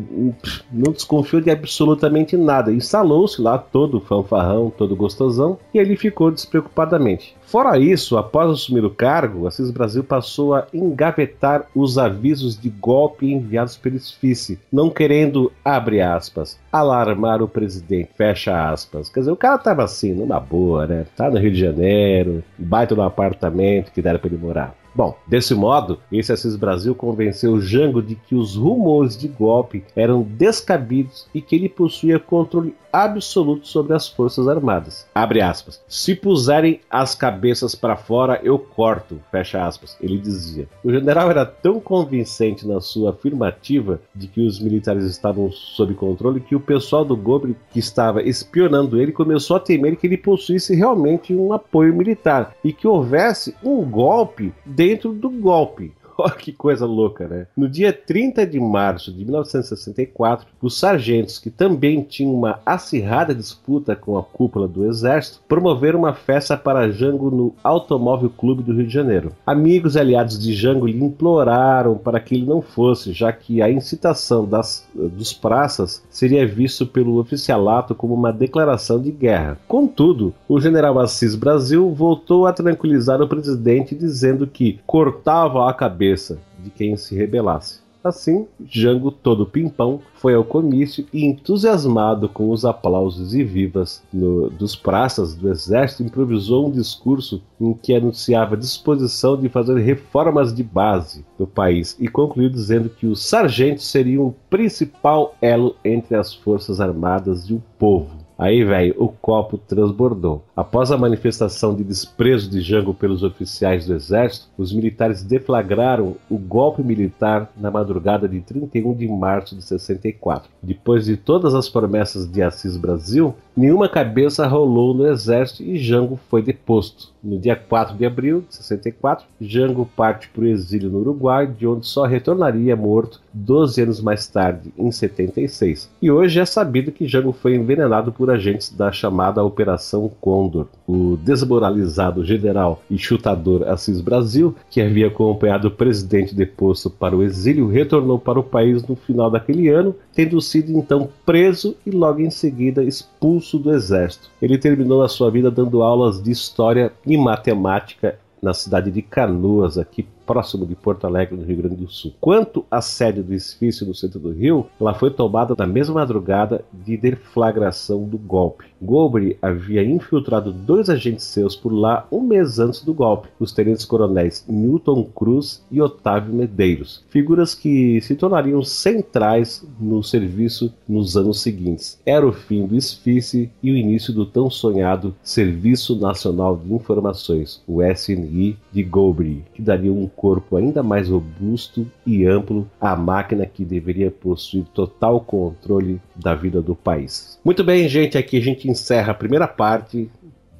não desconfiou de absolutamente nada, instalou-se lá todo fanfarrão, todo gostosão, e ele ficou despreocupadamente. Fora isso, após assumir o cargo, Assis Brasil passou a engavetar os avisos de golpe enviados pelo Esfice, não querendo, abre aspas, alarmar o presidente, fecha aspas. Quer dizer, o cara tava assim, numa boa, né? Tá no Rio de Janeiro, baita no apartamento que deram pra ele morar. Bom, desse modo, esse Assis Brasil convenceu Jango de que os rumores de golpe eram descabidos e que ele possuía controle absoluto sobre as Forças Armadas. Abre aspas. Se puserem as cabeças para fora, eu corto. Fecha aspas. Ele dizia. O general era tão convincente na sua afirmativa de que os militares estavam sob controle que o pessoal do Gobre que estava espionando ele começou a temer que ele possuísse realmente um apoio militar e que houvesse um golpe dentro do golpe. Olha que coisa louca, né? No dia 30 de março de 1964, os sargentos, que também tinham uma acirrada disputa com a cúpula do exército, promoveram uma festa para Jango no Automóvel Clube do Rio de Janeiro. Amigos e aliados de Jango lhe imploraram para que ele não fosse, já que a incitação das, dos praças seria visto pelo oficialato como uma declaração de guerra. Contudo, o general Assis Brasil voltou a tranquilizar o presidente dizendo que cortava a cabeça cabeça de quem se rebelasse. Assim, Jango, todo pimpão, foi ao comício e, entusiasmado com os aplausos e vivas no, dos praças do exército, improvisou um discurso em que anunciava a disposição de fazer reformas de base do país e concluiu dizendo que os sargentos seriam o principal elo entre as forças armadas e o povo. Aí, velho, o copo transbordou. Após a manifestação de desprezo de Jango pelos oficiais do exército, os militares deflagraram o golpe militar na madrugada de 31 de março de 64. Depois de todas as promessas de Assis Brasil, nenhuma cabeça rolou no exército e Jango foi deposto. No dia 4 de abril de 64, Jango parte para o exílio no Uruguai, de onde só retornaria morto 12 anos mais tarde, em 76. E hoje é sabido que Jango foi envenenado por agentes da chamada Operação Condor. O desmoralizado general e chutador Assis Brasil, que havia acompanhado o presidente deposto para o exílio, retornou para o país no final daquele ano, tendo sido então preso e logo em seguida expulso do exército. Ele terminou a sua vida dando aulas de história e matemática na cidade de Canoas, aqui próximo de Porto Alegre, no Rio Grande do Sul. Quanto à sede do edifício no centro do Rio, ela foi tomada na mesma madrugada de deflagração do golpe. Golbery havia infiltrado dois agentes seus por lá um mês antes do golpe, os tenentes-coronéis Newton Cruz e Otávio Medeiros, figuras que se tornariam centrais no serviço nos anos seguintes. Era o fim do esfice e o início do tão sonhado Serviço Nacional de Informações, o SNI de Golbery, que daria um corpo ainda mais robusto e amplo à máquina que deveria possuir total controle da vida do país. Muito bem, gente, aqui a gente encerra a primeira parte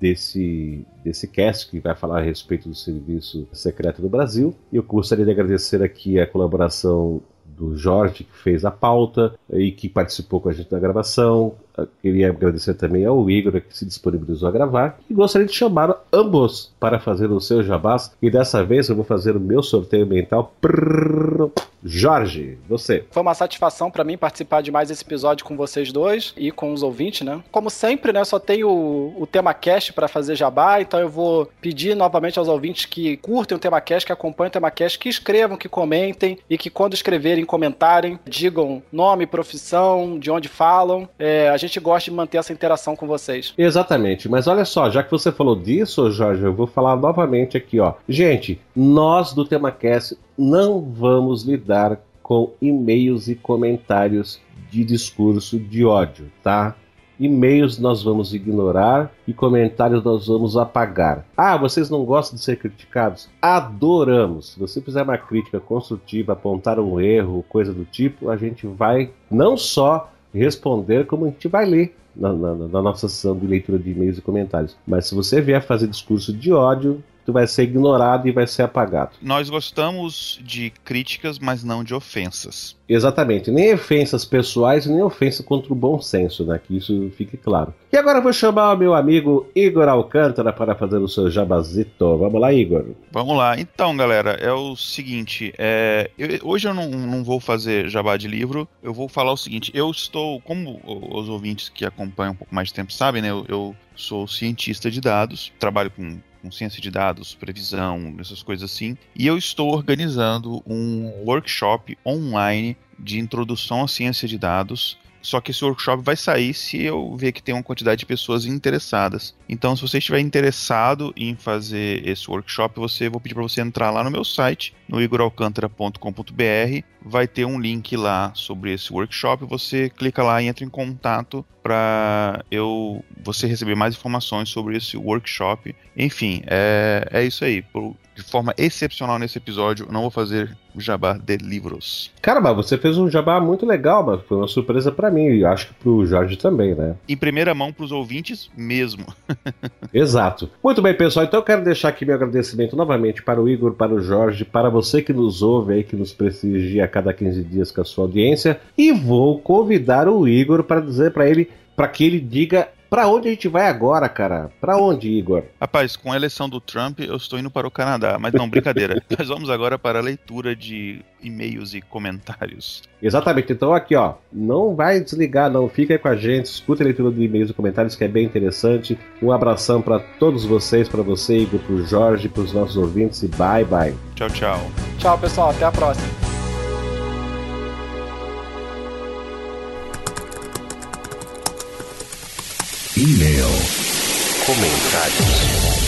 desse, desse cast que vai falar a respeito do Serviço Secreto do Brasil. Eu gostaria de agradecer aqui a colaboração do Jorge, que fez a pauta e que participou com a gente da gravação. Queria agradecer também ao Igor, que se disponibilizou a gravar. E gostaria de chamar ambos para fazer o seu jabás. E dessa vez eu vou fazer o meu sorteio mental. Prrr. Jorge, você. Foi uma satisfação para mim participar de mais esse episódio com vocês dois e com os ouvintes, né? Como sempre, né, só tenho o, o tema cast para fazer jabá, então eu vou pedir novamente aos ouvintes que curtem o tema cast, que acompanhem o tema cast, que escrevam, que comentem e que quando escreverem, comentarem, digam nome, profissão, de onde falam. É, a gente gosta de manter essa interação com vocês. Exatamente, mas olha só, já que você falou disso, Jorge, eu vou falar novamente aqui, ó. Gente, nós do TemaCast não vamos lidar com e-mails e comentários de discurso de ódio, tá? E-mails nós vamos ignorar e comentários nós vamos apagar. Ah, vocês não gostam de ser criticados? Adoramos! Se você fizer uma crítica construtiva, apontar um erro, coisa do tipo, a gente vai não só responder, como a gente vai ler na, na, na nossa sessão de leitura de e-mails e comentários. Mas se você vier fazer discurso de ódio, tu vai ser ignorado e vai ser apagado. Nós gostamos de críticas, mas não de ofensas. Exatamente, nem ofensas pessoais, nem ofensa contra o bom senso, né? Que isso fique claro. E agora eu vou chamar o meu amigo Igor Alcântara para fazer o seu jabazito. Vamos lá, Igor. Vamos lá. Então, galera, é o seguinte: é, eu, hoje eu não, não vou fazer jabá de livro, eu vou falar o seguinte: eu estou, como os ouvintes que acompanham um pouco mais de tempo sabem, né? eu, eu sou cientista de dados, trabalho com com ciência de dados, previsão, essas coisas assim. E eu estou organizando um workshop online de introdução à ciência de dados. Só que esse workshop vai sair se eu ver que tem uma quantidade de pessoas interessadas. Então, se você estiver interessado em fazer esse workshop, você vou pedir para você entrar lá no meu site, no igoralcantara.com.br. Vai ter um link lá sobre esse workshop. Você clica lá e entra em contato para eu você receber mais informações sobre esse workshop. Enfim, é, é isso aí. Por, de forma excepcional nesse episódio, não vou fazer jabá de livros. Caramba, você fez um jabá muito legal, mas foi uma surpresa para mim e acho que pro Jorge também, né? Em primeira mão pros ouvintes mesmo. Exato. Muito bem, pessoal. Então eu quero deixar aqui meu agradecimento novamente para o Igor, para o Jorge, para você que nos ouve aí, que nos prestigia a cada 15 dias com a sua audiência. E vou convidar o Igor para dizer para ele, para que ele diga Pra onde a gente vai agora, cara? Pra onde, Igor? Rapaz, com a eleição do Trump, eu estou indo para o Canadá. Mas não, brincadeira. Nós vamos agora para a leitura de e-mails e comentários. Exatamente. Então aqui, ó, não vai desligar, não. Fica aí com a gente, escuta a leitura de e-mails e comentários, que é bem interessante. Um abração para todos vocês, para você, Igor, pro Jorge, pros nossos ouvintes e bye, bye. Tchau, tchau. Tchau, pessoal. Até a próxima. E-mail. Comentários.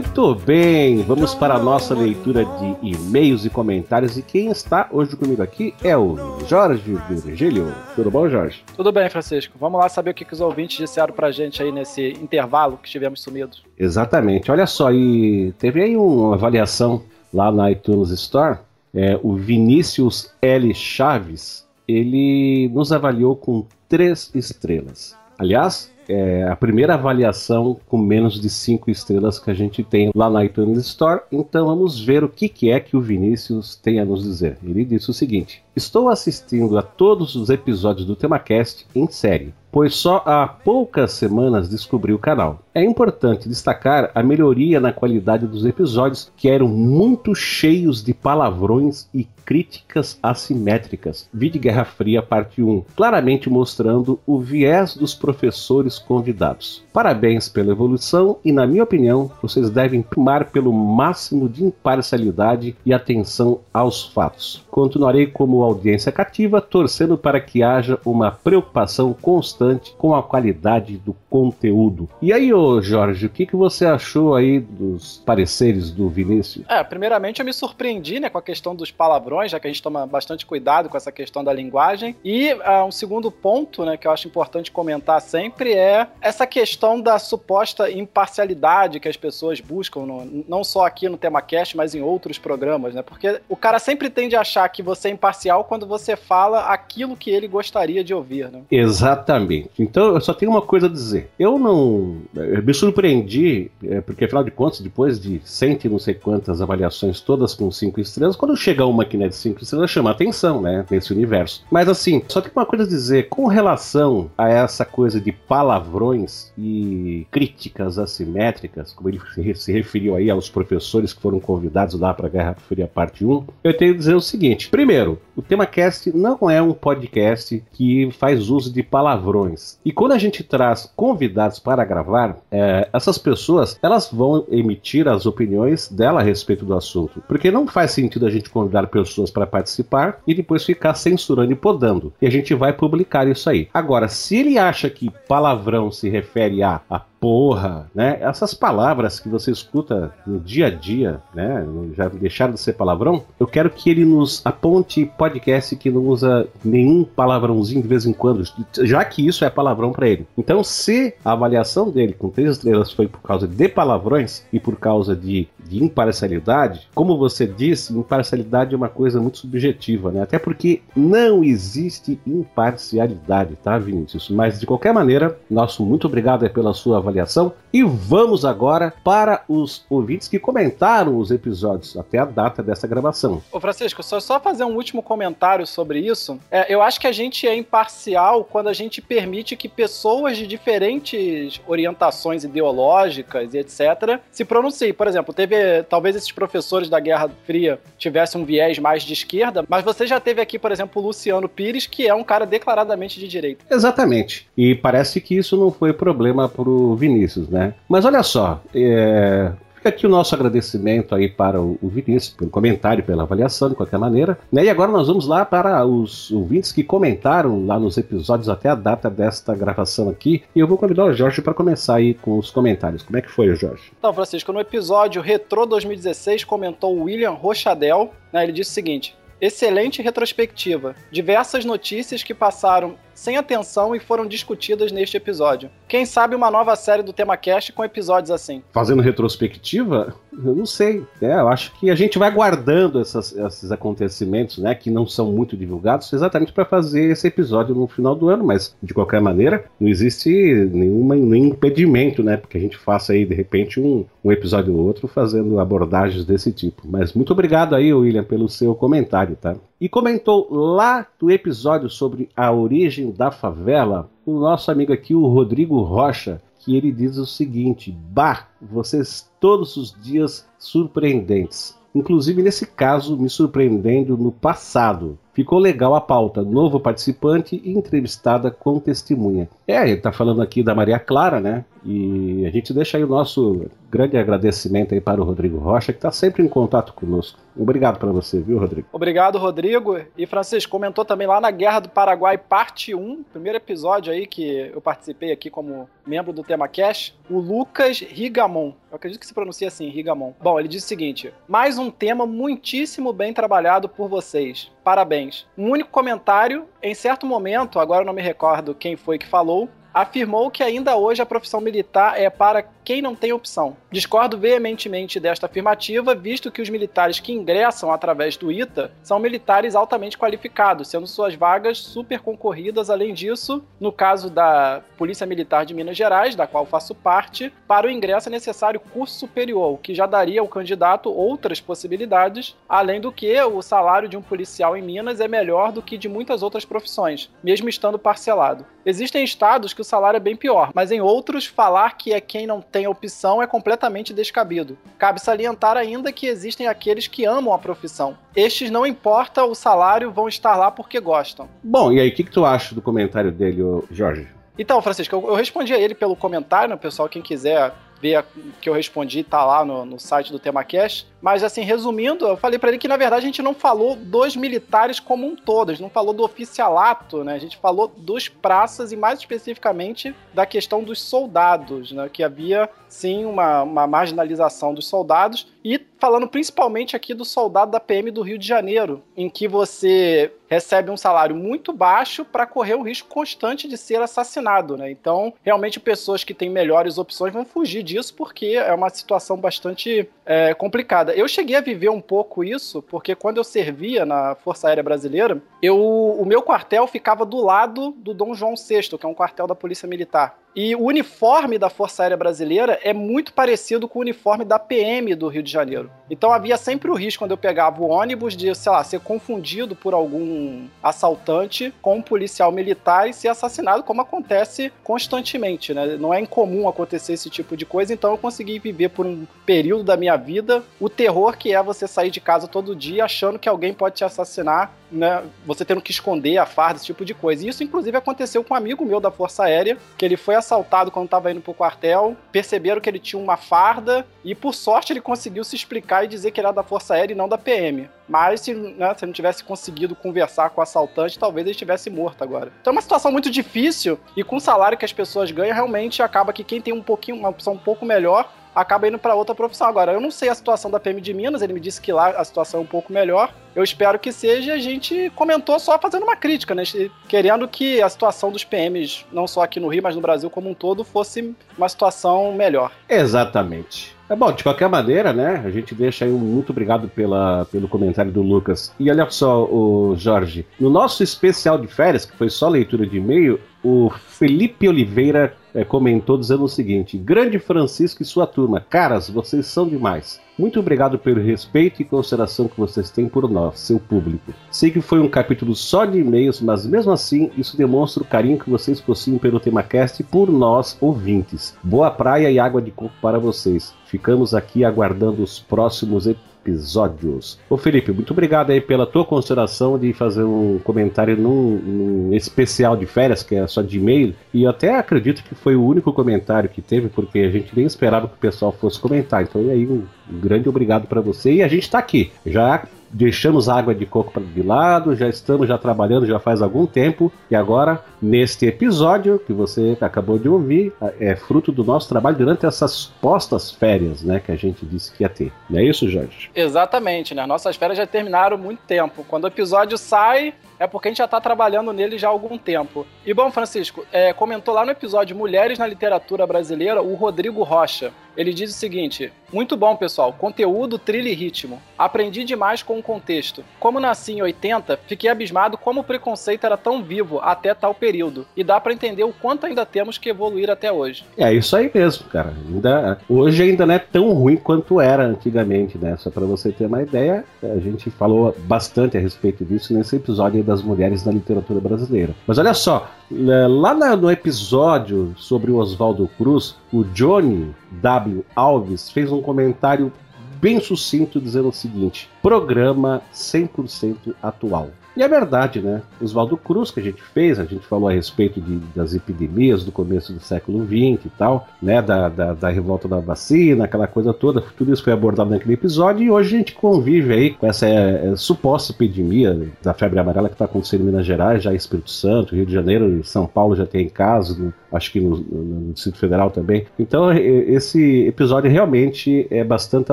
Muito bem, vamos para a nossa leitura de e-mails e comentários. E quem está hoje comigo aqui é o Jorge Virgílio. Tudo bom, Jorge? Tudo bem, Francisco. Vamos lá saber o que, os ouvintes disseram pra gente aí nesse intervalo que estivemos sumidos. Exatamente. Olha só, e teve aí uma avaliação lá na iTunes Store. É, o Vinícius L. Chaves, ele nos avaliou com três estrelas. Aliás, é a primeira avaliação com menos de cinco estrelas que a gente tem lá na iTunes Store. Então vamos ver o que, que é que o Vinícius tem a nos dizer. Ele disse o seguinte: Estou assistindo a todos os episódios do TemaCast em série pois só há poucas semanas descobri o canal. É importante destacar a melhoria na qualidade dos episódios, que eram muito cheios de palavrões e críticas assimétricas. Vide Guerra Fria, parte 1, claramente mostrando o viés dos professores convidados. Parabéns pela evolução e, na minha opinião, vocês devem primar pelo máximo de imparcialidade e atenção aos fatos. Continuarei como audiência cativa, torcendo para que haja uma preocupação constante com a qualidade do conteúdo. E aí, ô Jorge, o que, que você achou aí dos pareceres do Vinícius? É, primeiramente eu me surpreendi né, com a questão dos palavrões, já que a gente toma bastante cuidado com essa questão da linguagem. E uh, um segundo ponto né, que eu acho importante comentar sempre é essa questão da suposta imparcialidade que as pessoas buscam, no, não só aqui no TemaCast, mas em outros programas, né? Porque o cara sempre tende a achar que você é imparcial quando você fala aquilo que ele gostaria de ouvir, né? Exatamente. Então eu só tenho uma coisa a dizer. Eu não. Eu me surpreendi, é, porque afinal de contas, depois de cento e não sei quantas avaliações, todas com cinco estrelas, quando chega uma que não é de cinco estrelas, chama atenção, né? Nesse universo. Mas assim, só tenho uma coisa a dizer. Com relação a essa coisa de palavrões e críticas assimétricas, como ele se referiu aí aos professores que foram convidados lá para a Guerra Fria Parte 1, eu tenho que dizer o seguinte: primeiro, o TemaCast não é um podcast que faz uso de palavrões. E quando a gente traz convidados para gravar, é, essas pessoas elas vão emitir as opiniões dela a respeito do assunto, porque não faz sentido a gente convidar pessoas para participar e depois ficar censurando e podando. E a gente vai publicar isso aí. Agora, se ele acha que palavrão se refere a, a porra, né? Essas palavras que você escuta no dia a dia, né? Já deixaram de ser palavrão. Eu quero que ele nos aponte podcast que não usa nenhum palavrãozinho de vez em quando, já que isso é palavrão para ele. Então, se a avaliação dele com três estrelas foi por causa de palavrões e por causa de, de imparcialidade, como você disse, imparcialidade é uma coisa muito subjetiva, né? Até porque não existe imparcialidade, tá, Vinícius? Mas de qualquer maneira, nosso muito obrigado pela sua avaliação. E vamos agora para os ouvintes que comentaram os episódios até a data dessa gravação. Ô Francisco, só, só fazer um último comentário sobre isso. É, eu acho que a gente é imparcial quando a gente permite que pessoas de diferentes orientações ideológicas e etc. se pronunciem. Por exemplo, teve talvez esses professores da Guerra Fria tivessem um viés mais de esquerda, mas você já teve aqui, por exemplo, o Luciano Pires, que é um cara declaradamente de direita. Exatamente. E parece que isso não foi problema pro Vinícius, né? Mas olha só, é, Fica aqui o nosso agradecimento aí para o, Vinícius pelo comentário, pela avaliação, de qualquer maneira. Né? E agora nós vamos lá para os ouvintes que comentaram lá nos episódios até a data desta gravação aqui. E eu vou convidar o Jorge para começar aí com os comentários. Como é que foi, Jorge? Então, Francisco, no episódio Retro 2016 comentou o William Rochadel. Né? Ele disse o seguinte: excelente retrospectiva. Diversas notícias que passaram sem atenção e foram discutidas neste episódio. Quem sabe uma nova série do tema cast com episódios assim? Fazendo retrospectiva? Eu não sei. É, eu acho que a gente vai guardando essas, esses acontecimentos, né, que não são muito divulgados, exatamente para fazer esse episódio no final do ano, mas de qualquer maneira, não existe nenhuma, nenhum impedimento, né, porque a gente faça aí de repente um, um episódio ou outro fazendo abordagens desse tipo. Mas muito obrigado aí, William, pelo seu comentário, tá? E comentou lá do episódio sobre a origem da favela, o nosso amigo aqui, o Rodrigo Rocha, que ele diz o seguinte: Bah, vocês todos os dias surpreendentes. Inclusive, nesse caso, me surpreendendo no passado. Ficou legal a pauta. Novo participante entrevistada com testemunha. É, ele tá falando aqui da Maria Clara, né? E a gente deixa aí o nosso grande agradecimento aí para o Rodrigo Rocha, que está sempre em contato conosco. Obrigado para você, viu, Rodrigo? Obrigado, Rodrigo. E Francisco comentou também lá na Guerra do Paraguai, parte 1, primeiro episódio aí que eu participei aqui como membro do Tema Cash, o Lucas Rigamon. Eu acredito que se pronuncia assim, Rigamon. Bom, ele diz o seguinte: mais um tema muitíssimo bem trabalhado por vocês. Parabéns. Um único comentário, em certo momento, agora eu não me recordo quem foi que falou, afirmou que ainda hoje a profissão militar é para quem não tem opção. Discordo veementemente desta afirmativa, visto que os militares que ingressam através do ITA são militares altamente qualificados, sendo suas vagas super concorridas. Além disso, no caso da Polícia Militar de Minas Gerais, da qual faço parte, para o ingresso é necessário curso superior, o que já daria ao candidato outras possibilidades, além do que o salário de um policial em Minas é melhor do que de muitas outras profissões, mesmo estando parcelado. Existem estados que o salário é bem pior, mas em outros, falar que é quem não tem opção é completamente descabido. Cabe salientar ainda que existem aqueles que amam a profissão. Estes, não importa o salário, vão estar lá porque gostam. Bom, e aí, o que, que tu acha do comentário dele, Jorge? Então, Francisco, eu, eu respondi a ele pelo comentário, né, pessoal? Quem quiser ver que eu respondi, tá lá no, no site do TemaCast. Mas, assim, resumindo, eu falei para ele que, na verdade, a gente não falou dos militares como um todo, a gente não falou do oficialato, né? A gente falou dos praças e, mais especificamente, da questão dos soldados, né? Que havia, sim, uma, uma marginalização dos soldados. E falando principalmente aqui do soldado da PM do Rio de Janeiro, em que você recebe um salário muito baixo para correr o risco constante de ser assassinado, né? Então, realmente, pessoas que têm melhores opções vão fugir disso porque é uma situação bastante é, complicada. Eu cheguei a viver um pouco isso porque quando eu servia na Força Aérea Brasileira, eu, o meu quartel ficava do lado do Dom João VI, que é um quartel da Polícia Militar. E o uniforme da Força Aérea Brasileira é muito parecido com o uniforme da PM do Rio de Janeiro. Então havia sempre o risco, quando eu pegava o ônibus, de, sei lá, ser confundido por algum assaltante com um policial militar e ser assassinado, como acontece constantemente, né? Não é incomum acontecer esse tipo de coisa, então eu consegui viver por um período da minha vida o terror que é você sair de casa todo dia achando que alguém pode te assassinar né, você tendo que esconder a farda, esse tipo de coisa. E isso, inclusive, aconteceu com um amigo meu da Força Aérea, que ele foi assaltado quando estava indo pro quartel, perceberam que ele tinha uma farda, e por sorte ele conseguiu se explicar e dizer que era da Força Aérea e não da PM. Mas se, né, se não tivesse conseguido conversar com o assaltante, talvez ele estivesse morto agora. Então é uma situação muito difícil, e com o salário que as pessoas ganham, realmente acaba que quem tem um pouquinho, uma opção um pouco melhor, acaba indo para outra profissão. Agora, eu não sei a situação da PM de Minas, ele me disse que lá a situação é um pouco melhor. Eu espero que seja. A gente comentou só fazendo uma crítica, né? Querendo que a situação dos PMs, não só aqui no Rio, mas no Brasil como um todo, fosse uma situação melhor. Exatamente. É bom, de qualquer maneira, né? A gente deixa aí um muito obrigado pela, pelo comentário do Lucas. E olha só, o Jorge, no nosso especial de férias, que foi só leitura de e-mail, o Felipe Oliveira é, comentou dizendo o seguinte: Grande Francisco e sua turma, caras, vocês são demais. Muito obrigado pelo respeito e consideração que vocês têm por nós, seu público. Sei que foi um capítulo só de e-mails, mas mesmo assim, isso demonstra o carinho que vocês possuem pelo TemaCast e por nós, ouvintes. Boa praia e água de coco para vocês. Ficamos aqui aguardando os próximos episódios episódios. Ô Felipe, muito obrigado aí pela tua consideração de fazer um comentário num, num especial de férias, que é só de e-mail, e eu até acredito que foi o único comentário que teve, porque a gente nem esperava que o pessoal fosse comentar. Então, e aí, um grande obrigado para você. E a gente está aqui, já deixamos a água de coco de lado, já estamos já trabalhando já faz algum tempo e agora neste episódio que você acabou de ouvir é fruto do nosso trabalho durante essas postas férias, né, que a gente disse que ia ter. Não é isso, Jorge? Exatamente, né? Nossas férias já terminaram muito tempo. Quando o episódio sai, é porque a gente já está trabalhando nele já há algum tempo. E bom, Francisco, é, comentou lá no episódio Mulheres na Literatura Brasileira o Rodrigo Rocha. Ele diz o seguinte: Muito bom, pessoal. Conteúdo, trilha e ritmo. Aprendi demais com o contexto. Como nasci em 80, fiquei abismado como o preconceito era tão vivo até tal período. E dá para entender o quanto ainda temos que evoluir até hoje. É isso aí mesmo, cara. Ainda, hoje ainda não é tão ruim quanto era antigamente, né? Só para você ter uma ideia, a gente falou bastante a respeito disso nesse episódio das mulheres na literatura brasileira. Mas olha só, é, lá no episódio sobre o Oswaldo Cruz, o Johnny W. Alves fez um comentário bem sucinto dizendo o seguinte: programa 100% atual. E é verdade, né? Oswaldo Cruz, que a gente fez, a gente falou a respeito de, das epidemias do começo do século XX e tal, né? Da, da, da, revolta da vacina, aquela coisa toda, tudo isso foi abordado naquele episódio e hoje a gente convive aí com essa é, é, suposta epidemia da febre amarela que está acontecendo em Minas Gerais, já em Espírito Santo, Rio de Janeiro São Paulo já tem casos, no, acho que no, no Distrito Federal também. Então esse episódio realmente é bastante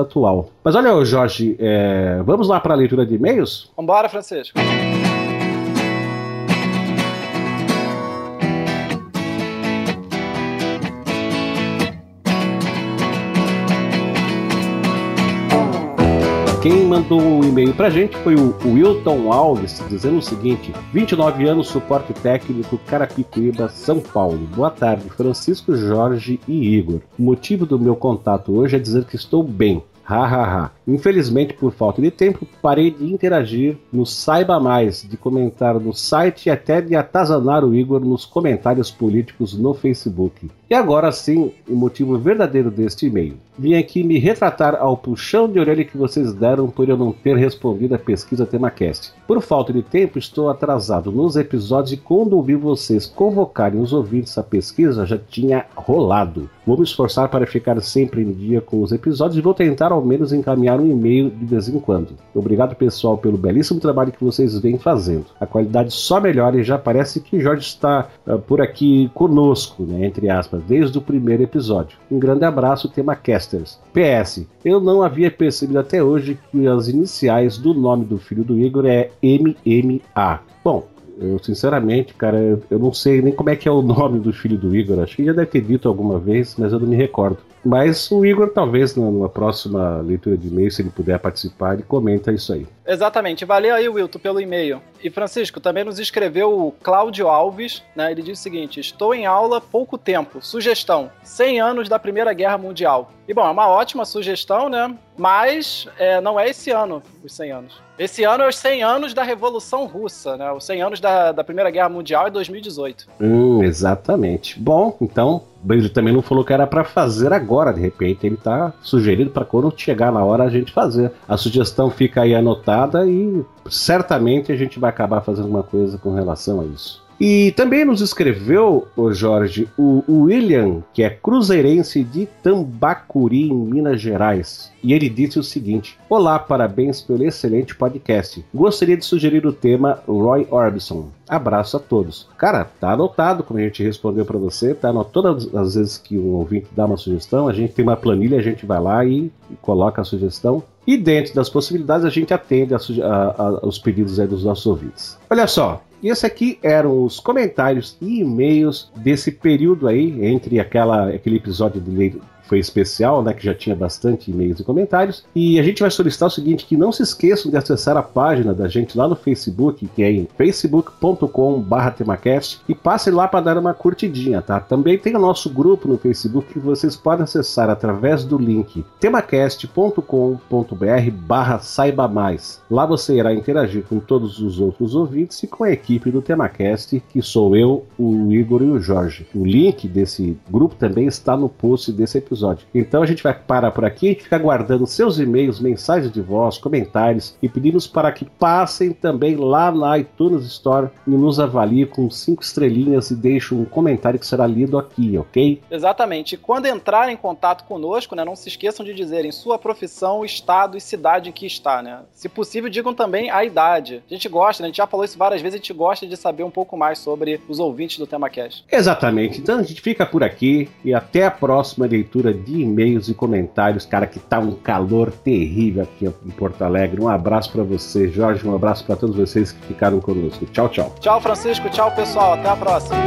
atual. Mas olha, Jorge, é, vamos lá para a leitura de e-mails? Vambora, Francisco. Quem mandou um e-mail pra gente foi o Wilton Alves, dizendo o seguinte: 29 anos, suporte técnico, Carapicuíba, São Paulo. Boa tarde, Francisco, Jorge e Igor. O motivo do meu contato hoje é dizer que estou bem. Ha, ha, ha. Infelizmente, por falta de tempo, parei de interagir no Saiba Mais, de comentar no site e até de atazanar o Igor nos comentários políticos no Facebook. E agora sim, o motivo verdadeiro deste e-mail. Vim aqui me retratar ao puxão de orelha que vocês deram por eu não ter respondido a pesquisa TemaCast. Por falta de tempo, estou atrasado nos episódios e quando ouvi vocês convocarem os ouvintes à pesquisa, já tinha rolado. Vou me esforçar para ficar sempre em dia com os episódios e vou tentar ao menos encaminhar um e-mail de vez em quando. Obrigado, pessoal, pelo belíssimo trabalho que vocês vêm fazendo. A qualidade só melhora e já parece que Jorge está uh, por aqui conosco, né, entre aspas desde o primeiro episódio. Um grande abraço, tema Casters. PS, eu não havia percebido até hoje que as iniciais do nome do filho do Igor é MMA. Bom, eu sinceramente, cara, eu não sei nem como é que é o nome do filho do Igor. Acho que já deve ter dito alguma vez, mas eu não me recordo. Mas o Igor, talvez, numa próxima leitura de e-mail, se ele puder participar, ele comenta isso aí. Exatamente. Valeu aí, Wilton, pelo e-mail. E Francisco, também nos escreveu o Cláudio Alves, né? Ele diz o seguinte: Estou em aula pouco tempo. Sugestão: 100 anos da Primeira Guerra Mundial. E bom, é uma ótima sugestão, né? Mas é, não é esse ano, os 100 anos. Esse ano é os 100 anos da Revolução Russa, né? Os 100 anos da, da Primeira Guerra Mundial é 2018. Hum, exatamente. Bom, então ele também não falou que era para fazer agora, de repente ele tá sugerindo para quando chegar na hora a gente fazer. A sugestão fica aí anotada e certamente a gente vai acabar fazendo uma coisa com relação a isso. E também nos escreveu, o Jorge, o, William, que é cruzeirense de Tambacuri, em Minas Gerais. E ele disse o seguinte: Olá, parabéns pelo excelente podcast. Gostaria de sugerir o tema Roy Orbison. Abraço a todos. Cara, tá anotado, como a gente respondeu para você, tá anotado todas as vezes que um ouvinte dá uma sugestão, a gente tem uma planilha, a gente vai lá e, coloca a sugestão. E dentro das possibilidades, a gente atende a, a, a, os pedidos dos nossos ouvintes. Olha só, e esse aqui eram os comentários e e-mails desse período aí, entre aquela, aquele episódio de foi especial, né, que já tinha bastante e-mails e comentários. E a gente vai solicitar o seguinte, que não se esqueçam de acessar a página da gente lá no Facebook, que é em facebook.com/temacast e passe lá para dar uma curtidinha, tá? Também tem o nosso grupo no Facebook que vocês podem acessar através do link temacast.com.br/barra saiba mais. Lá você irá interagir com todos os outros ouvintes e com a equipe do Temacast, que sou eu, o Igor e o Jorge. O link desse grupo também está no post desse episódio episódio. Então a gente vai parar por aqui, ficar guardando seus e-mails, mensagens de voz, comentários e pedimos para que passem também lá na iTunes Store e nos avaliem com cinco estrelinhas e deixem um comentário que será lido aqui, ok? Exatamente. E quando entrar em contato conosco, né, não se esqueçam de dizerem sua profissão, estado e cidade em que está, né? Se possível, digam também a idade. A gente gosta, né? a gente já falou isso várias vezes, a gente gosta de saber um pouco mais sobre os ouvintes do Tema Cash. Exatamente. Então a gente fica por aqui e até a próxima leitura leitura de e-mails e comentários, cara, que tá um calor terrível aqui em Porto Alegre. Um abraço para você, Jorge, um abraço para todos vocês que ficaram conosco. Tchau, tchau. Tchau, Francisco. Tchau, pessoal. Até a próxima.